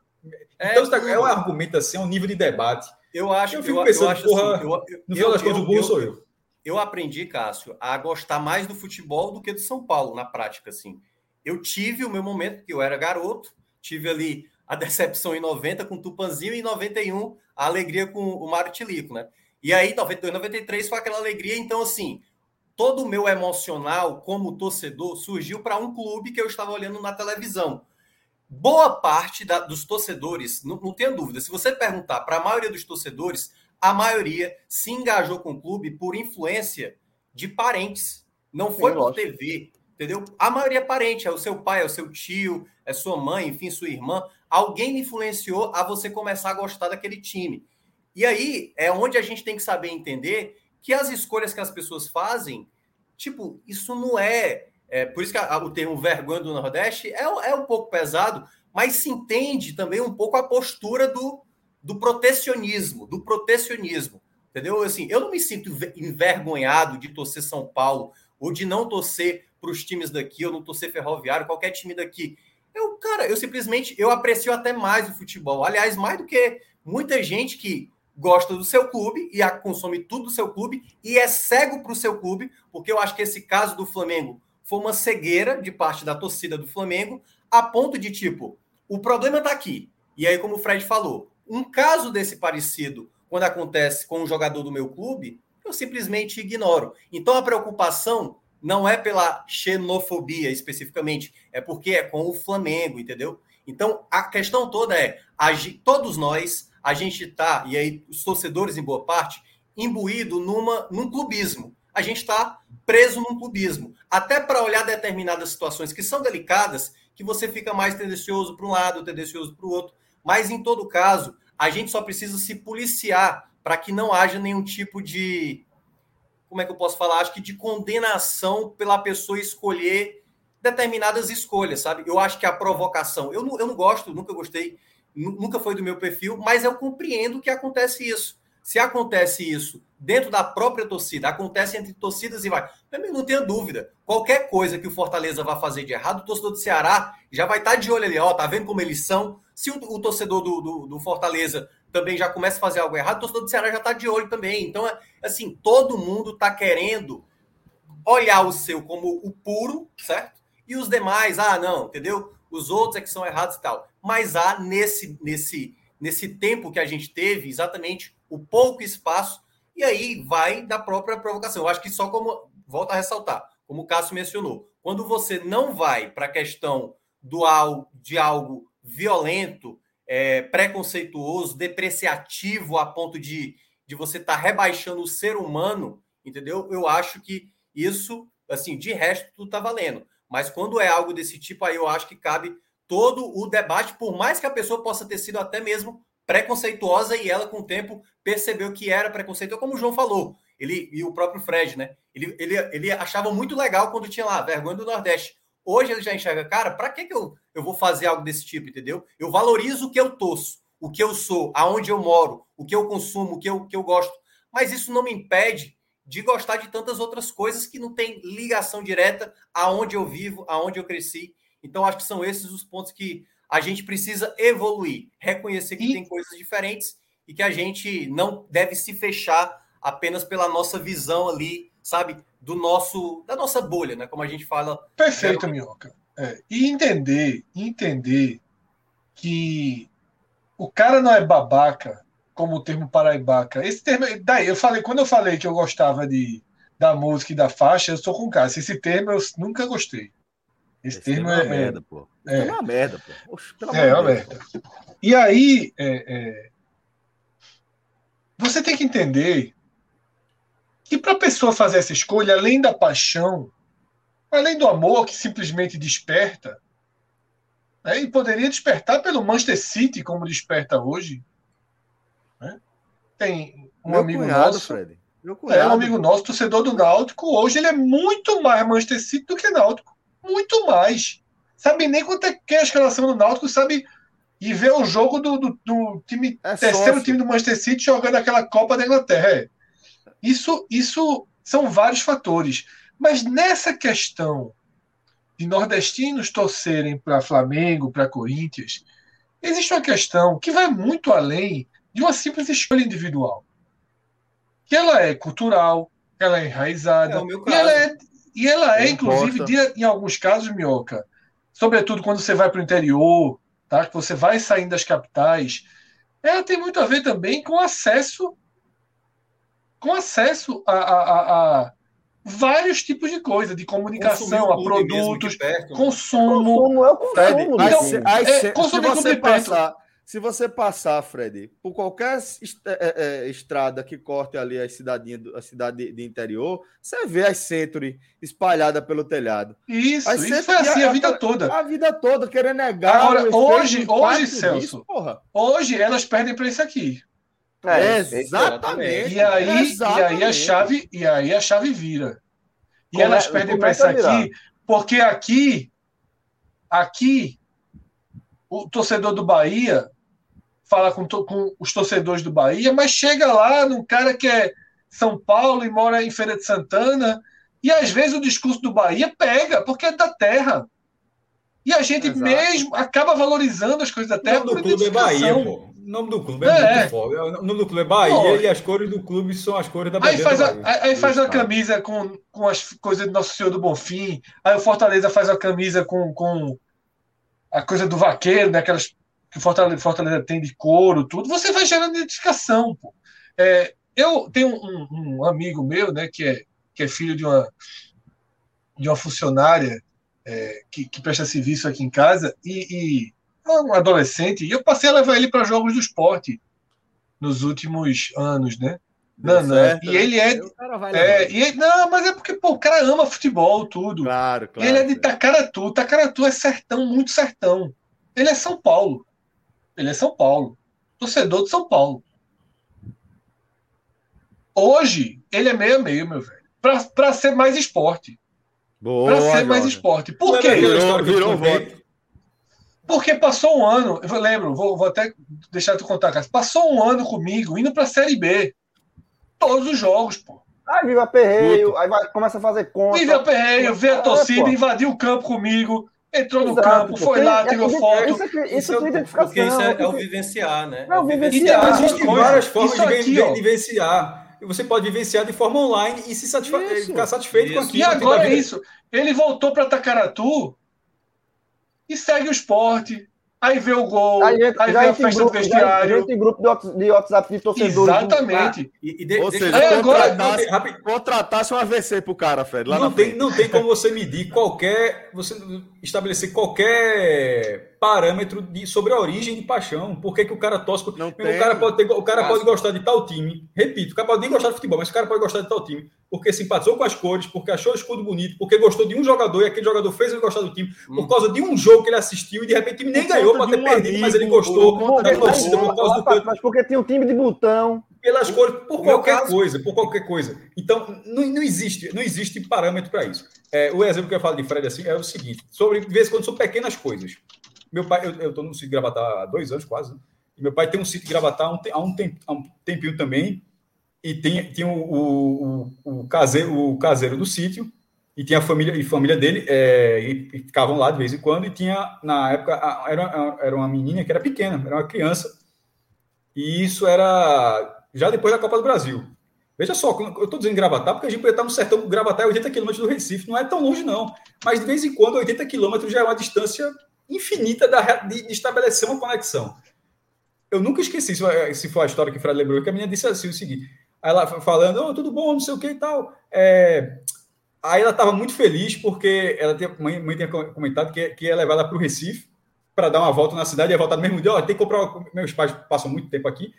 é, é um argumento assim, é um nível de debate. Eu acho eu fico pensando, eu acho porra, assim, eu, no final das contas, o burro sou eu. Eu aprendi, Cássio, a gostar mais do futebol do que do São Paulo, na prática, assim eu tive o meu momento, que eu era garoto, tive ali a decepção em 90 com o Tupanzinho e em 91 a alegria com o Mário Tilico, né? E aí, 92, 93 foi aquela alegria. Então, assim, todo o meu emocional como torcedor surgiu para um clube que eu estava olhando na televisão. Boa parte da, dos torcedores, não, não tenha dúvida, se você perguntar para a maioria dos torcedores, a maioria se engajou com o clube por influência de parentes. Não foi Sim, por lógico. TV, entendeu? A maioria é parente, é o seu pai, é o seu tio, é sua mãe, enfim, sua irmã. Alguém influenciou a você começar a gostar daquele time. E aí é onde a gente tem que saber entender que as escolhas que as pessoas fazem, tipo, isso não é. é por isso que a, o termo vergonha do Nordeste é, é um pouco pesado, mas se entende também um pouco a postura do, do protecionismo, do protecionismo. Entendeu? Assim, eu não me sinto envergonhado de torcer São Paulo ou de não torcer para os times daqui, ou não torcer ferroviário, qualquer time daqui. Eu, cara, eu simplesmente eu aprecio até mais o futebol. Aliás, mais do que muita gente que gosta do seu clube e consome tudo do seu clube e é cego para o seu clube, porque eu acho que esse caso do Flamengo foi uma cegueira de parte da torcida do Flamengo, a ponto de tipo, o problema está aqui. E aí, como o Fred falou, um caso desse parecido, quando acontece com um jogador do meu clube, eu simplesmente ignoro. Então a preocupação não é pela xenofobia especificamente, é porque é com o Flamengo, entendeu? Então, a questão toda é, a, todos nós, a gente está, e aí os torcedores em boa parte, imbuído numa, num clubismo. A gente está preso num clubismo. Até para olhar determinadas situações que são delicadas, que você fica mais tendencioso para um lado, tendencioso para o outro. Mas, em todo caso, a gente só precisa se policiar para que não haja nenhum tipo de como é que eu posso falar? Acho que de condenação pela pessoa escolher determinadas escolhas, sabe? Eu acho que a provocação, eu não, eu não gosto, nunca gostei, nunca foi do meu perfil, mas eu compreendo que acontece isso. Se acontece isso dentro da própria torcida, acontece entre torcidas e vai. Também não tenha dúvida. Qualquer coisa que o Fortaleza vá fazer de errado, o torcedor do Ceará já vai estar tá de olho ali, ó, tá vendo como eles são? Se o, o torcedor do, do, do, Fortaleza também já começa a fazer algo errado, o torcedor do Ceará já está de olho também. Então, assim, todo mundo está querendo olhar o seu como o puro, certo? E os demais, ah, não, entendeu? Os outros é que são errados e tal. Mas há nesse, nesse, nesse tempo que a gente teve, exatamente o pouco espaço, e aí vai da própria provocação. Eu acho que só como, volta a ressaltar, como o Cássio mencionou, quando você não vai para a questão do de algo violento, é, preconceituoso, depreciativo a ponto de, de você estar tá rebaixando o ser humano, entendeu? Eu acho que isso, assim, de resto, tudo está valendo. Mas quando é algo desse tipo, aí eu acho que cabe todo o debate, por mais que a pessoa possa ter sido até mesmo preconceituosa e ela, com o tempo, percebeu que era preconceituosa, como o João falou. Ele e o próprio Fred, né? Ele, ele, ele achava muito legal quando tinha lá vergonha do Nordeste. Hoje ele já enxerga, cara, para que, que eu, eu vou fazer algo desse tipo, entendeu? Eu valorizo o que eu torço, o que eu sou, aonde eu moro, o que eu consumo, o que eu, que eu gosto. Mas isso não me impede de gostar de tantas outras coisas que não tem ligação direta aonde eu vivo, aonde eu cresci. Então, acho que são esses os pontos que a gente precisa evoluir, reconhecer que e... tem coisas diferentes e que a gente não deve se fechar apenas pela nossa visão ali, sabe, do nosso da nossa bolha, né? Como a gente fala. Perfeito, Minhoca. É, e entender, entender que o cara não é babaca, como o termo paraibaca. Esse termo, daí eu falei, quando eu falei que eu gostava de da música e da faixa, eu sou com cara. Esse termo eu nunca gostei. Esse, Esse termo é, é, uma merda, pô. É, é uma merda, pô. Oxe, é, uma merda. E aí, é, é, você tem que entender que para a pessoa fazer essa escolha, além da paixão, além do amor que simplesmente desperta, né, e poderia despertar pelo Manchester City, como desperta hoje. Né? Tem um Meu amigo cunhado, nosso. Fred. Cunhado. É um amigo nosso, torcedor do Náutico. Hoje ele é muito mais Manchester City do que Náutico muito mais. Sabe nem quanto é que é a escalação do Náutico, sabe? E ver o jogo do, do, do time, é terceiro time do Manchester City jogando aquela Copa da Inglaterra. É. Isso, isso são vários fatores. Mas nessa questão de nordestinos torcerem para Flamengo, para Corinthians, existe uma questão que vai muito além de uma simples escolha individual. Que ela é cultural, ela é enraizada, é e ela é e ela é, inclusive, de, em alguns casos, Minhoca, sobretudo quando você vai para o interior, tá? que você vai saindo das capitais, ela tem muito a ver também com acesso com acesso a, a, a vários tipos de coisa, de comunicação, a produtos, perto, consumo. Consumo é o consumo. Então, aí, é, consumir se você passar, se você passar, Fred, por qualquer é, é, estrada que corte ali a cidadinha, a cidade de, interior, você vê as Century espalhadas pelo telhado. Isso, as isso foi assim a, a, vida toda. A vida toda, querendo negar. Agora, hoje, hoje, Celso, disso, hoje elas perdem para isso aqui. É, exatamente. E aí, exatamente. e aí a chave, e aí a chave vira. E Come, elas perdem para isso aqui, porque aqui, aqui, o torcedor do Bahia fala com, com os torcedores do Bahia, mas chega lá num cara que é São Paulo e mora em Feira de Santana, e às vezes o discurso do Bahia pega, porque é da terra. E a gente Exato. mesmo acaba valorizando as coisas da terra. O nome do clube é Bahia, pô. O nome do clube é, é. muito. O nome do clube é Bahia pô. e as cores do clube são as cores da Bahia. Aí faz, a, aí faz uma camisa com, com as coisas do Nosso Senhor do Bonfim. Aí o Fortaleza faz a camisa com, com a coisa do vaqueiro, né? Aquelas que Fortaleza, Fortaleza tem de couro, tudo, você vai gerando identificação. Pô. É, eu tenho um, um, amigo meu, né, que é, que é filho de uma, de uma funcionária é, que, que, presta serviço aqui em casa, e, e é um adolescente, e eu passei a levar ele para jogos do esporte nos últimos anos, né? Não, não. Certo, e ele é. é e ele, não, mas é porque pô, o cara ama futebol, tudo. Claro, claro. E ele é de Tacaratu. Tacaratu é sertão, muito sertão. Ele é São Paulo. Ele é São Paulo. Torcedor de São Paulo. Hoje, ele é meio a meio, meu velho. Para ser mais esporte. Para ser mais esporte. Por quê? Virou, virou voto. Porque passou um ano, eu lembro, vou, vou até deixar tu contar, cara. Passou um ano comigo indo para a Série B. Todos os jogos, pô. Aí vive aperreio, aí vai, começa a fazer conta. Vive aperreio, vê a torcida, é, invadiu o campo comigo, entrou no campo, foi Tem- lá, é- tirou isso- foto. Isso, aqui- isso, Isso é- tem identificação. porque isso é, é o vivenciar, né? Não, É o vivenciar. Então, Existem várias formas de aqui, ó. vivenciar. E Você pode vivenciar de forma online e se satisfa Isso. ficar satisfeito com Isso. aquilo. E agora é isso. Ele voltou para Tacaratu e segue o esporte. Aí vê o gol, aí, Aí entra, vê já a festa grupo, do vestiário. entra em grupo de Whats- de WhatsApp de torcedores. Exatamente. E, e de- Ou deixa seja, Aí agora- contratasse, contratasse um AVC pro cara, Fred, lá não tem, frente. não tem como você medir qualquer, você estabelecer qualquer parâmetro de, sobre a origem de paixão. Por que, que o cara torce? Não o tem. cara pode ter, o cara pode gostar de tal time. Repito, o cara pode nem gostar de futebol, mas o cara pode gostar de tal time porque simpatizou com as cores, porque achou o escudo bonito, porque gostou de um jogador e aquele jogador fez ele gostar do time, por causa de um jogo que ele assistiu e de repente o time nem Hum. Por ganhou, pode ter um perdido, mas ele amigo, gostou por da torcida, por causa do canto Mas porque tinha um time de botão. pelas cores, por qualquer caso- coisa, por qualquer coisa. Então, não, não existe, não existe parâmetro para isso. É, o exemplo que eu falo de Fred assim é o seguinte: sobre de vez em quando são pequenas coisas. Meu pai, eu estou no sítio Gravatar há dois anos quase. né? E meu pai tem um sítio Gravatar há um, há um, há um tempinho também. E tem, tem o, o, o, o caseiro, o caseiro do sítio e tinha a família e família dele é, e, e ficavam lá de vez em quando e tinha na época a- era, era uma menina que era pequena, era uma criança e isso era já depois da Copa do Brasil. Veja só, eu estou dizendo Gravatar, porque a gente podia estar no sertão, Gravatar é 80 quilômetros do Recife, não é tão longe não, mas de vez em quando 80 quilômetros já é uma distância infinita da, de, de estabelecer uma conexão. Eu nunca esqueci, se foi- se foi a história que o Fred lembrou, que a menina disse assim, o seguinte, ela falando, oh, tudo bom, não sei o que e tal, é, Aí ela estava muito feliz porque ela tinha, mãe, mãe tinha comentado que, que ia levar ela para o Recife para dar uma volta na cidade, ia voltar no mesmo dia. Ó, tem que comprar. Meus pais passam muito tempo aqui,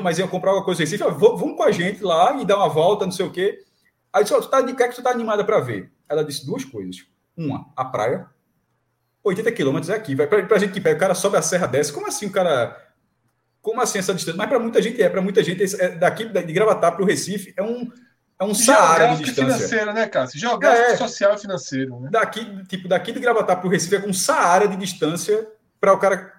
mas iam comprar alguma coisa no Recife. Ó, vamos com a gente lá e dar uma volta, não sei o quê. Aí disse: ó, tu tá, de que é que tu tá animada para ver? Ela disse duas coisas. Uma, a praia. 80 quilômetros é aqui. Vai pra, pra gente que pega, o cara sobe a serra desce. Como assim o cara. Como assim essa distância? Mas para muita gente é. Para muita gente, é, daqui de Gravatar para o Recife é um, é um Saara de distância. financeiro, né, Cássio? Geográfico, É. social e financeiro, né? daqui, tipo, daqui de Gravatar para o Recife é com um Saara de distância para o cara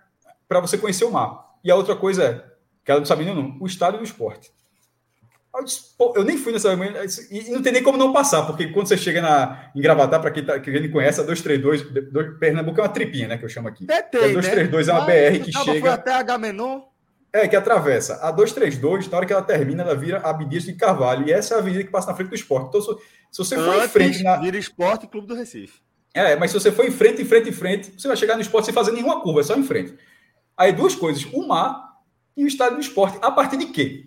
para você conhecer o mar. E a outra coisa é, que ela não sabia não, o estádio do esporte. Eu, disse, eu nem fui nessa reunião, e não tem nem como não passar, porque quando você chega na, em Gravatar, para quem, tá, quem não conhece, a 232, dois- Pernambuco é uma tripinha, né, que eu chamo aqui. Tetei, É 232 é uma BR que acaba, Foi chega- até H menor. É, que atravessa. A 232, na hora que ela termina, ela vira a Abdias de Carvalho, e essa é a avenida que passa na frente do esporte. Então, se, se você for em frente na, vira Esporte Clube do Recife. É, mas se você for em frente, em frente, em frente, você vai chegar no esporte sem fazer nenhuma curva, é só em frente. Aí duas coisas, o mar e o estádio do esporte. A partir de quê?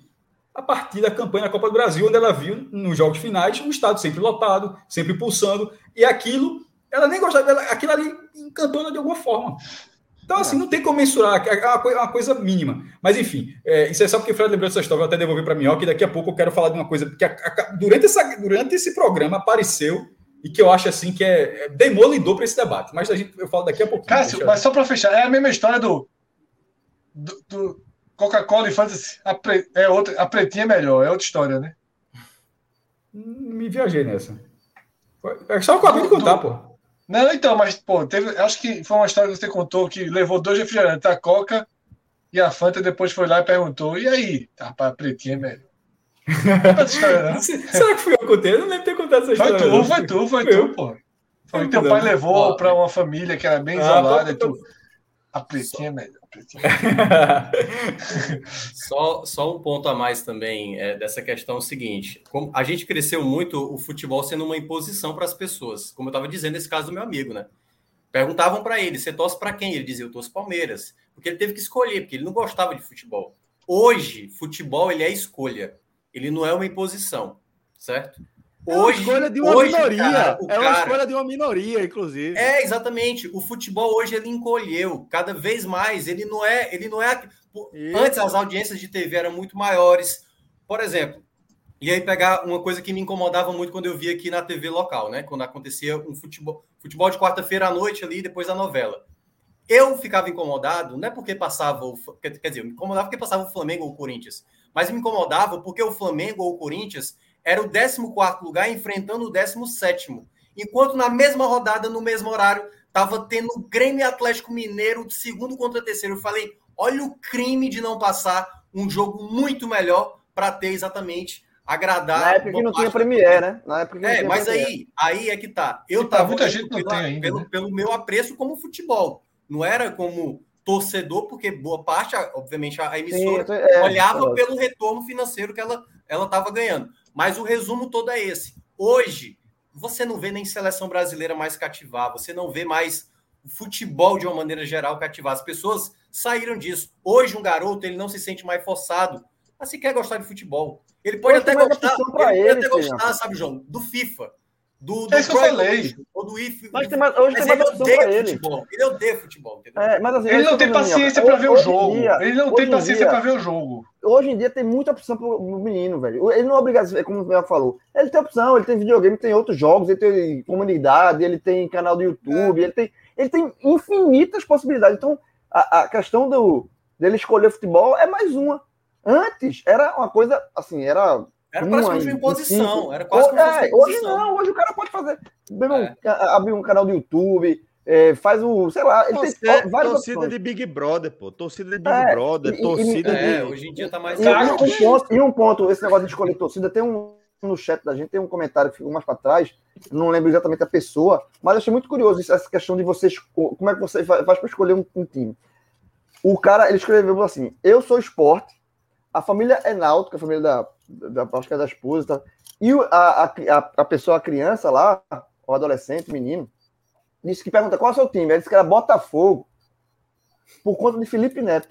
A partir da campanha da Copa do Brasil, onde ela viu nos jogos finais o estádio sempre lotado, sempre pulsando, e aquilo, ela nem gostava dela, aquilo ali encantou ela de alguma forma. Então, assim, não tem como mensurar, é uma coi- é uma coisa mínima. Mas, enfim, é, isso é só porque o Fred lembrou dessa história, vou até devolver para a Minhoca, e daqui a pouco eu quero falar de uma coisa que a- a- durante, essa, durante esse programa apareceu e que eu acho assim que é, é demolidor para esse debate. Mas a gente, eu falo daqui a pouquinho. Cássio, mas só para fechar, é a mesma história do, do, do Coca-Cola e Fantasy. A, pre, é outra, a pretinha é melhor, é outra história, né? Me viajei nessa. Foi- É só o que eu acabei de contar, pô. Não, então, mas, pô, teve, acho que foi uma história que você contou que levou dois refrigerantes, a Coca e a Fanta, depois foi lá e perguntou, e aí? Rapaz, a pretinha é melhor. Não é essa história, não. (laughs) Será que fui eu que contei? Eu não lembro de ter contado essa Foi história. tu, não. foi tu, foi eu. tu, pô. Foi Eu teu pai levou para uma família que era bem Ah, isolada e tô- tu. A pretinha é melhor. (laughs) Só, só um ponto a mais também é, dessa questão é o seguinte: como a gente cresceu muito o futebol sendo uma imposição para as pessoas, como eu estava dizendo nesse caso do meu amigo, né? Perguntavam para ele: você torce para quem? Ele dizia: eu torço Palmeiras, porque ele teve que escolher, porque ele não gostava de futebol. Hoje, futebol ele é escolha, ele não é uma imposição, certo? É uma escolha de uma hoje, minoria. cara, é uma cara- escolha de uma minoria, inclusive. é, exatamente. O futebol hoje ele encolheu cada vez mais. Ele não é, ele não é. Isso. Antes as audiências de TV eram muito maiores. Por exemplo, e aí pegar uma coisa que me incomodava muito quando eu via aqui na TV local, né? Quando acontecia um futebol, futebol de quarta-feira à noite ali depois da novela. Eu ficava incomodado, não é porque passava o, quer dizer, eu me incomodava porque passava o Flamengo ou o Corinthians, mas me incomodava porque o Flamengo ou o Corinthians era o 14º lugar enfrentando o 17º. Enquanto na mesma rodada, no mesmo horário, tava tendo o Grêmio Atlético Mineiro de segundo contra terceiro. Eu falei, olha o crime de não passar um jogo muito melhor para ter exatamente agradar. Na época que não tinha Premiere, né? Na época que é, mas aí, aí é que tá. Eu tá, tava muita gente não tem ainda, pelo, né? pelo meu apreço como futebol. Não era como torcedor, porque boa parte, obviamente, a emissora Sim, é, olhava é. pelo retorno financeiro que ela ela estava ganhando. Mas o resumo todo é esse. Hoje, você não vê nem seleção brasileira mais cativar, você não vê mais o futebol de uma maneira geral cativar. As pessoas saíram disso. Hoje, um garoto, ele não se sente mais forçado a se quer gostar de futebol. Ele pode Hoje até gostar, ele pode ele, até gostar, sabe, João, do FIFA, do, do É isso que eu falei. Ou do IF. Mas tem hoje mas tem mais ele odeia ele. futebol. Ele odeia futebol? É, mas assim, Ele é não tem paciência para ver o jogo. dia- Ele não tem em paciência dia- para ver o jogo. Hoje em dia tem muita opção pro menino, velho. Ele não é obrigado, é como o Mel falou. Ele tem opção, ele tem videogame, tem outros jogos, ele tem comunidade, ele tem canal do YouTube, ele tem, ele tem infinitas possibilidades. Então, a, a questão do, dele escolher futebol é mais uma. Antes era uma coisa assim, era. Era uma praticamente uma imposição. Era quase como É, uma hoje não, hoje o cara pode fazer. É. a- abrir um canal do YouTube, é, faz o, sei lá, ele tem várias torcida opções. de Big Brother, pô. Torcida de Big É, Brother, e- e- torcida É, de. hoje em dia tá mais. E, e um ponto, e um ponto, esse negócio de escolher torcida, tem um no chat da gente, tem um comentário que ficou mais para trás, não lembro exatamente a pessoa, mas achei muito curioso isso, essa questão de vocês, como é que você fa- faz para escolher um, um time. O cara, ele escreveu assim, eu sou esporte, a família é náutica, a família da, da, acho que é da esposa e tal, e a, a, a, pessoa, a criança lá, o adolescente, o menino, disse que pergunta qual é o seu time, ele disse que era Botafogo, por conta de Felipe Neto.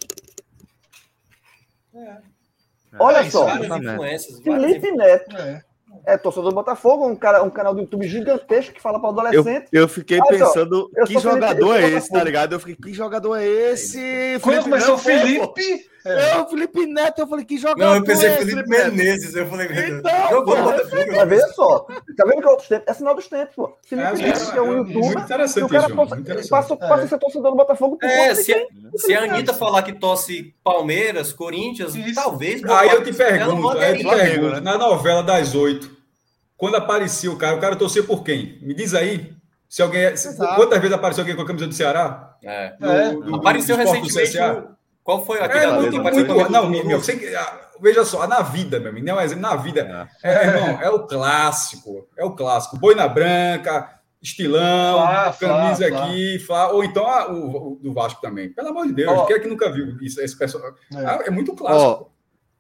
Olha É só, Várias Exatamente. influências. várias Felipe Neto É. é torcedor do Botafogo, um, cara, um canal do YouTube gigantesco que fala para Eu, adolescente. eu fiquei Olha só, pensando, eu que Felipe- jogador eu é esse, tá ligado? Eu fiquei, que jogador é esse? Quando começou o Felipe Neto, Felipe. É. É, o Felipe Neto, eu falei, que jogador Não, eu pensei é esse, Felipe? Menezes. Eu falei, meu Deus. Então, Jogou no pô, Botafogo. Mas veja só, tá vendo que é outros tempos? É sinal dos tempos, pô. Felipe É, Neto, que é um é, é youtuber, muito interessante e o cara passa, interessante. passa, passa a ser torcedor do Botafogo por É, conta de se, quem? se a Anitta falar que tosse Palmeiras, Corinthians, Isso. talvez. Aí eu te pergunto, aí eu te pergunto, né? na novela das oito, quando aparecia o cara, o cara torcia por quem? Me diz aí. Se alguém. se- quantas vezes apareceu alguém com a camisa do Ceará? É. É. Do- do- Apareceu do recentemente. Qual foi aquele É muito, muito. Não, meu, você, que- ah, veja só, na vida, meu amigo, não é um exemplo, na vida. É, irmão, é o clássico. É o clássico. Boina branca, estilão, Flá, camisa Flá. aqui, Flá, ou então a- o, o do Vasco também. Pelo amor de Deus, Ó. quem é que nunca viu isso, esse personagem? É. Ah, É muito clássico.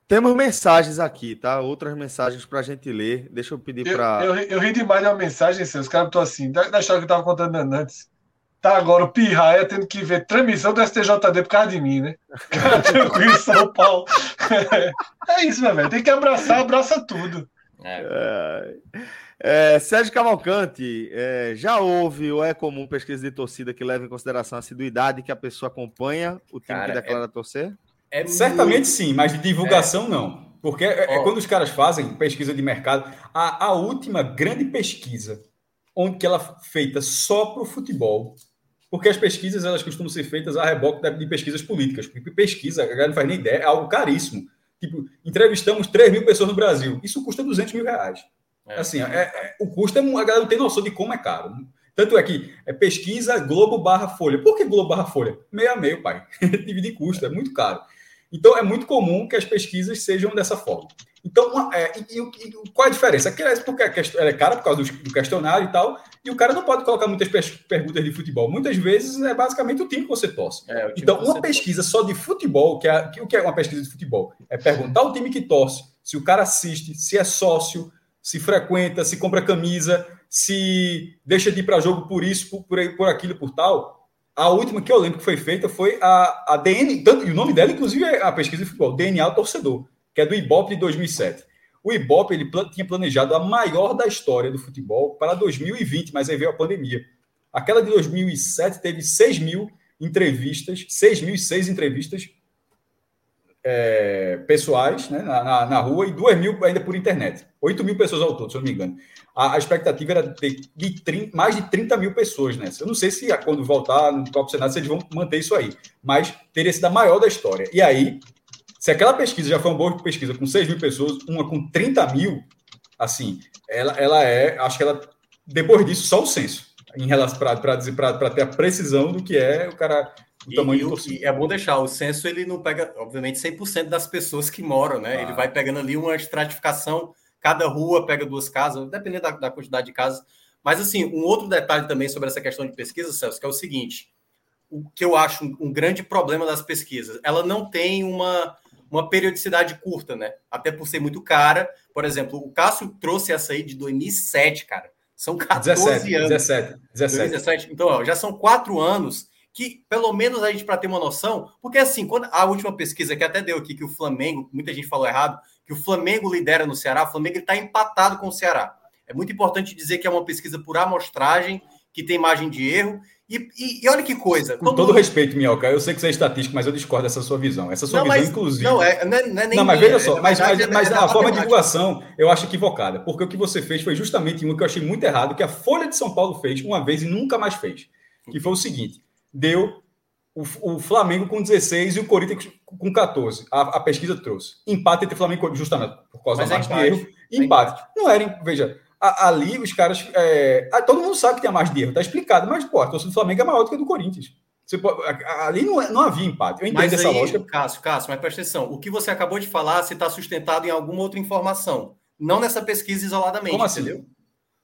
Temos mensagens aqui, tá? Outras mensagens pra gente ler. Deixa eu pedir Eu, pra. eu, ri- eu ri demais de uma mensagem, assim, os caras estão assim, da, da história que eu tava contando antes. Tá agora o Pirraia tendo que ver transmissão do STJD por causa de mim, né? (laughs) Tranquilo, São Paulo. (laughs) É isso, meu velho. Tem que abraçar, abraça tudo. É. É, é, Sérgio Cavalcante, é, já houve ou é comum pesquisa de torcida que leva em consideração a assiduidade que a pessoa acompanha o time Cara, que declara torcer? É Certamente sim, mas de divulgação não. Porque é, é quando os caras fazem pesquisa de mercado. A, a última grande pesquisa, onde que ela é feita só para o futebol, porque as pesquisas elas costumam ser feitas a reboque de, pesquisas políticas. Porque pesquisa, a galera não faz nem ideia, é algo caríssimo. Tipo, entrevistamos 3 mil pessoas no Brasil. Isso custa 200 mil reais. É. Assim, é- é- o custo é. A galera não tem noção de como é caro. Tanto é que é pesquisa Globo barra Folha. Por que Globo barra Folha? Meio a meio, pai. (laughs) Dividir custo, é muito caro. Então é muito comum que as pesquisas sejam dessa forma. Então, uma- é, e, e qual é a diferença? Que é porque ela é cara por causa do, do questionário e tal, e o cara não pode colocar muitas perguntas de futebol. Muitas vezes é basicamente o time que você torce. É, o Então, uma pesquisa só de futebol, que, é, que o que é uma pesquisa de futebol? É perguntar ao time que torce, se o cara assiste, se é sócio, se frequenta, se compra camisa, se deixa de ir para jogo por isso, por, por, por aquilo, por tal. A última que eu lembro que foi feita foi a, a DN, tanto, e o nome dela, inclusive, é a pesquisa de futebol, DNA Torcedor, que é do Ibope de 2007. O Ibope ele tinha planejado a maior da história do futebol para 2020, mas aí veio a pandemia. Aquela de 2007 teve 6 mil entrevistas, 6.006 entrevistas é, pessoais né, na, na, na rua e 2 mil ainda por internet. 8 mil pessoas ao todo, se eu não me engano. A, a expectativa era ter de 30, mais de 30 mil pessoas nessa. Eu não sei se quando voltar no próprio Senado se eles vão manter isso aí, mas teria sido a maior da história. E aí, se aquela pesquisa já foi uma boa pesquisa com 6 mil pessoas, uma com 30 mil, assim, ela, ela é, acho que ela Depois disso, só o censo. Em relação para ter a precisão do que é o cara. O tamanho e, do torcida. é bom deixar, o censo ele não pega, obviamente, 100% das pessoas que moram, né? Ah. Ele vai pegando ali uma estratificação, cada rua pega duas casas, dependendo da, da quantidade de casas. Mas, assim, um outro detalhe também sobre essa questão de pesquisa, Celso, que é o seguinte: o que eu acho um, um grande problema das pesquisas, ela não tem uma, uma periodicidade curta, né? Até por ser muito cara. Por exemplo, o Cássio trouxe essa aí de 2007, cara. São 14 17, anos. 17, 17. 17. Então, ó, já são quatro anos que, pelo menos, a gente para ter uma noção, porque assim, quando a última pesquisa que até deu aqui, que o Flamengo, muita gente falou errado, que o Flamengo lidera no Ceará, o Flamengo está empatado com o Ceará. É muito importante dizer que é uma pesquisa por amostragem, que tem margem de erro, e, e, e, olha que coisa. Com todo, todo respeito, Minhoca, eu sei que você é estatístico, mas eu discordo dessa sua visão. Essa sua não, visão, mas, inclusive. Não, é, não, é, não é nem. Não, mas minha, veja só, mas, mas, é, mas é a forma de divulgação eu acho equivocada, porque o que você fez foi justamente uma que eu achei muito errado, que a Folha de São Paulo fez uma vez e nunca mais fez. Que foi o seguinte: deu o, o Flamengo com 16 e o Corinthians com 14. A, a pesquisa trouxe. Empate entre Flamengo justamente por causa mas da margem de erro. Empate. Não era, veja ali os caras. É, todo mundo sabe que tem a mais de erro, tá explicado, mas, pô, a torcida do Flamengo é maior do que a do Corinthians. Você pode, ali não, não havia empate. Eu entendo mas essa aí, lógica. Cássio, Cássio, mas presta atenção. O que você acabou de falar se está sustentado em alguma outra informação. Não nessa pesquisa isoladamente, Como assim? entendeu?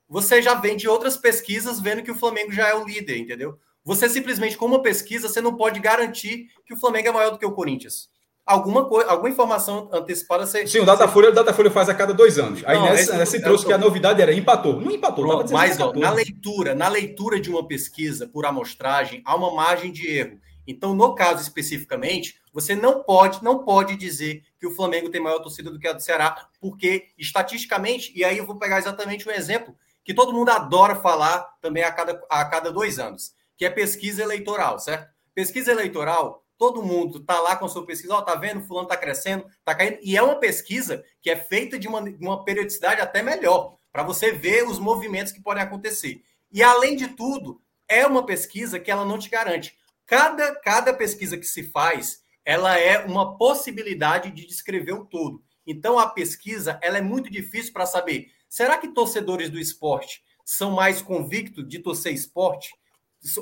Você já vem de outras pesquisas vendo que o Flamengo já é o líder, entendeu? Você simplesmente, com uma pesquisa, você não pode garantir que o Flamengo é maior do que o Corinthians alguma coisa, alguma informação antecipada. Você, Sim, o Datafolha, o Datafolha faz a cada dois anos. Aí não, nessa, nessa trouxe que a novidade era empatou. Não empatou. Pronto, mas ó, na leitura, na leitura de uma pesquisa por amostragem, há uma margem de erro. Então, no caso especificamente, você não pode, não pode dizer que o Flamengo tem maior torcida do que a do Ceará, porque estatisticamente, e aí eu vou pegar exatamente um exemplo que todo mundo adora falar também a cada, a cada dois anos, que é pesquisa eleitoral, certo? Pesquisa eleitoral, todo mundo está lá com a sua pesquisa, ó, tá vendo, fulano está crescendo, está caindo, e é uma pesquisa que é feita de uma, uma periodicidade até melhor, para você ver os movimentos que podem acontecer. E além de tudo, é uma pesquisa que ela não te garante. Cada, cada pesquisa que se faz, ela é uma possibilidade de descrever o todo. Então a pesquisa, ela é muito difícil para saber, será que torcedores do esporte são mais convictos de torcer esporte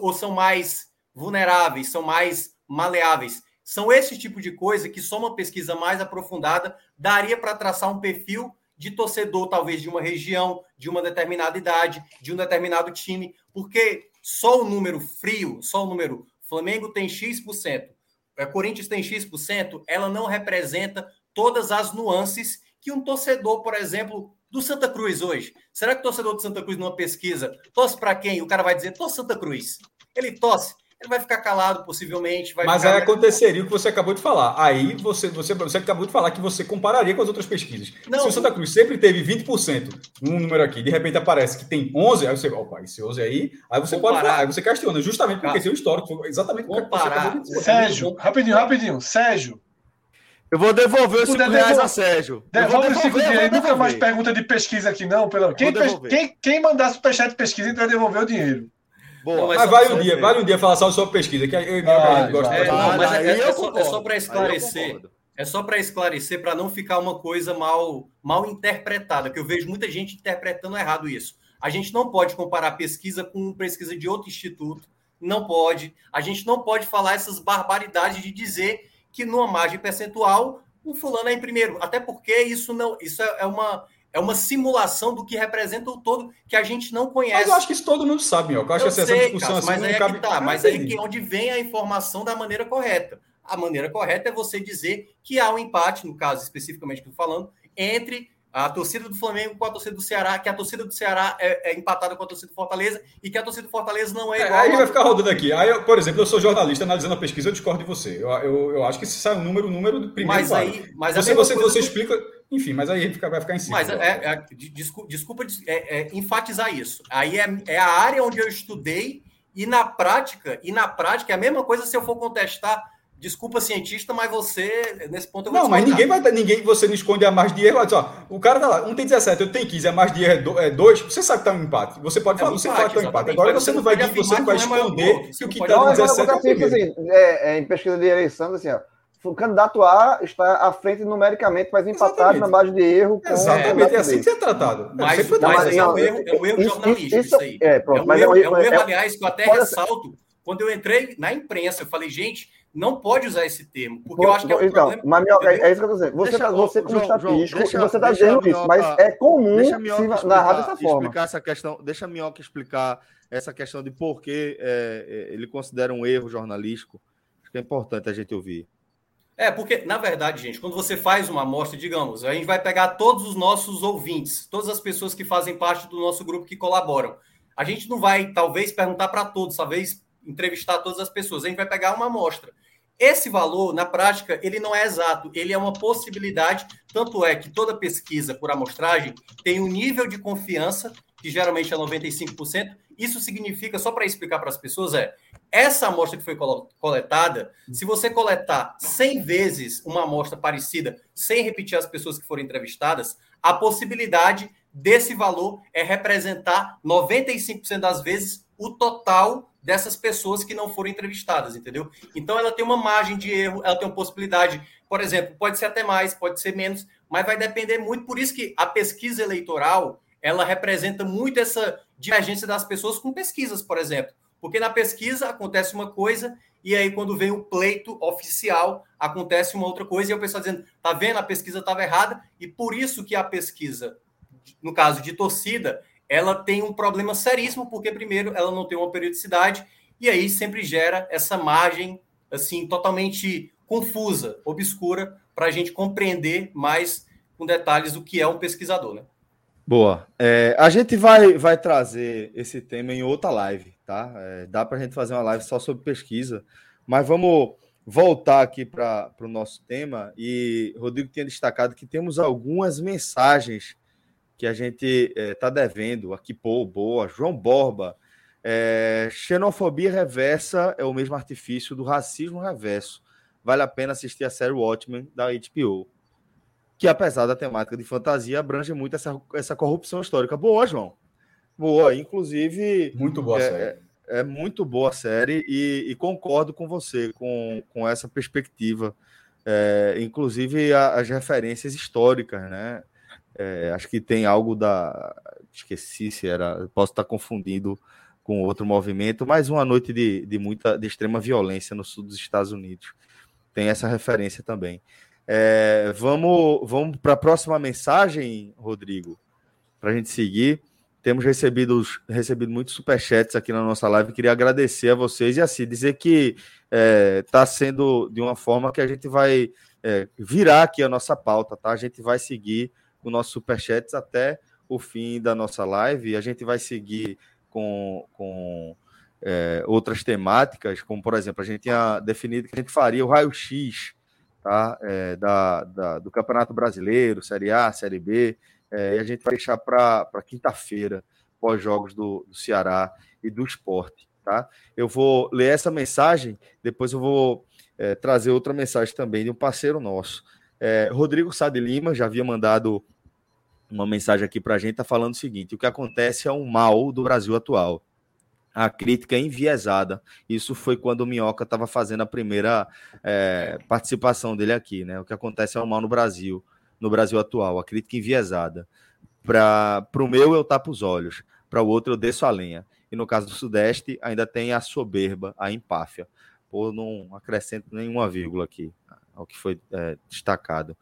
ou são mais vulneráveis, são mais maleáveis. São esse tipo de coisa que só uma pesquisa mais aprofundada daria para traçar um perfil de torcedor, talvez de uma região, de uma determinada idade, de um determinado time, porque só o número frio, só o número Flamengo tem X%, é, Corinthians tem X%, ela não representa todas as nuances que um torcedor, por exemplo, do Santa Cruz hoje. Será que o torcedor do Santa Cruz, numa pesquisa, torce para quem? O cara vai dizer, torce Santa Cruz. Ele torce ele vai ficar calado, possivelmente. Mas ficar... aí aconteceria o que você acabou de falar. Aí você, você, você acabou de falar que você compararia com as outras pesquisas. Não, Se o Santa Cruz sempre teve 20%, um número aqui, de repente aparece que tem 11, aí você, opa, esse 11 aí, aí você comparar. pode falar, aí você questiona, justamente porque tem o histórico, exatamente o que você acabou de dizer. Sérgio, rapidinho, rapidinho, Sérgio. Eu vou devolver os 5 reais a Sérgio. Devolve os 5 reais. Nunca mais pergunta de pesquisa aqui, não. Pelo... Quem, quem, quem mandar superchat de pesquisa, então vai devolver o dinheiro. Boa. Não, mas, mas vale um dia, vale um dia falar só sobre pesquisa, que eu e ah, gosto é, não, mas é, é, é só, é só para esclarecer. É só para esclarecer, para não ficar uma coisa mal, mal interpretada, que eu vejo muita gente interpretando errado isso. A gente não pode comparar pesquisa com pesquisa de outro instituto, não pode. A gente não pode falar essas barbaridades de dizer que numa margem percentual o fulano é em primeiro, até porque isso não, isso é uma é uma simulação do que representa o todo que a gente não conhece. Mas eu acho que isso todo mundo sabe, meu. Eu acho eu que essa sei, discussão assim, mas aí cabe... é que tá. Mas aí que é onde vem a informação da maneira correta. A maneira correta é você dizer que há um empate, no caso especificamente que eu estou falando, entre a torcida do Flamengo com a torcida do Ceará, que a torcida do Ceará é, é, empatada com a torcida do Fortaleza e que a torcida do Fortaleza não é igual. É, aí vai ficar rodando aqui. Aí, eu, por exemplo, eu sou jornalista analisando a pesquisa, eu discordo de você. Eu, eu, eu acho que se sai um número, o número do primeiro. Mas aí. Mas você, você, você do... explica. Enfim, mas aí vai ficar em cima. Mas é, é, desculpa, desculpa é, é, enfatizar isso. Aí é, é a área onde eu estudei e na prática, e na prática é a mesma coisa se eu for contestar Desculpa, cientista, mas você, nesse ponto, eu vou Não, mas ninguém vai ninguém, você não esconde a mais de erro. Ó, o cara tá lá, um tem 17, eu tenho 15, a mais de erro é 2, é você sabe que tá um empate. Você pode falar, é um você empate, fala que tá um empate. Agora você, não vai, você não vai esconder que, que o que tá no 17 é assim, é, é, em pesquisa de eleição, assim, ó, o candidato A está à frente numericamente, mas empatado Exatamente. na base de erro. Com Exatamente, é assim que é tratado. Mas, é, mas é, um erro, é um erro isso, jornalístico isso, isso, aí. É, pronto, é um, erro, é um erro, aliás, que eu até ressalto. Quando eu entrei na imprensa, eu falei, gente, não pode usar esse termo, porque eu acho que é um então, problema. Mas, é, é, isso que eu estou dizendo. Você, deixa, tá, você como João, estatístico, deixa, você está dizendo isso, mas é comum se narrar dessa forma. Explicar essa questão, deixa a Minhoca explicar essa questão de por que é, ele considera um erro jornalístico. Acho que é importante a gente ouvir. É, porque, na verdade, gente, quando você faz uma amostra, digamos, a gente vai pegar todos os nossos ouvintes, todas as pessoas que fazem parte do nosso grupo que colaboram. A gente não vai, talvez, perguntar para todos, talvez entrevistar todas as pessoas. A gente vai pegar uma amostra. Esse valor, na prática, ele não é exato, ele é uma possibilidade. Tanto é que toda pesquisa por amostragem tem um nível de confiança, que geralmente é 95%. Isso significa, só para explicar para as pessoas, é essa amostra que foi coletada, se você coletar 100 vezes uma amostra parecida, sem repetir as pessoas que foram entrevistadas, a possibilidade desse valor é representar 95% das vezes o total dessas pessoas que não foram entrevistadas, entendeu? Então ela tem uma margem de erro, ela tem uma possibilidade, por exemplo, pode ser até mais, pode ser menos, mas vai depender muito. Por isso que a pesquisa eleitoral ela representa muito essa divergência das pessoas com pesquisas, por exemplo. Porque na pesquisa acontece uma coisa e aí quando vem o pleito oficial acontece uma outra coisa e o pessoal dizendo, tá vendo, a pesquisa estava errada e por isso que a pesquisa, no caso de torcida, ela tem um problema seríssimo porque primeiro ela não tem uma periodicidade e aí sempre gera essa margem assim totalmente confusa, obscura para a gente compreender mais com detalhes o que é um pesquisador, né? Boa. É, a gente vai, vai trazer esse tema em outra live, tá? É, dá para a gente fazer uma live só sobre pesquisa, mas vamos voltar aqui para o nosso tema. E Rodrigo tinha destacado que temos algumas mensagens que a gente está é, devendo. Aqui, pô, boa. João Borba. É, xenofobia reversa é o mesmo artifício do racismo reverso. Vale a pena assistir a série Watchmen da HBO que apesar da temática de fantasia, abrange muito essa, essa corrupção histórica. Boa, João. Boa, inclusive. Muito boa é, série. É, é, muito boa a série e, e, concordo com você com, com essa perspectiva. É, inclusive a, as referências históricas, né? É, acho que tem algo da. Esqueci se era. Posso estar confundindo com outro movimento, mais uma noite de, de muita de extrema violência no sul dos Estados Unidos. Tem essa referência também. É, vamos vamos para a próxima mensagem, Rodrigo, para a gente seguir. Temos recebido, recebido muitos superchats aqui na nossa live. Queria agradecer a vocês e assim dizer que está é, tá sendo de uma forma que a gente vai é, virar aqui a nossa pauta, tá? A gente vai seguir o nosso superchats até o fim da nossa live. A gente vai seguir com, com é, outras temáticas, como por exemplo, a gente tinha definido que a gente faria o raio-x tá? É, da, da, do Campeonato Brasileiro, Série A, Série B, é, e a gente vai deixar para quinta-feira, pós-jogos do, do Ceará e do esporte. Tá? Eu vou ler essa mensagem, depois eu vou é, trazer outra mensagem também de um parceiro nosso. É, Rodrigo Sá de Lima já havia mandado uma mensagem aqui para a gente, está falando o seguinte: o que acontece é um mal do Brasil atual a crítica enviesada. Isso foi quando o Minhoca estava fazendo a primeira é, participação dele aqui, né? O que acontece é o mal no Brasil, no Brasil atual, a crítica enviesada. Para o meu, eu tapo os olhos, para o outro, eu desço a lenha. E no caso do Sudeste, ainda tem a soberba, a empáfia. Pô, não acrescento nenhuma vírgula aqui ao que foi é, destacado.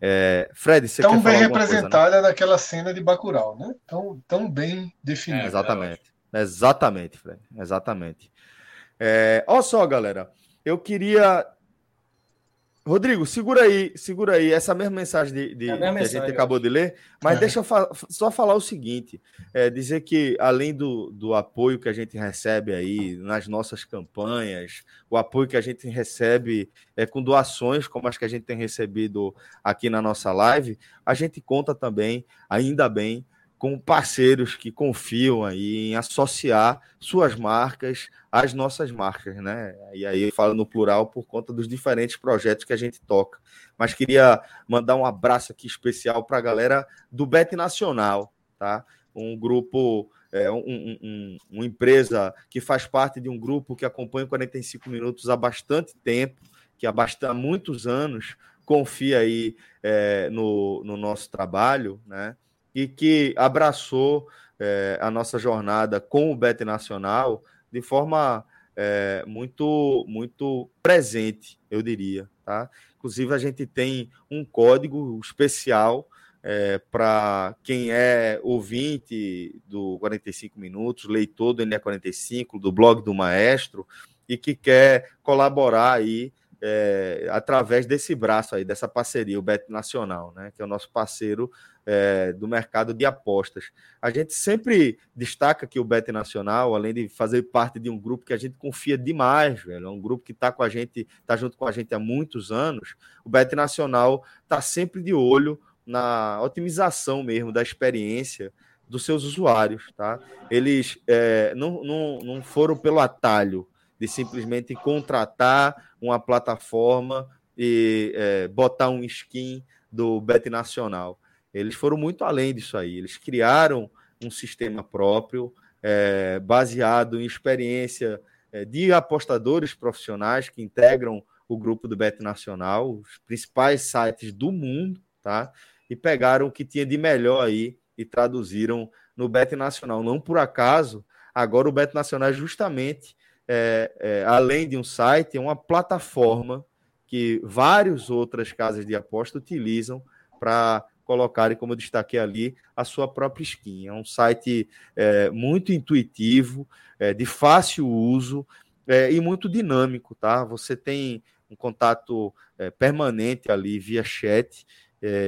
É, Fred, você tão bem representada coisa, né? naquela cena de Bacurau, né? Tão, tão bem definida. É, exatamente. Exatamente, Fred. Exatamente. É, olha só, galera. Eu queria. Rodrigo, segura aí, segura aí essa mesma mensagem de, de é que a gente acabou de ler, mas é. deixa eu fa só falar o seguinte: é, dizer que além do, do apoio que a gente recebe aí nas nossas campanhas, o apoio que a gente recebe é, com doações, como as que a gente tem recebido aqui na nossa live, a gente conta também, ainda bem, com parceiros que confiam aí em associar suas marcas às nossas marcas, né? E aí eu falo no plural por conta dos diferentes projetos que a gente toca. Mas queria mandar um abraço aqui especial para a galera do Bet Nacional, tá? Um grupo, é, um, um, uma empresa que faz parte de um grupo que acompanha 45 minutos há bastante tempo que há, muitos anos confia aí é, no, no nosso trabalho, né? E que abraçou é, a nossa jornada com o Bet Nacional de forma é, muito, muito presente, eu diria, tá? Inclusive, a gente tem um código especial é, para quem é ouvinte do 45 Minutos, leitor do NE45, do blog do Maestro, e que quer colaborar aí é, através desse braço aí, dessa parceria, o Bet Nacional, né, que é o nosso parceiro é, do mercado de apostas. A gente sempre destaca que o Bet Nacional, além de fazer parte de um grupo que a gente confia demais, velho, é um grupo que está com a gente, está junto com a gente há muitos anos. O Bet Nacional está sempre de olho na otimização mesmo da experiência dos seus usuários, tá? Eles é, não, não, não foram pelo atalho, de simplesmente contratar uma plataforma e é, botar um skin do Bet Nacional. Eles foram muito além disso aí. Eles criaram um sistema próprio, é, baseado em experiência é, de apostadores profissionais que integram o grupo do Bet Nacional, os principais sites do mundo, tá? E pegaram o que tinha de melhor aí e traduziram no Bet Nacional. Não por acaso, agora o Bet Nacional é justamente é, é, além de um site, é uma plataforma que várias outras casas de aposta utilizam para colocarem, como eu destaquei ali, a sua própria skin. É um site é, muito intuitivo, é, de fácil uso é, e muito dinâmico, tá? Você tem um contato é, permanente ali via chat.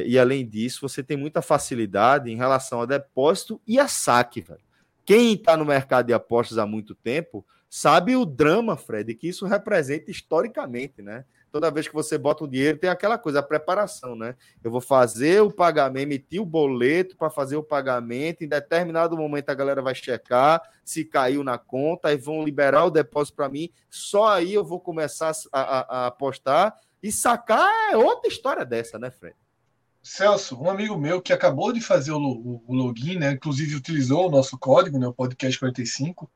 E além disso, você tem muita facilidade em relação a depósito e a saque, velho. Quem está no mercado de apostas há muito tempo sabe o drama, Fred, que isso representa historicamente, né? Toda vez que você bota um dinheiro, tem aquela coisa, a preparação, né? Eu vou fazer o pagamento, emitir o boleto para fazer o pagamento, em determinado momento a galera vai checar se caiu na conta, aí vão liberar o depósito para mim, só aí eu vou começar a, a, a apostar e sacar é outra história dessa, né, Fred? Celso, um amigo meu que acabou de fazer o, o, o login, né? Inclusive utilizou o nosso código, né? O podcast 45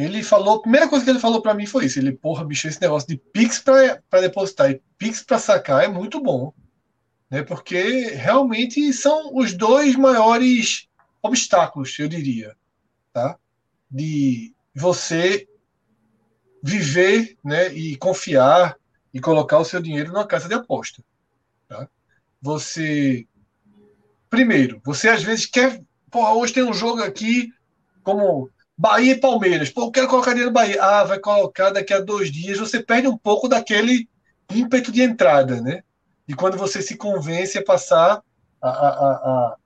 ele falou, a primeira coisa que ele falou para mim foi isso. Ele, porra, bicho, esse negócio de Pix para depositar e Pix para sacar é muito bom. Né? Porque realmente são os dois maiores obstáculos, eu diria, tá? De você viver, né, e confiar e colocar o seu dinheiro numa casa de aposta, tá? Você primeiro, você às vezes quer, porra, hoje tem um jogo aqui como Bahia e Palmeiras. Pô, eu quero colocar dinheiro no Bahia. Ah, vai colocar daqui a dois dias. Você perde um pouco daquele ímpeto de entrada, né? E quando você se convence a passar a, a, a,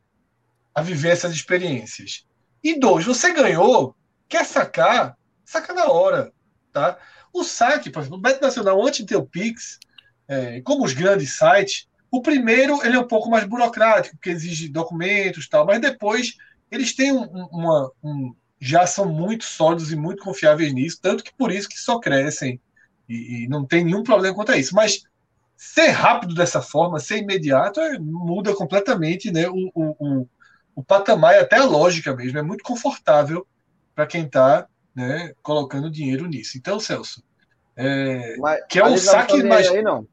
a viver essas experiências. E dois, você ganhou, quer sacar, saca na hora, tá? O saque, por exemplo, o Beto Nacional, antes de ter o Pix, é, como os grandes sites, o primeiro ele é um pouco mais burocrático, porque exige documentos tal, mas depois eles têm um, uma, um, já são muito sólidos e muito confiáveis nisso, tanto que por isso que só crescem e, e não tem nenhum problema quanto a isso. Mas ser rápido dessa forma, ser imediato, é, muda completamente né, o, o, o, o patamar e até a lógica mesmo. É muito confortável para quem está né, colocando dinheiro nisso. Então, Celso, é, mas, que é o saque mais. Aí, não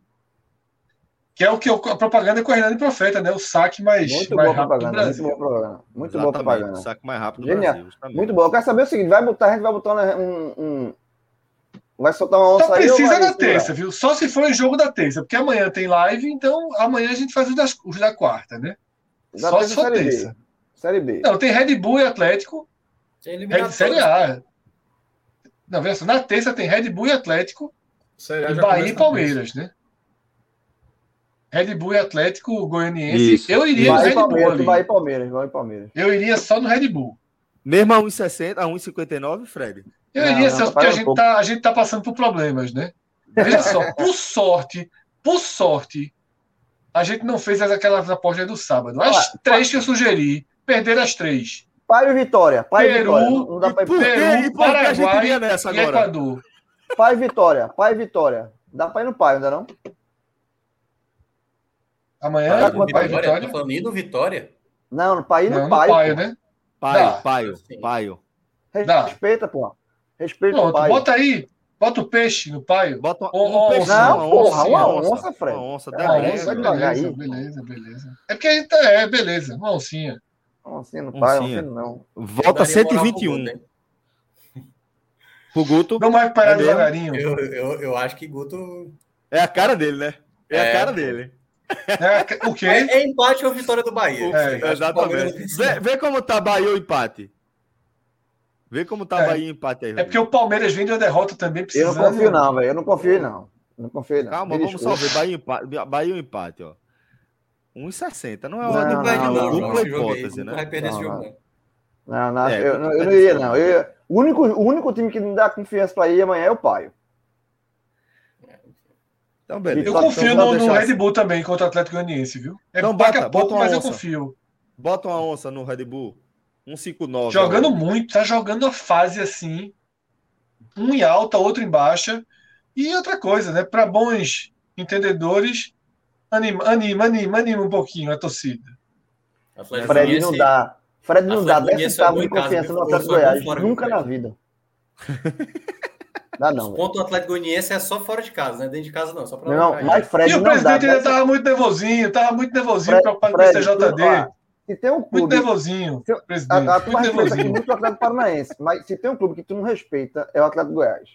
que é o que a propaganda com o Hernani Profeta, né? O saque mais, muito mais rápido propaganda, do Brasil. Muito boa propaganda. Muito boa propaganda. O saque mais rápido do Genial. Brasil. Justamente. Muito bom. Eu quero saber o seguinte: vai botar, a gente vai botar um. um... Vai soltar uma onça Só precisa aí, da terça, viu? Só se for em jogo da terça, porque amanhã tem live, então amanhã a gente faz os, das, os da quarta, né? Da Só se for série terça. B. Série B. Não, tem Red Bull e Atlético. Tem Red, série A. Não, veja só, na terça tem Red Bull e Atlético. Série e Bahia e Palmeiras, né? Red Bull e Atlético Goianiense. Isso. Eu iria vai no Red Palmeiras, Bull. Vai Palmeiras, vai Palmeiras. Eu iria só no Red Bull. Mesmo a 1,60, a 1,59, Fred? Eu não, iria, só porque a gente, tá, a gente tá passando por problemas, né? Veja só, (laughs) por sorte, por sorte, a gente não fez aquelas apostas do sábado. As ah, três que eu sugeri, perderam as três. Pai e Vitória. Pai Peru, Vitória. Não dá pra... Peru, Peru Paraguai nessa e agora? Equador. Pai e Vitória. Pai e Vitória. Dá pra ir no pai, ainda não? Amanhã Pai, do Vitória, Vitória. Tá falando do Vitória? Não, no Pai no Paio. Paio, né? Paio, Paio, Paio. Respeita, pô. Respeita Pronto, o Paio. bota aí. Bota o peixe no paio. Bota um, Ou- ou- peixe, Não, porra, uma onça, onça, Fred. Uma onça, Ah, Debreche, onça, vai devagar beleza, aí. beleza, beleza. É porque a gente tá- é, beleza, uma oncinha. Não, assim não pai, Oncinha. assim não. Volta Eu daria moral pro 121. Guto? Pro Guto. Vamos recuperar É mesmo? devagarinho. Eu, eu, eu acho que Guto. É a cara dele, né? É, a É. cara dele. É, o quê? É, empate ou vitória do Bahia. É, Eu Exatamente. não Vê, vê como tá Bahia o empate. Vê como tá É. Bahia o empate aí. É porque o Palmeiras vem de uma derrota também Eu precisando. não confio, não, velho. Eu não confio, não. Não confio, não. Calma, Me vamos só ver. Bahia, empate, Bahia o empate, ó. 1,60. Não é Não, hora de não, perder, não, não. não, Dupla não. hipótese, né? vai perder esse Não, jogo, não. não. Não, não, É, eu, não- eu não iria, não. Eu o, único, o único time que me dá confiança pra ir amanhã é o Paio. Então, beleza. Eu Então, confio vamos no, no Red assim. Bull também contra o Atlético Goianiense, viu? É Não, daqui bota- a pouco, mas eu onça. confio. Bota uma onça no Red Bull. 1,59. Jogando ó. muito, tá jogando a fase assim. Um em alta, outro em baixa. E outra coisa, né? Para bons entendedores, anima, anima, anima, anima um pouquinho a torcida. Atlético Fred não dá. Fred não dá Atlético 10 Goianiense centavos é de confiança no Atlético Goiás. Nunca na vida. (laughs) Dá não, velho. Ponto do Atlético Goianiense é só fora de casa, né? Dentro de casa não, só pra Não, mas. Fred e o não dá. presidente ainda 10 tava muito nervosinho, tava muito nervosinho, Fred- preocupado com o CJD. tu- Se tem um Muito clube. nervosinho, Se- presidente. A, a Muito respeita aqui nervosinho. muito o Atlético Paranaense, mas se tem um clube que tu não respeita, é o Atlético Goiás.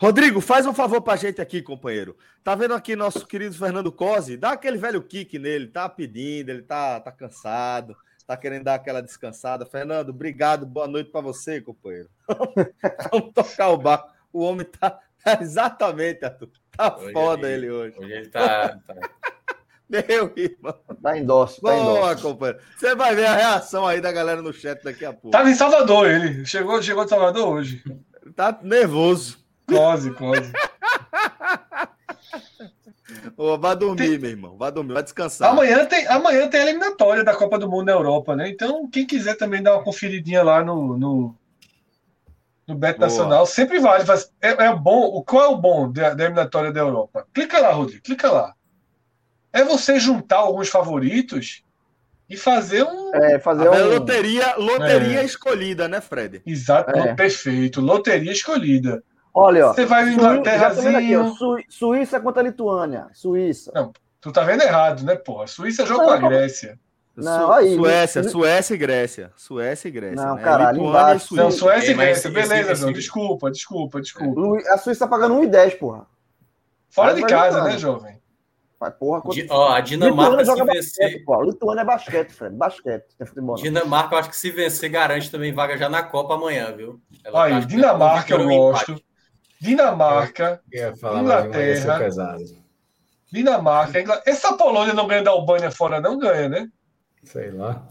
Rodrigo, faz um favor pra gente aqui, companheiro. Tá vendo aqui nosso querido Fernando Cosi? Dá aquele velho kick nele, tá pedindo, ele tá, tá cansado, tá querendo dar aquela descansada. Fernando, obrigado, boa noite pra você, companheiro. (laughs) Vamos tocar o barco. O homem tá, tá exatamente, Arthur. Tá Hoje foda ele- ele hoje. Hoje ele tá. tá- (laughs) Meu irmão. Tá endosso, tá Boa, companheiro. Você vai ver a reação aí da galera no chat daqui a pouco. Tava em Salvador ele. Chegou, chegou de Salvador hoje. Tá nervoso. Quase, quase. Ô, vai dormir, meu irmão. Vai dormir, vai descansar. Amanhã tem, amanhã tem a eliminatória da Copa do Mundo na Europa, né? Então, quem quiser também dar uma conferidinha lá no, no, no Bet Boa. Nacional, sempre vale. Faz- É, é bom. o- Qual é o bom da, da eliminatória da Europa? Clica lá, Rodrigo, clica lá. É você juntar alguns favoritos e fazer um. É, fazer A um. loteria, loteria É. escolhida, né, Fred? Exato, É. perfeito. Loteria escolhida. Olha, ó. Você vai ó, Inglaterrazinho. Su- Suíça contra a Lituânia. Suíça. Tu tá vendo errado, né, pô? A Suíça joga Não, com a não. Grécia. Não, Su- aí, Suécia? Suécia e Grécia. Suécia e Grécia. Não, né? caralho, embaixo. Suíça. Não, Suécia É, e mas Grécia. Beleza, João. Desculpa, desculpa, desculpa. Lu- A Suíça tá pagando 1,10, porra. Fora de casa, né, jovem? Mas, porra, contra... Ó, a Dinamarca se joga vencer. basquete, pô. Lituânia é basquete, Fred. Basquete. Tem futebol, não. Dinamarca, eu acho que se vencer, garante também vaga já na Copa amanhã, viu? Ela Aí, que Dinamarca eu gosto. empate. Dinamarca, Eu Inglaterra. Dinamarca. Ingl- Essa Polônia não ganha da Albânia fora, não ganha, né? Sei lá.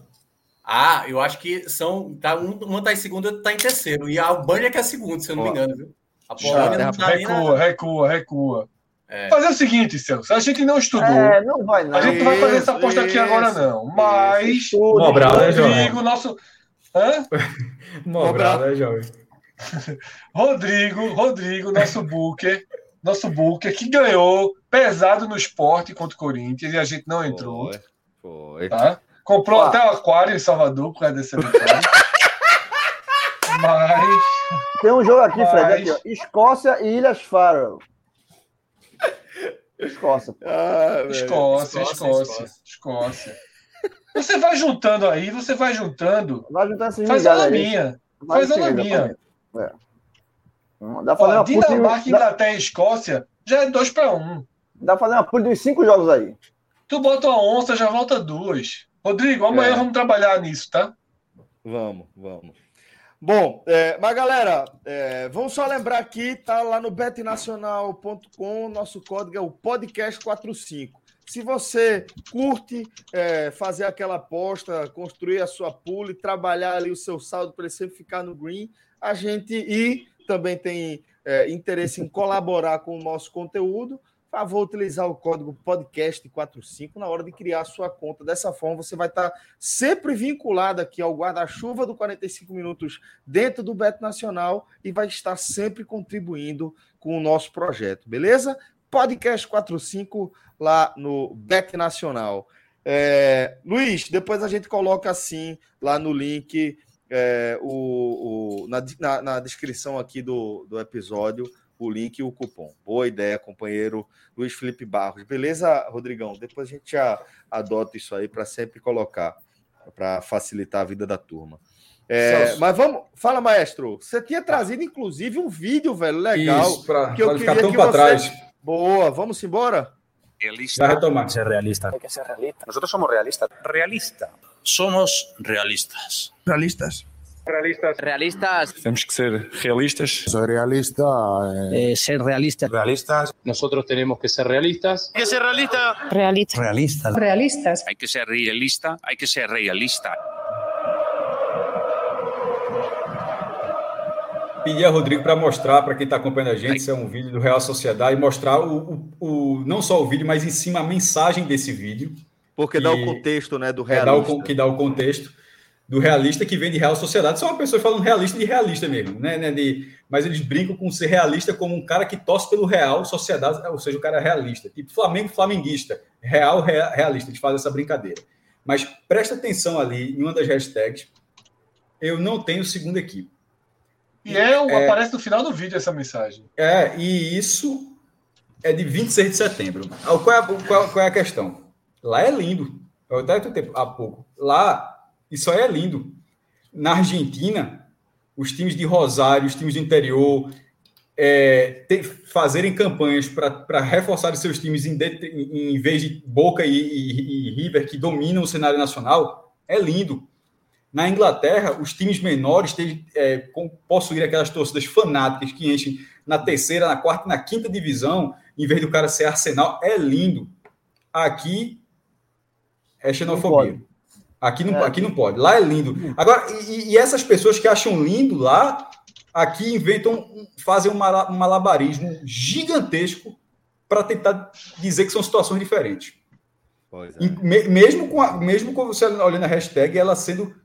Ah, eu acho que são. Tá, um, uma tá em segundo e outro tá em terceiro. E a Albânia que é segundo, se eu não me engano, viu? A Polônia não tá nem Recua, na. recua, recua. É. Fazer o seguinte, Celso. A gente não estudou. É, não vai não. A gente não vai fazer essa Isso, aposta aqui agora, isso, não. Mas. Mobral, né, João? Rodrigo, nosso. Hã? (laughs) Mobral, né, jovem? (laughs) Rodrigo, Rodrigo, nosso booker, nosso booker, que ganhou pesado no esporte contra o Corinthians e a gente não entrou, Foi. Foi. tá? Comprou até o aquário em Salvador por causa vitória. Mas Tem um jogo aqui, Fred. Mas- Aqui, ó. Escócia e Ilhas Faroe. Escócia. Ah. Escócia, Escócia, Escócia, Escócia. Você vai juntando aí, você vai juntando. Vai juntar esses Faz a laminha. Faz a laminha. exatamente. É. Hum, Dá pra fazer Ó, uma puta de- Dinamarca, Inglaterra e Escócia já é 2 para 1. Um. Dá pra fazer uma de uns cinco jogos aí. Tu bota uma onça, já volta duas. Rodrigo, amanhã É. vamos trabalhar nisso, tá? Vamos, vamos. Bom, é, mas galera, é, vamos só lembrar aqui, tá lá no betnacional.com, nosso código é o podcast45. Se você curte é, fazer aquela aposta, construir a sua pool e trabalhar ali o seu saldo para ele sempre ficar no green, a gente e também tem é, interesse em colaborar com o nosso conteúdo, favor utilizar o código podcast45 na hora de criar a sua conta. Dessa forma, você vai estar sempre vinculado aqui ao guarda-chuva do 45 minutos dentro do Beto Nacional e vai estar sempre contribuindo com o nosso projeto, beleza? Podcast 45 lá no Bet Nacional. É, Luiz, depois a gente coloca assim lá no link, é, o, o- na, na- na descrição aqui do, do episódio, o link e o cupom. Boa ideia, companheiro Luiz Felipe Barros. Beleza, Rodrigão? Depois a gente já adota isso aí para sempre colocar, para facilitar a vida da turma. É, mas vamos, fala, maestro. Você tinha trazido, inclusive, um vídeo, velho, legal. Isso, para que eu ficar queria tão que para você- trás. Boa, vamos embora? Já retomar. ser realista. Hay que ser realista. Nosotros somos realistas. Realista. Somos realistas. Realistas. Realistas. Temos que ser realistas. Soy realista. eh, Eh, ser realistas. Realistas. Nosotros tenemos que ser realistas. Hay que ser realista. Realista. Realistas. Realistas. Hay que ser realista. Hay que ser realista. Pedir a Rodrigo para mostrar para quem está acompanhando a gente, isso é um vídeo do Real Sociedade, e mostrar o, o, o- não só o vídeo, mas em cima a mensagem desse vídeo, Porque dá o contexto, né, do que dá, o, realista. con- que dá o contexto do realista que vem de Real Sociedade. São uma pessoa falando realista de realista mesmo, né? né, de, mas eles brincam com ser realista como um cara que torce pelo Real Sociedade, ou seja, o cara é realista. Tipo Flamengo, flamenguista. Real, rea- realista. Eles fazem essa brincadeira. Mas presta atenção ali em uma das hashtags. Eu não tenho segunda equipe. E é, o- aparece no final do vídeo essa mensagem. É, e isso é de 26 de setembro. Ah, Qual é, a- qual, qual é a questão? Lá é lindo. Eu até tuitei há pouco. Lá, isso aí é lindo. Na Argentina, os times de Rosário, os times do interior, é, fazerem campanhas para reforçar seus times em, em- em vez de Boca e, e- e River, que dominam o cenário nacional, é lindo. Na Inglaterra, os times menores têm, é, possuir aquelas torcidas fanáticas que enchem na terceira, na quarta e na quinta divisão, em vez do cara ser Arsenal, é lindo. Aqui é xenofobia. Aqui não, É. aqui não pode. Lá é lindo. Agora, e, e essas pessoas que acham lindo lá, aqui inventam, fazem um mala- malabarismo gigantesco para tentar dizer que são situações diferentes. Pois é. Me- mesmo, com a, mesmo com você olhando a hashtag, ela sendo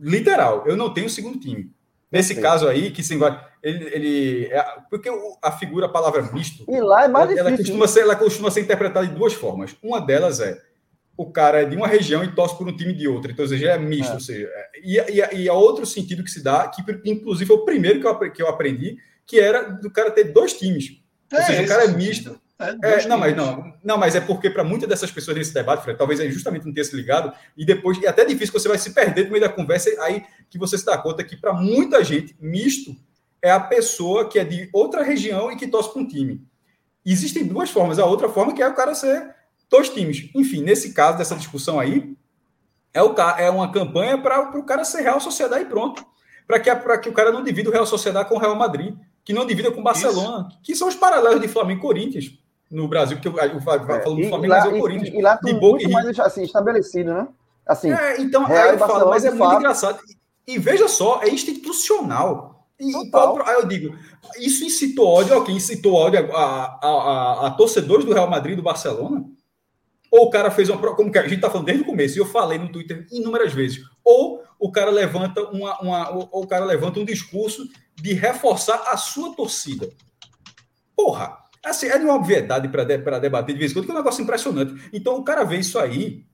literal. Eu não tenho segundo time. Nesse Perfeito. caso aí, que se ele, ele é, porque a figura, a palavra misto, E lá é mais ela, ela difícil. costuma ser, ela costuma ser interpretada de duas formas. Uma delas é o cara é de uma região e torce por um time de outra, então ou seja, é misto, É. ou seja, é- e, e, e há outro sentido que se dá, que inclusive foi o primeiro que eu, que eu aprendi, que era do cara ter dois times. Ou seja, o cara é misto. É, É, não, mas não, não, mas é porque para muitas dessas pessoas nesse debate, Fred, talvez é justamente não tenha se ligado, e depois é até difícil que você vai se perder no meio da conversa, aí que você se dá conta que para muita gente, misto é a pessoa que é de outra região e que torce para um time. Existem duas formas. A outra forma que é o cara ser dois times. Enfim, nesse caso dessa discussão aí, é, o, é uma campanha para o cara ser Real Sociedade e pronto. Para que, pra que o cara não divida o Real Sociedade com o Real Madrid, que não divida com o Barcelona, que são os paralelos de Flamengo e Corinthians no Brasil, porque eu, eu, falo É, do e, Flamengo, e lá, mas é o e- Corinthians. e lá de tudo Boca e muito River. mais assim, estabelecido, né? Assim, É, então, Real aí e eu falo, mas é muito fato. engraçado. E, e veja só, é institucional. E, e qual- aí eu digo, isso incitou ódio quem? Incitou ódio a, a, a- a torcedores do Real Madrid e do Barcelona? Ou o cara fez uma. Como que a gente está falando desde o começo, e eu falei no Twitter inúmeras vezes. Ou o cara levanta uma, uma ou, o cara levanta um discurso de reforçar a sua torcida. Porra! Assim, é de uma obviedade para de, pra debater de vez em quando, que é um negócio impressionante. Então o cara vê isso aí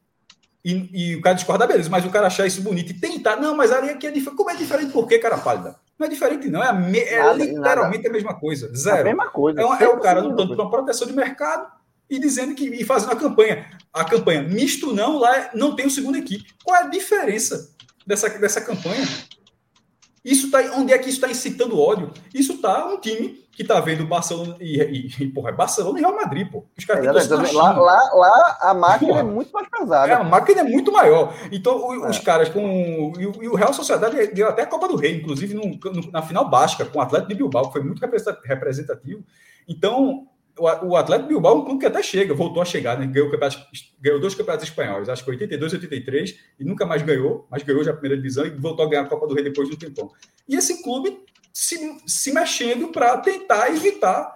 e, e o cara discorda, beleza, mas o cara achar isso bonito e tentar. Não, mas ali aqui é diferente. Como é diferente? Por quê, cara pálida? Não é diferente, não. É, a me- é Nada, literalmente a mesma coisa. a Zero. mesma coisa. É, é o cara 100% lutando por uma proteção de mercado e dizendo que e fazendo a campanha. A campanha misto não, lá é- não tem o segunda equipe. Qual é a diferença dessa, dessa campanha? Isso tá, onde é que isso está incitando ódio? Isso está um time que está vendo Barcelona e, e, e, porra, é Barcelona e Real Madrid, pô. Os caras na Exatamente. Lá, lá, lá a máquina Porra. é muito mais É, pesada. a máquina é muito maior. Então, o- É. os caras com. E o, e o Real Sociedade deu até a Copa do Rei, inclusive no- no- na final básica, com o Atlético de Bilbao, que foi muito representa- representativo. Então, o, Atlético Bilbao é um clube que até chega, voltou a chegar, né? Ganhou, ganhou dois campeonatos espanhóis, acho que 82 e 83, e nunca mais ganhou, mas ganhou já a primeira divisão e voltou a ganhar a Copa do Rei depois de um tempão. E esse clube se, se mexendo para tentar evitar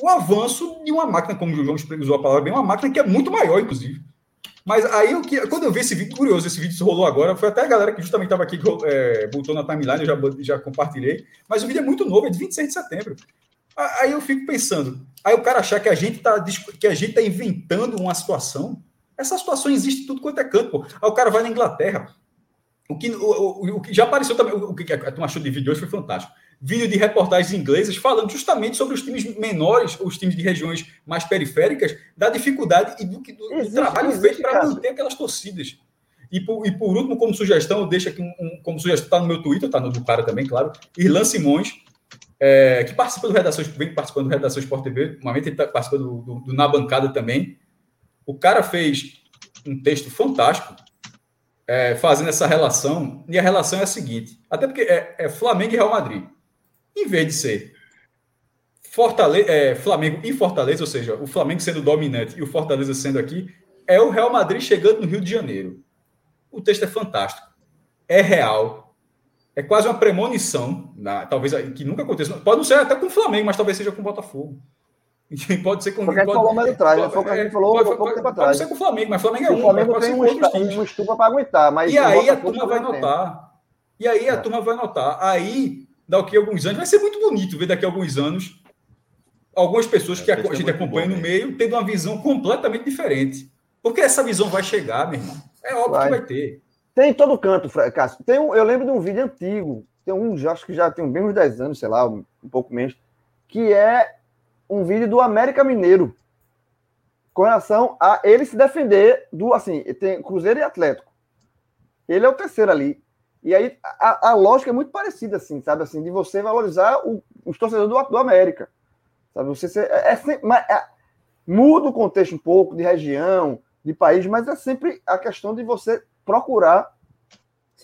o avanço de uma máquina, como o João usou a palavra bem, uma máquina que é muito maior, inclusive. Mas aí, que, quando eu vi esse vídeo, curioso, esse vídeo se rolou agora, foi até a galera que justamente estava aqui, é, botou na timeline, eu já, já compartilhei, mas o vídeo é muito novo, é de 26 de setembro. Aí eu fico pensando, aí o cara achar que a gente está que a gente tá inventando uma situação, essa situação existe tudo quanto é canto, pô. Aí o cara vai na Inglaterra, o que, o, o, o que já apareceu também, o que a turma achou de vídeo hoje foi fantástico. vídeo de reportagens inglesas falando justamente sobre os times menores, os times de regiões mais periféricas, da dificuldade e do, do, do Existe, trabalho existe, feito para manter aquelas torcidas. E por, e por último, como sugestão, eu deixo aqui um, um- como sugestão, está no meu Twitter, está no do cara também, claro, Irlan Simões, é, que participa do Redação, vem participando do Redação Sport TV, normalmente ele está participando do, do- do Na Bancada também. O cara fez um texto fantástico é, fazendo essa relação, e a relação é a seguinte: até porque é, é Flamengo e Real Madrid. Em vez de ser Fortale é, Flamengo e Fortaleza, ou seja, o Flamengo sendo dominante e o Fortaleza sendo aqui, é o Real Madrid chegando no Rio de Janeiro. O texto é fantástico. É real. É quase uma premonição, na- talvez que nunca aconteça. Pode não ser até com o Flamengo, mas talvez seja com o Botafogo. (laughs) Pode ser com o gente falou mais atrás, né? Foi o que a gente falou há pouco tempo Pode atrás. ser com o Flamengo, mas o Flamengo é O um. Flamengo pode tem ser um, times. um estupa para aguentar, mas E o aí a turma vai notar. E aí a É. turma vai notar. Aí, daqui a alguns anos, vai ser muito bonito ver daqui a alguns anos algumas pessoas que a, gente acompanha bom, no meio tendo uma visão completamente diferente. Porque essa visão vai chegar, meu irmão. É óbvio Vai. que vai ter. Tem em todo canto, Cássio. Tem um, eu lembro de um vídeo antigo, tem um, acho que já tem bem uns 10 anos, sei lá, um, pouco menos, que é um vídeo do América Mineiro com relação a ele se defender do, assim, tem Cruzeiro e Atlético. Ele é o terceiro ali. E aí a, a lógica é muito parecida, assim, sabe? Assim, de você valorizar o- os torcedores do, do América. Sabe? Você é, é sempre- é- muda o contexto um pouco de região, de país, mas é sempre a questão de você procurar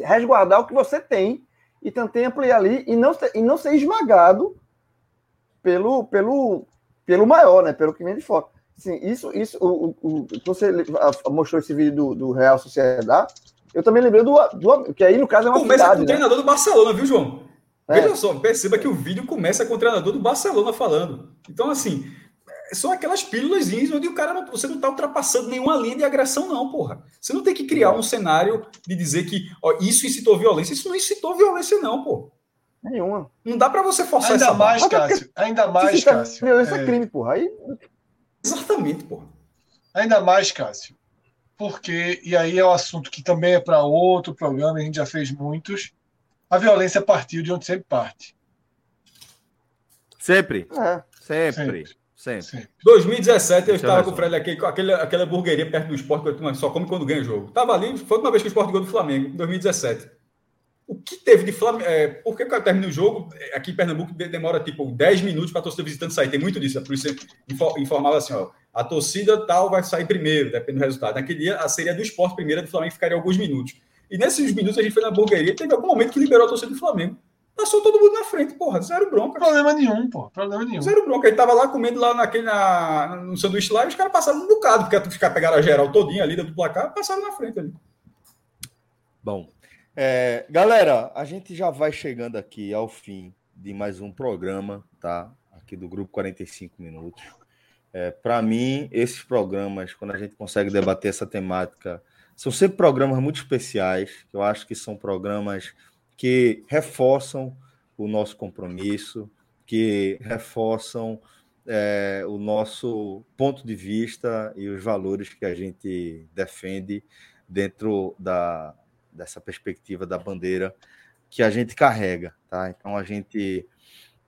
resguardar o que você tem e tentar ampliar ali e não ser, e não ser esmagado pelo, pelo, pelo maior, né? Pelo que vem de fora. Sim, isso, isso, o, o, o- você mostrou esse vídeo do, do Real Sociedade, eu também lembrei do, do que aí no caso é uma Começa com cidade, o né? treinador do Barcelona, viu, João? É. Veja só, perceba que o vídeo começa com o treinador do Barcelona falando. Então, assim, são aquelas pílulas onde o cara não, você não está ultrapassando nenhuma linha de agressão, não, porra. Você não tem que criar um cenário de dizer que ó, isso incitou violência. Isso não incitou violência, não, pô. Nenhuma. Não dá para você forçar Ainda essa mais, barra. Cássio. Ainda mais, Cássio. violência é é, crime, porra. Aí Exatamente, porra. Ainda mais, Cássio. Porque, e aí é um assunto que também é para outro programa, a gente já fez muitos. A violência partiu de onde sempre parte. Sempre, é. sempre, sempre. Sempre. 2017 eu Isso estava com o. Fred aqui, com aquele, aquela hamburgueria perto do esporte que turma só come quando ganha jogo. Tava ali, foi uma vez que o esporte ganhou do Flamengo, em 2017. O que teve de Flamengo. É, por que quando termina o jogo, é, aqui em Pernambuco de- demora tipo 10 minutos para a torcida visitante sair? Tem muito disso. Polícia info- informava assim: ó, a torcida tal vai sair primeiro, depende do resultado. Naquele dia, a seria do esporte primeiro, a do Flamengo ficaria alguns minutos. E nesses minutos a gente foi na hamburgueria, teve algum momento que liberou a torcida do Flamengo. Passou todo mundo na frente, porra, zero bronca. Problema nenhum, pô. Problema nenhum. Zero bronca. Ele tava lá comendo lá naquele, na, no sanduíche lá e os caras passaram um bocado, porque os caras pegaram a geral todinha ali dentro do placar passaram na frente ali. Bom, é, galera, a gente já vai chegando aqui ao fim de mais um programa, tá? Aqui do Grupo 45 Minutos. É, Para mim, esses programas, quando a gente consegue debater essa temática, são sempre programas muito especiais, que eu acho que são programas que reforçam o nosso compromisso, que reforçam é, o nosso ponto de vista e os valores que a gente defende dentro da, dessa perspectiva da bandeira que a gente carrega, tá? Então a gente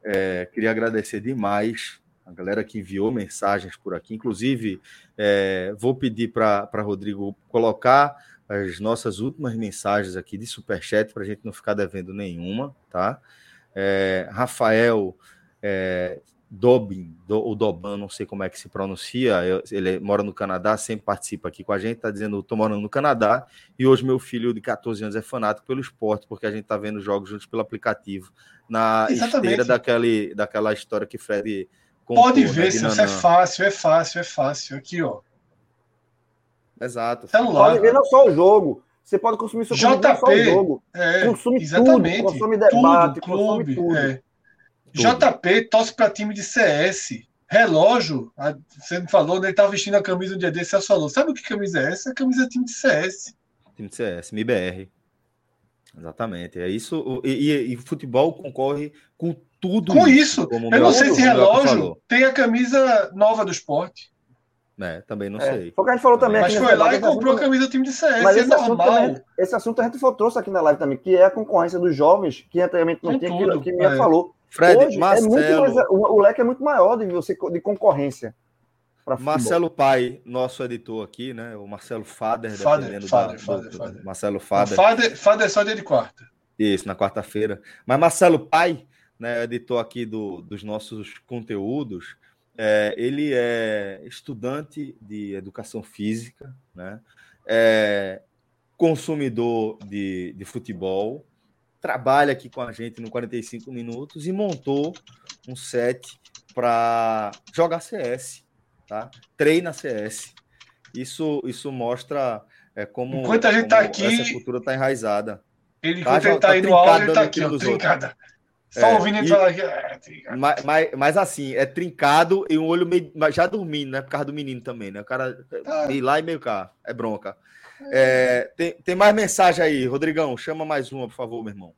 é, queria agradecer demais a galera que enviou mensagens por aqui, inclusive é, vou pedir para Rodrigo colocar as nossas últimas mensagens aqui de superchat para a gente não ficar devendo nenhuma, tá? É, Rafael é, Dobin, do, o Doban, não sei como é que se pronuncia, eu- ele mora no Canadá, sempre participa aqui com a gente, tá dizendo, tô morando no Canadá, e hoje meu filho de 14 anos é fanático pelo esporte, porque a gente tá vendo jogos juntos pelo aplicativo, na Exatamente. esteira daquele, daquela história que Fred Pode né, ver, de Celso, é Nanã. fácil, é fácil, é fácil. Aqui, ó. Exato. Celular. Pode ver não só o jogo. Você pode consumir seu não só o JP, jogo. É, Consome exatamente. tudo, consome debate, tudo, consome clube. tudo. é. Tudo. JP torce para time de CS. Relógio, a- você me falou, né, ele estava vestindo a camisa um dia desse, Celso falou, sabe o que camisa é essa? A camisa é time de CS. Time de CS, MIBR. Exatamente. É isso. E, e- e futebol concorre com tudo. Com isso, eu não sei se relógio tem a camisa nova do esporte. É, também não É, sei. Foi o que a gente falou também. Mas aqui foi lá e comprou a assunto- camisa do time de CS. Mas é esse assunto, normal. também, esse assunto a gente trouxe aqui na live também, que é a concorrência dos jovens, que anteriormente não Com tinha, tudo, que, que Mia é. falou. Fred, Hoje Marcelo, é muito mais, o, o leque é muito maior de você de concorrência. Marcelo Pai, nosso editor aqui, né? O Marcelo Fader, Fader, dependendo Fader, da, Fader, do- Fader. Marcelo Fader. Fader, Fader é só dia de quarta. Isso, na quarta-feira. Mas Marcelo Pai, né, editor aqui do- dos nossos conteúdos, é, ele é estudante de educação física, né? É consumidor de, de futebol, trabalha aqui com a gente no 45 minutos e montou um set para jogar CS, tá? Treina CS. Isso, isso mostra é, como, Enquanto a gente tá como aqui- essa cultura está enraizada. Ele, Tá, enquanto ele tá tá aí no áudio, ele tá no aqui, ó, dos outros. Só É, ouvindo ele e- falar aqui. é, trincada. Mas, mas, mas assim, é trincado e um olho meio. Já dormindo, né? Por causa do menino também, né? O cara Tá. meio lá e meio cá. É bronca. É, tem, tem mais mensagem aí, Rodrigão. Chama mais uma, por favor, meu irmão.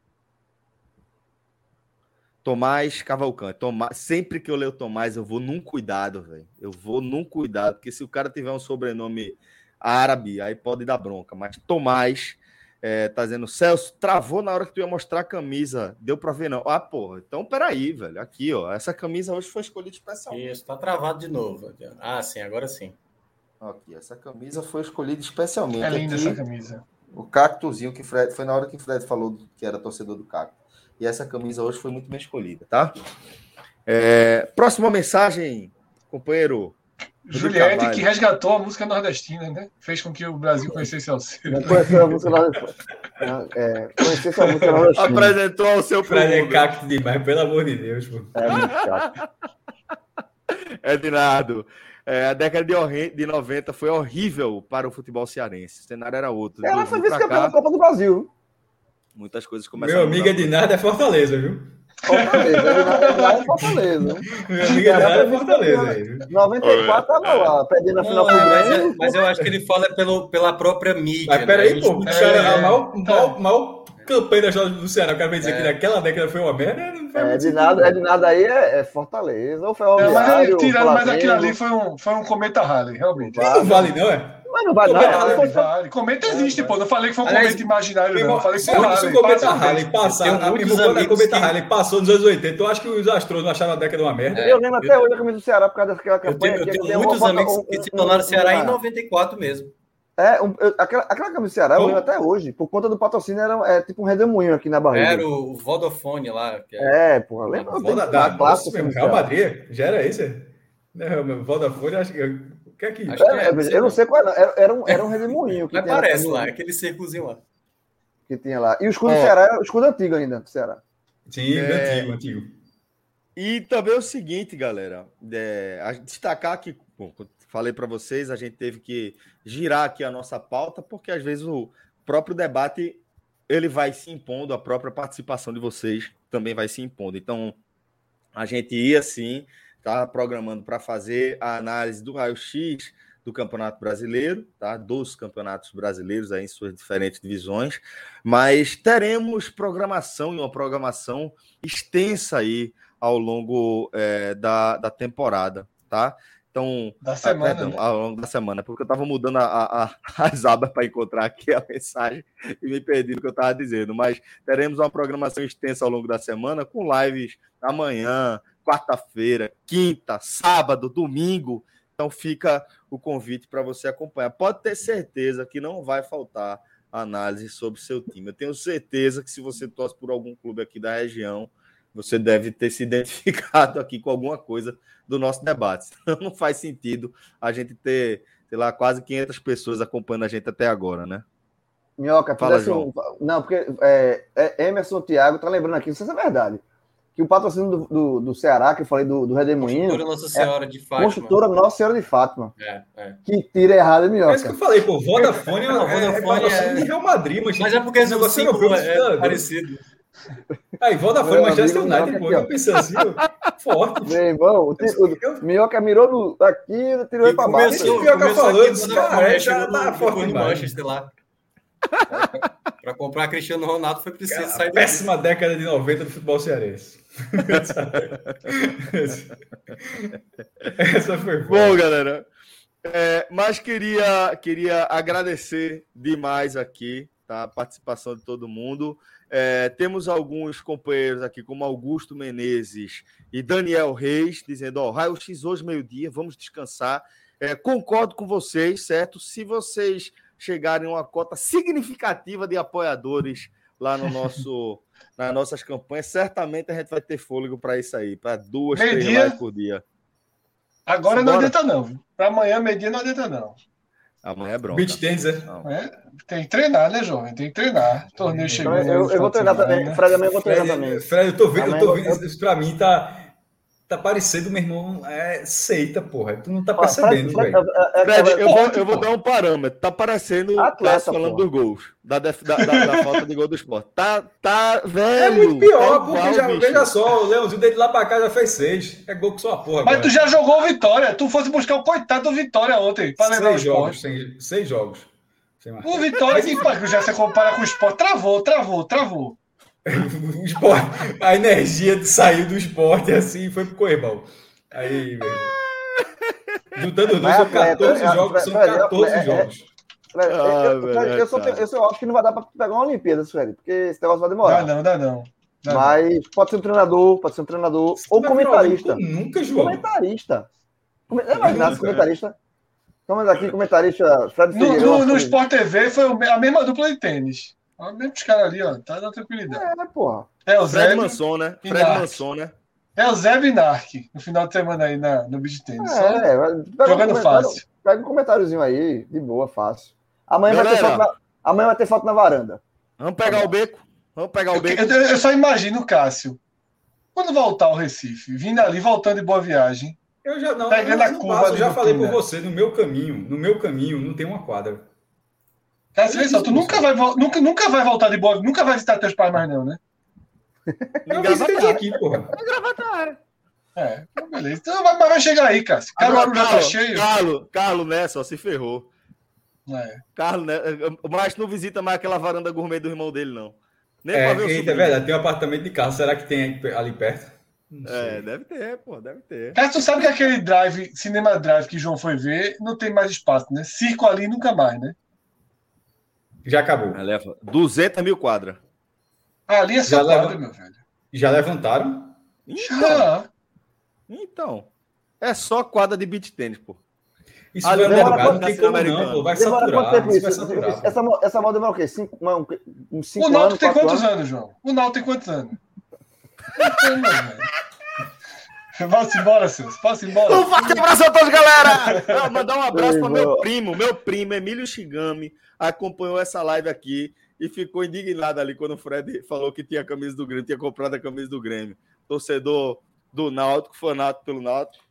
Tomás Cavalcante. Tomás, sempre que eu leio Tomás, eu vou num cuidado, velho. Eu vou num cuidado, porque se o cara tiver um sobrenome árabe, aí pode dar bronca. Mas Tomás é, tá dizendo, Celso, travou na hora que tu ia mostrar a camisa. Deu pra ver, não. Ah, porra, então peraí, velho. Aqui, ó. Essa camisa hoje foi escolhida especialmente. Isso, tá travado de novo. Ah, sim, agora sim. Aqui, essa camisa foi escolhida especialmente. É linda aqui, essa camisa. O cactuzinho que Fred. Foi na hora que Fred falou que era torcedor do cacto. E essa camisa hoje foi muito bem escolhida, tá? É, próxima mensagem, companheiro. Juliette, que resgatou a música nordestina, né? Fez com que o Brasil conhecesse Alceu. Conheceu a música lá. É, conheceu essa música lá. Apresentou ao seu Fred é mundo. cacto demais, pelo amor de Deus, pô. É muito chato. Ednardo. (laughs) É, a década de, de 90 foi horrível para o futebol cearense. O cenário era outro. Ela foi vice-campeã da Copa do Brasil. Muitas coisas começaram Meu amigo mudar. Ednardo é Fortaleza, viu? Fortaleza. Ele é Fortaleza. Meu amigo é Fortaleza aí, viu? 94 tava lá, perdendo a final pro é, mas, Grêmio. mas eu acho que ele fala pelo, pela própria mídia. Mas né? peraí, A pô, o cara, É, tá. maior, maior campanha da história do Ceará, o cara vai dizer É. que naquela década foi uma merda, É, de nada, é de nada aí é, é Fortaleza, ou Não, Ferroviário, mas aí, tirando, mas aquilo ali foi um, foi um cometa Harley, realmente. Não vale, não, é? Mas não vai Cometa não. Foi- Vale. Cometa existe, pô. Não falei que foi um Aliás, cometa imaginário, não. Eu falei que Se, foi o- Harley. se o Cometa passa- Harley passar, tenho quando a amigos Cometa que- Harley passou nos anos 80, tu acha que os astros não acharam a década uma merda? Eu lembro até hoje a camisa do Ceará por causa daquela Eu tenho, campanha. eu tenho tem uma muitos amigos que se tornaram Ceará em uma- 94 mesmo. É, um- eu- aquela, aquela camisa do Ceará, eu Como? lembro até hoje, por conta do patrocínio, era é, tipo um redemoinho aqui na barriga. Era o Vodafone lá. Que é- É, porra, lembra? Vou da, da uma clássica mesmo, camisa Real. Madrid, já era esse? Não, meu Vodafone, acho que. O que é que. Acho que É, é, eu não sei qual era, era, era um, era um redemoinho que, Mas tinha parece na- lá, aquele círculozinho lá. que tinha lá. E o escudo do Ceará era o escudo antigo ainda, do Ceará. Sim, É. antigo, antigo. E também é o seguinte, galera, é, a- destacar que, bom, eu falei para vocês, a gente teve que girar aqui a nossa pauta, porque às vezes o próprio debate ele vai se impondo, a própria participação de vocês também vai se impondo. Então, a gente ia sim, tá programando para fazer a análise do raio-x do Campeonato Brasileiro, tá? Dos campeonatos brasileiros aí em suas diferentes divisões, mas teremos programação e uma programação extensa aí ao longo eh, da, da temporada, tá? Então, Da ah, semana, perdão, né? ao longo da semana, porque eu estava mudando a, a, a- (laughs) as abas para encontrar aqui a mensagem e me perdi no que eu estava dizendo. Mas teremos uma programação extensa ao longo da semana, com lives amanhã, quarta-feira, quinta, sábado, domingo. Então fica o convite para você acompanhar. Pode ter certeza que não vai faltar análise sobre seu time. Eu tenho certeza que se você torce por algum clube aqui da região, você deve ter se (laughs) identificado aqui com alguma coisa do nosso debate. Senão (laughs) não faz sentido a gente ter, sei lá, quase 500 pessoas acompanhando a gente até agora, né? Minhoca, Fala, um- Não, porque é, é, Emerson Thiago tá lembrando aqui, não sei se é verdade, que o patrocínio do, do, do Ceará, que eu falei do, do Redemoinho, Construtora Nossa Senhora de Fátima. construtora Nossa Senhora de Fátima. É, é. Que tira errado, hein, É isso que eu Minhoca? falei, pô, Vodafone é, Não, é, é Vodafone patrocínio é- de Real Madrid, mas, Mas é porque esse negócio europeu, é, precisa- parecido. Aí, Vodafone, Meu Manchester amigo, United, pô, eu pensando assim, forte. Meu irmão, o, ti- o Minhoca mirou no, aqui e tirou ele pra baixo. pior que eu começou falando, aqui, esse quando cara, é, chegou tá- forte demais. Manchester lá. Para comprar Cristiano Ronaldo foi preciso Cara, sair daqui. péssima década de 90 do futebol cearense. Essa foi boa. Bom, galera, é, mas queria, queria agradecer demais aqui tá, a participação de todo mundo. É, temos alguns companheiros aqui, como Augusto Menezes e Daniel Reis, dizendo: Ó, raio-x hoje, meio-dia, vamos descansar. É, concordo com vocês, certo? Se vocês chegarem a uma cota significativa de apoiadores lá no nosso, (laughs) nas nossas campanhas, certamente a gente vai ter fôlego para isso aí, para duas, Meio três lives por dia. Agora não adianta, não. Para amanhã, meio-dia, não adianta, não. Amanhã é bronca. Beach tênis, é? É, tem que treinar, né, jovem? Tem que treinar. Torneio Então, chegando. eu, eu vou treinar também. Né? Fred, amanhã eu vou treinar Fred, também. Fred, eu tô vendo, eu tô vendo, isso pra mim tá, tá parecendo, meu irmão, é seita, porra. Tu não tá percebendo, Fred, velho. é- é- é- eu vou, eu vou dar um parâmetro. Tá parecendo Atleta, Cássio falando pô. dos gols, da, da, da- da falta de gol do esporte. Tá, tá velho. É muito pior, tá porque igual, já, bicho. veja só, o Leãozinho dele lá pra cá já fez seis. É gol que só a porra. Mas tu já jogou o Vitória. Tu fosse buscar o coitado do Vitória ontem para levar o seis jogos, sem, seis jogos. Sem. O Vitória, que já se compara com o esporte, travou, travou, travou. O (laughs) esporte, a energia saiu do esporte assim e foi pro Coibal. Aí, velho. Juntando os dois, são atleta, 14 é, jogos. São Fred, é, 14 é, é, jogos. Ah, eu, eu, só eu só acho que não vai dar para pegar uma Olimpíada, Fred, porque esse negócio vai Dá demorar. não, dá não. Dá não. Mas pode ser um treinador, pode ser um treinador ou Vai virar comentarista. Nunca, João. Comentarista. Come- Eu imaginasse comentarista. Estamos aqui, comentarista Fred No, no, no Sport TV foi a mesma dupla de tênis. Os mesmos caras ali, ó. Tá na tranquilidade. É, porra. É o Fred Zé. Manson, né? e Fred Narc. Manson, né? É o Zé Binark no final de semana aí na, no beat tênis. É, um jogando comentário- fácil. Pega um comentáriozinho aí, de boa, fácil. Amanhã, vai ter, foto na, amanhã vai ter foto na varanda. Vamos pegar o beco. Vamos pegar o Eu, beco. eu- eu só imagino o Cássio. Quando voltar ao Recife, vindo ali, voltando de boa viagem. Eu já não, Pegando eu a curva passo, eu já falei por você, no meu caminho, no meu caminho não tem uma quadra. Cássio, vê só, tu nunca vai, nunca, nunca vai voltar de boa, nunca vai visitar teus pais mais, não, né? (laughs) Visitei Gravatar. aqui, porra. É, então beleza. Então, vai- mas vai chegar aí. Agora, Caruaru já tá Carlos, cheio. Carlos, Carlos Nessa, ó, se ferrou. É. Carlos, né? Mas não visita mais aquela varanda gourmet do irmão dele, não. Nem É, ver o eita, é verdade, tem um apartamento de carro. Será que tem ali perto? Não. É, deve ter, pô, deve ter. Cássio, tu sabe que aquele drive, cinema drive que João foi ver, não tem mais espaço, né? Circo ali nunca mais, né? Já acabou. Leva 200 mil quadras. Ali é só Já quadra, leva- meu velho. Já levantaram? Então, Já. então, é só quadra de beach tênis, pô. Isso Ali vai alongar, não quanto tem como não, pô. Vai Demora quanto saturar, tempo isso isso? vai saturar. Essa, pô. essa, moda demora o quê? Cinco, um, uns cinco O Náutico anos, tem quantos anos? anos, João? O Náutico tem quantos anos? Vamos embora, Celso. Vamos embora. Um forte abraço a todos, galera! (laughs) Mandar um abraço para meu. primo. Meu primo, Emílio Shigami, acompanhou essa live aqui e ficou indignado ali quando o Fred falou que tinha a camisa do Grêmio, tinha comprado a camisa do Grêmio. Torcedor do Náutico, fanático pelo Náutico.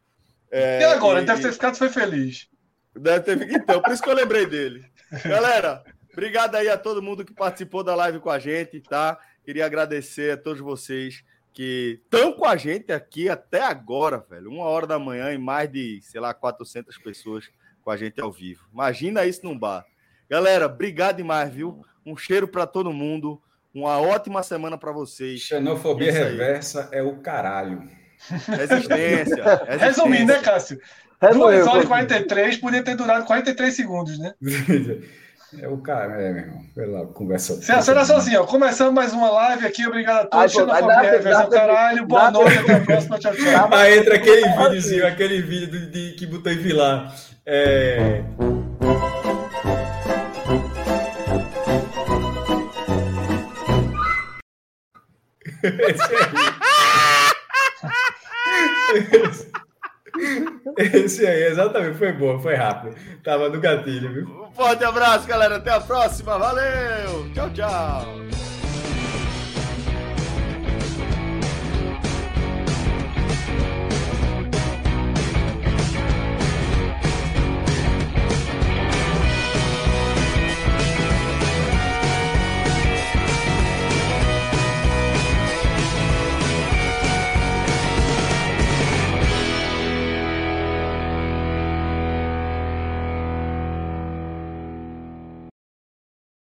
É, E agora? e- Deve ter ficado foi feliz. Deve ter ficado. Então, por isso que eu lembrei dele. (laughs) Galera, obrigado aí a todo mundo que participou da live com a gente, tá? Queria agradecer a todos vocês que estão com a gente aqui até agora, velho. Uma hora da manhã e mais de, sei lá, 400 pessoas com a gente ao vivo. Imagina isso num bar. Galera, obrigado demais, viu? Um cheiro para todo mundo. Uma ótima semana para vocês. Xenofobia reversa é o caralho. Resistência. (laughs) Resumindo, né, resistência. Cássio? Resumiu, 2 horas e pô. 43 podia ter durado 43 segundos, né? (laughs) É o cara, é, meu irmão. Pela conversa. Celso, era só assim, ó. Começando mais uma live aqui. Obrigado a todos. Ai, Xenofobia reversa dá- o caralho. Boa dá- noite. Até a próxima. Tchau, tchau. Aí entra aquele videozinho, aquele vídeo do- de, que botou em Vilar. É. Esse aí. Esse aí, exatamente, foi bom, foi rápido. Tava no gatilho, viu? Um forte abraço, galera. Até a próxima. Valeu. Tchau, tchau.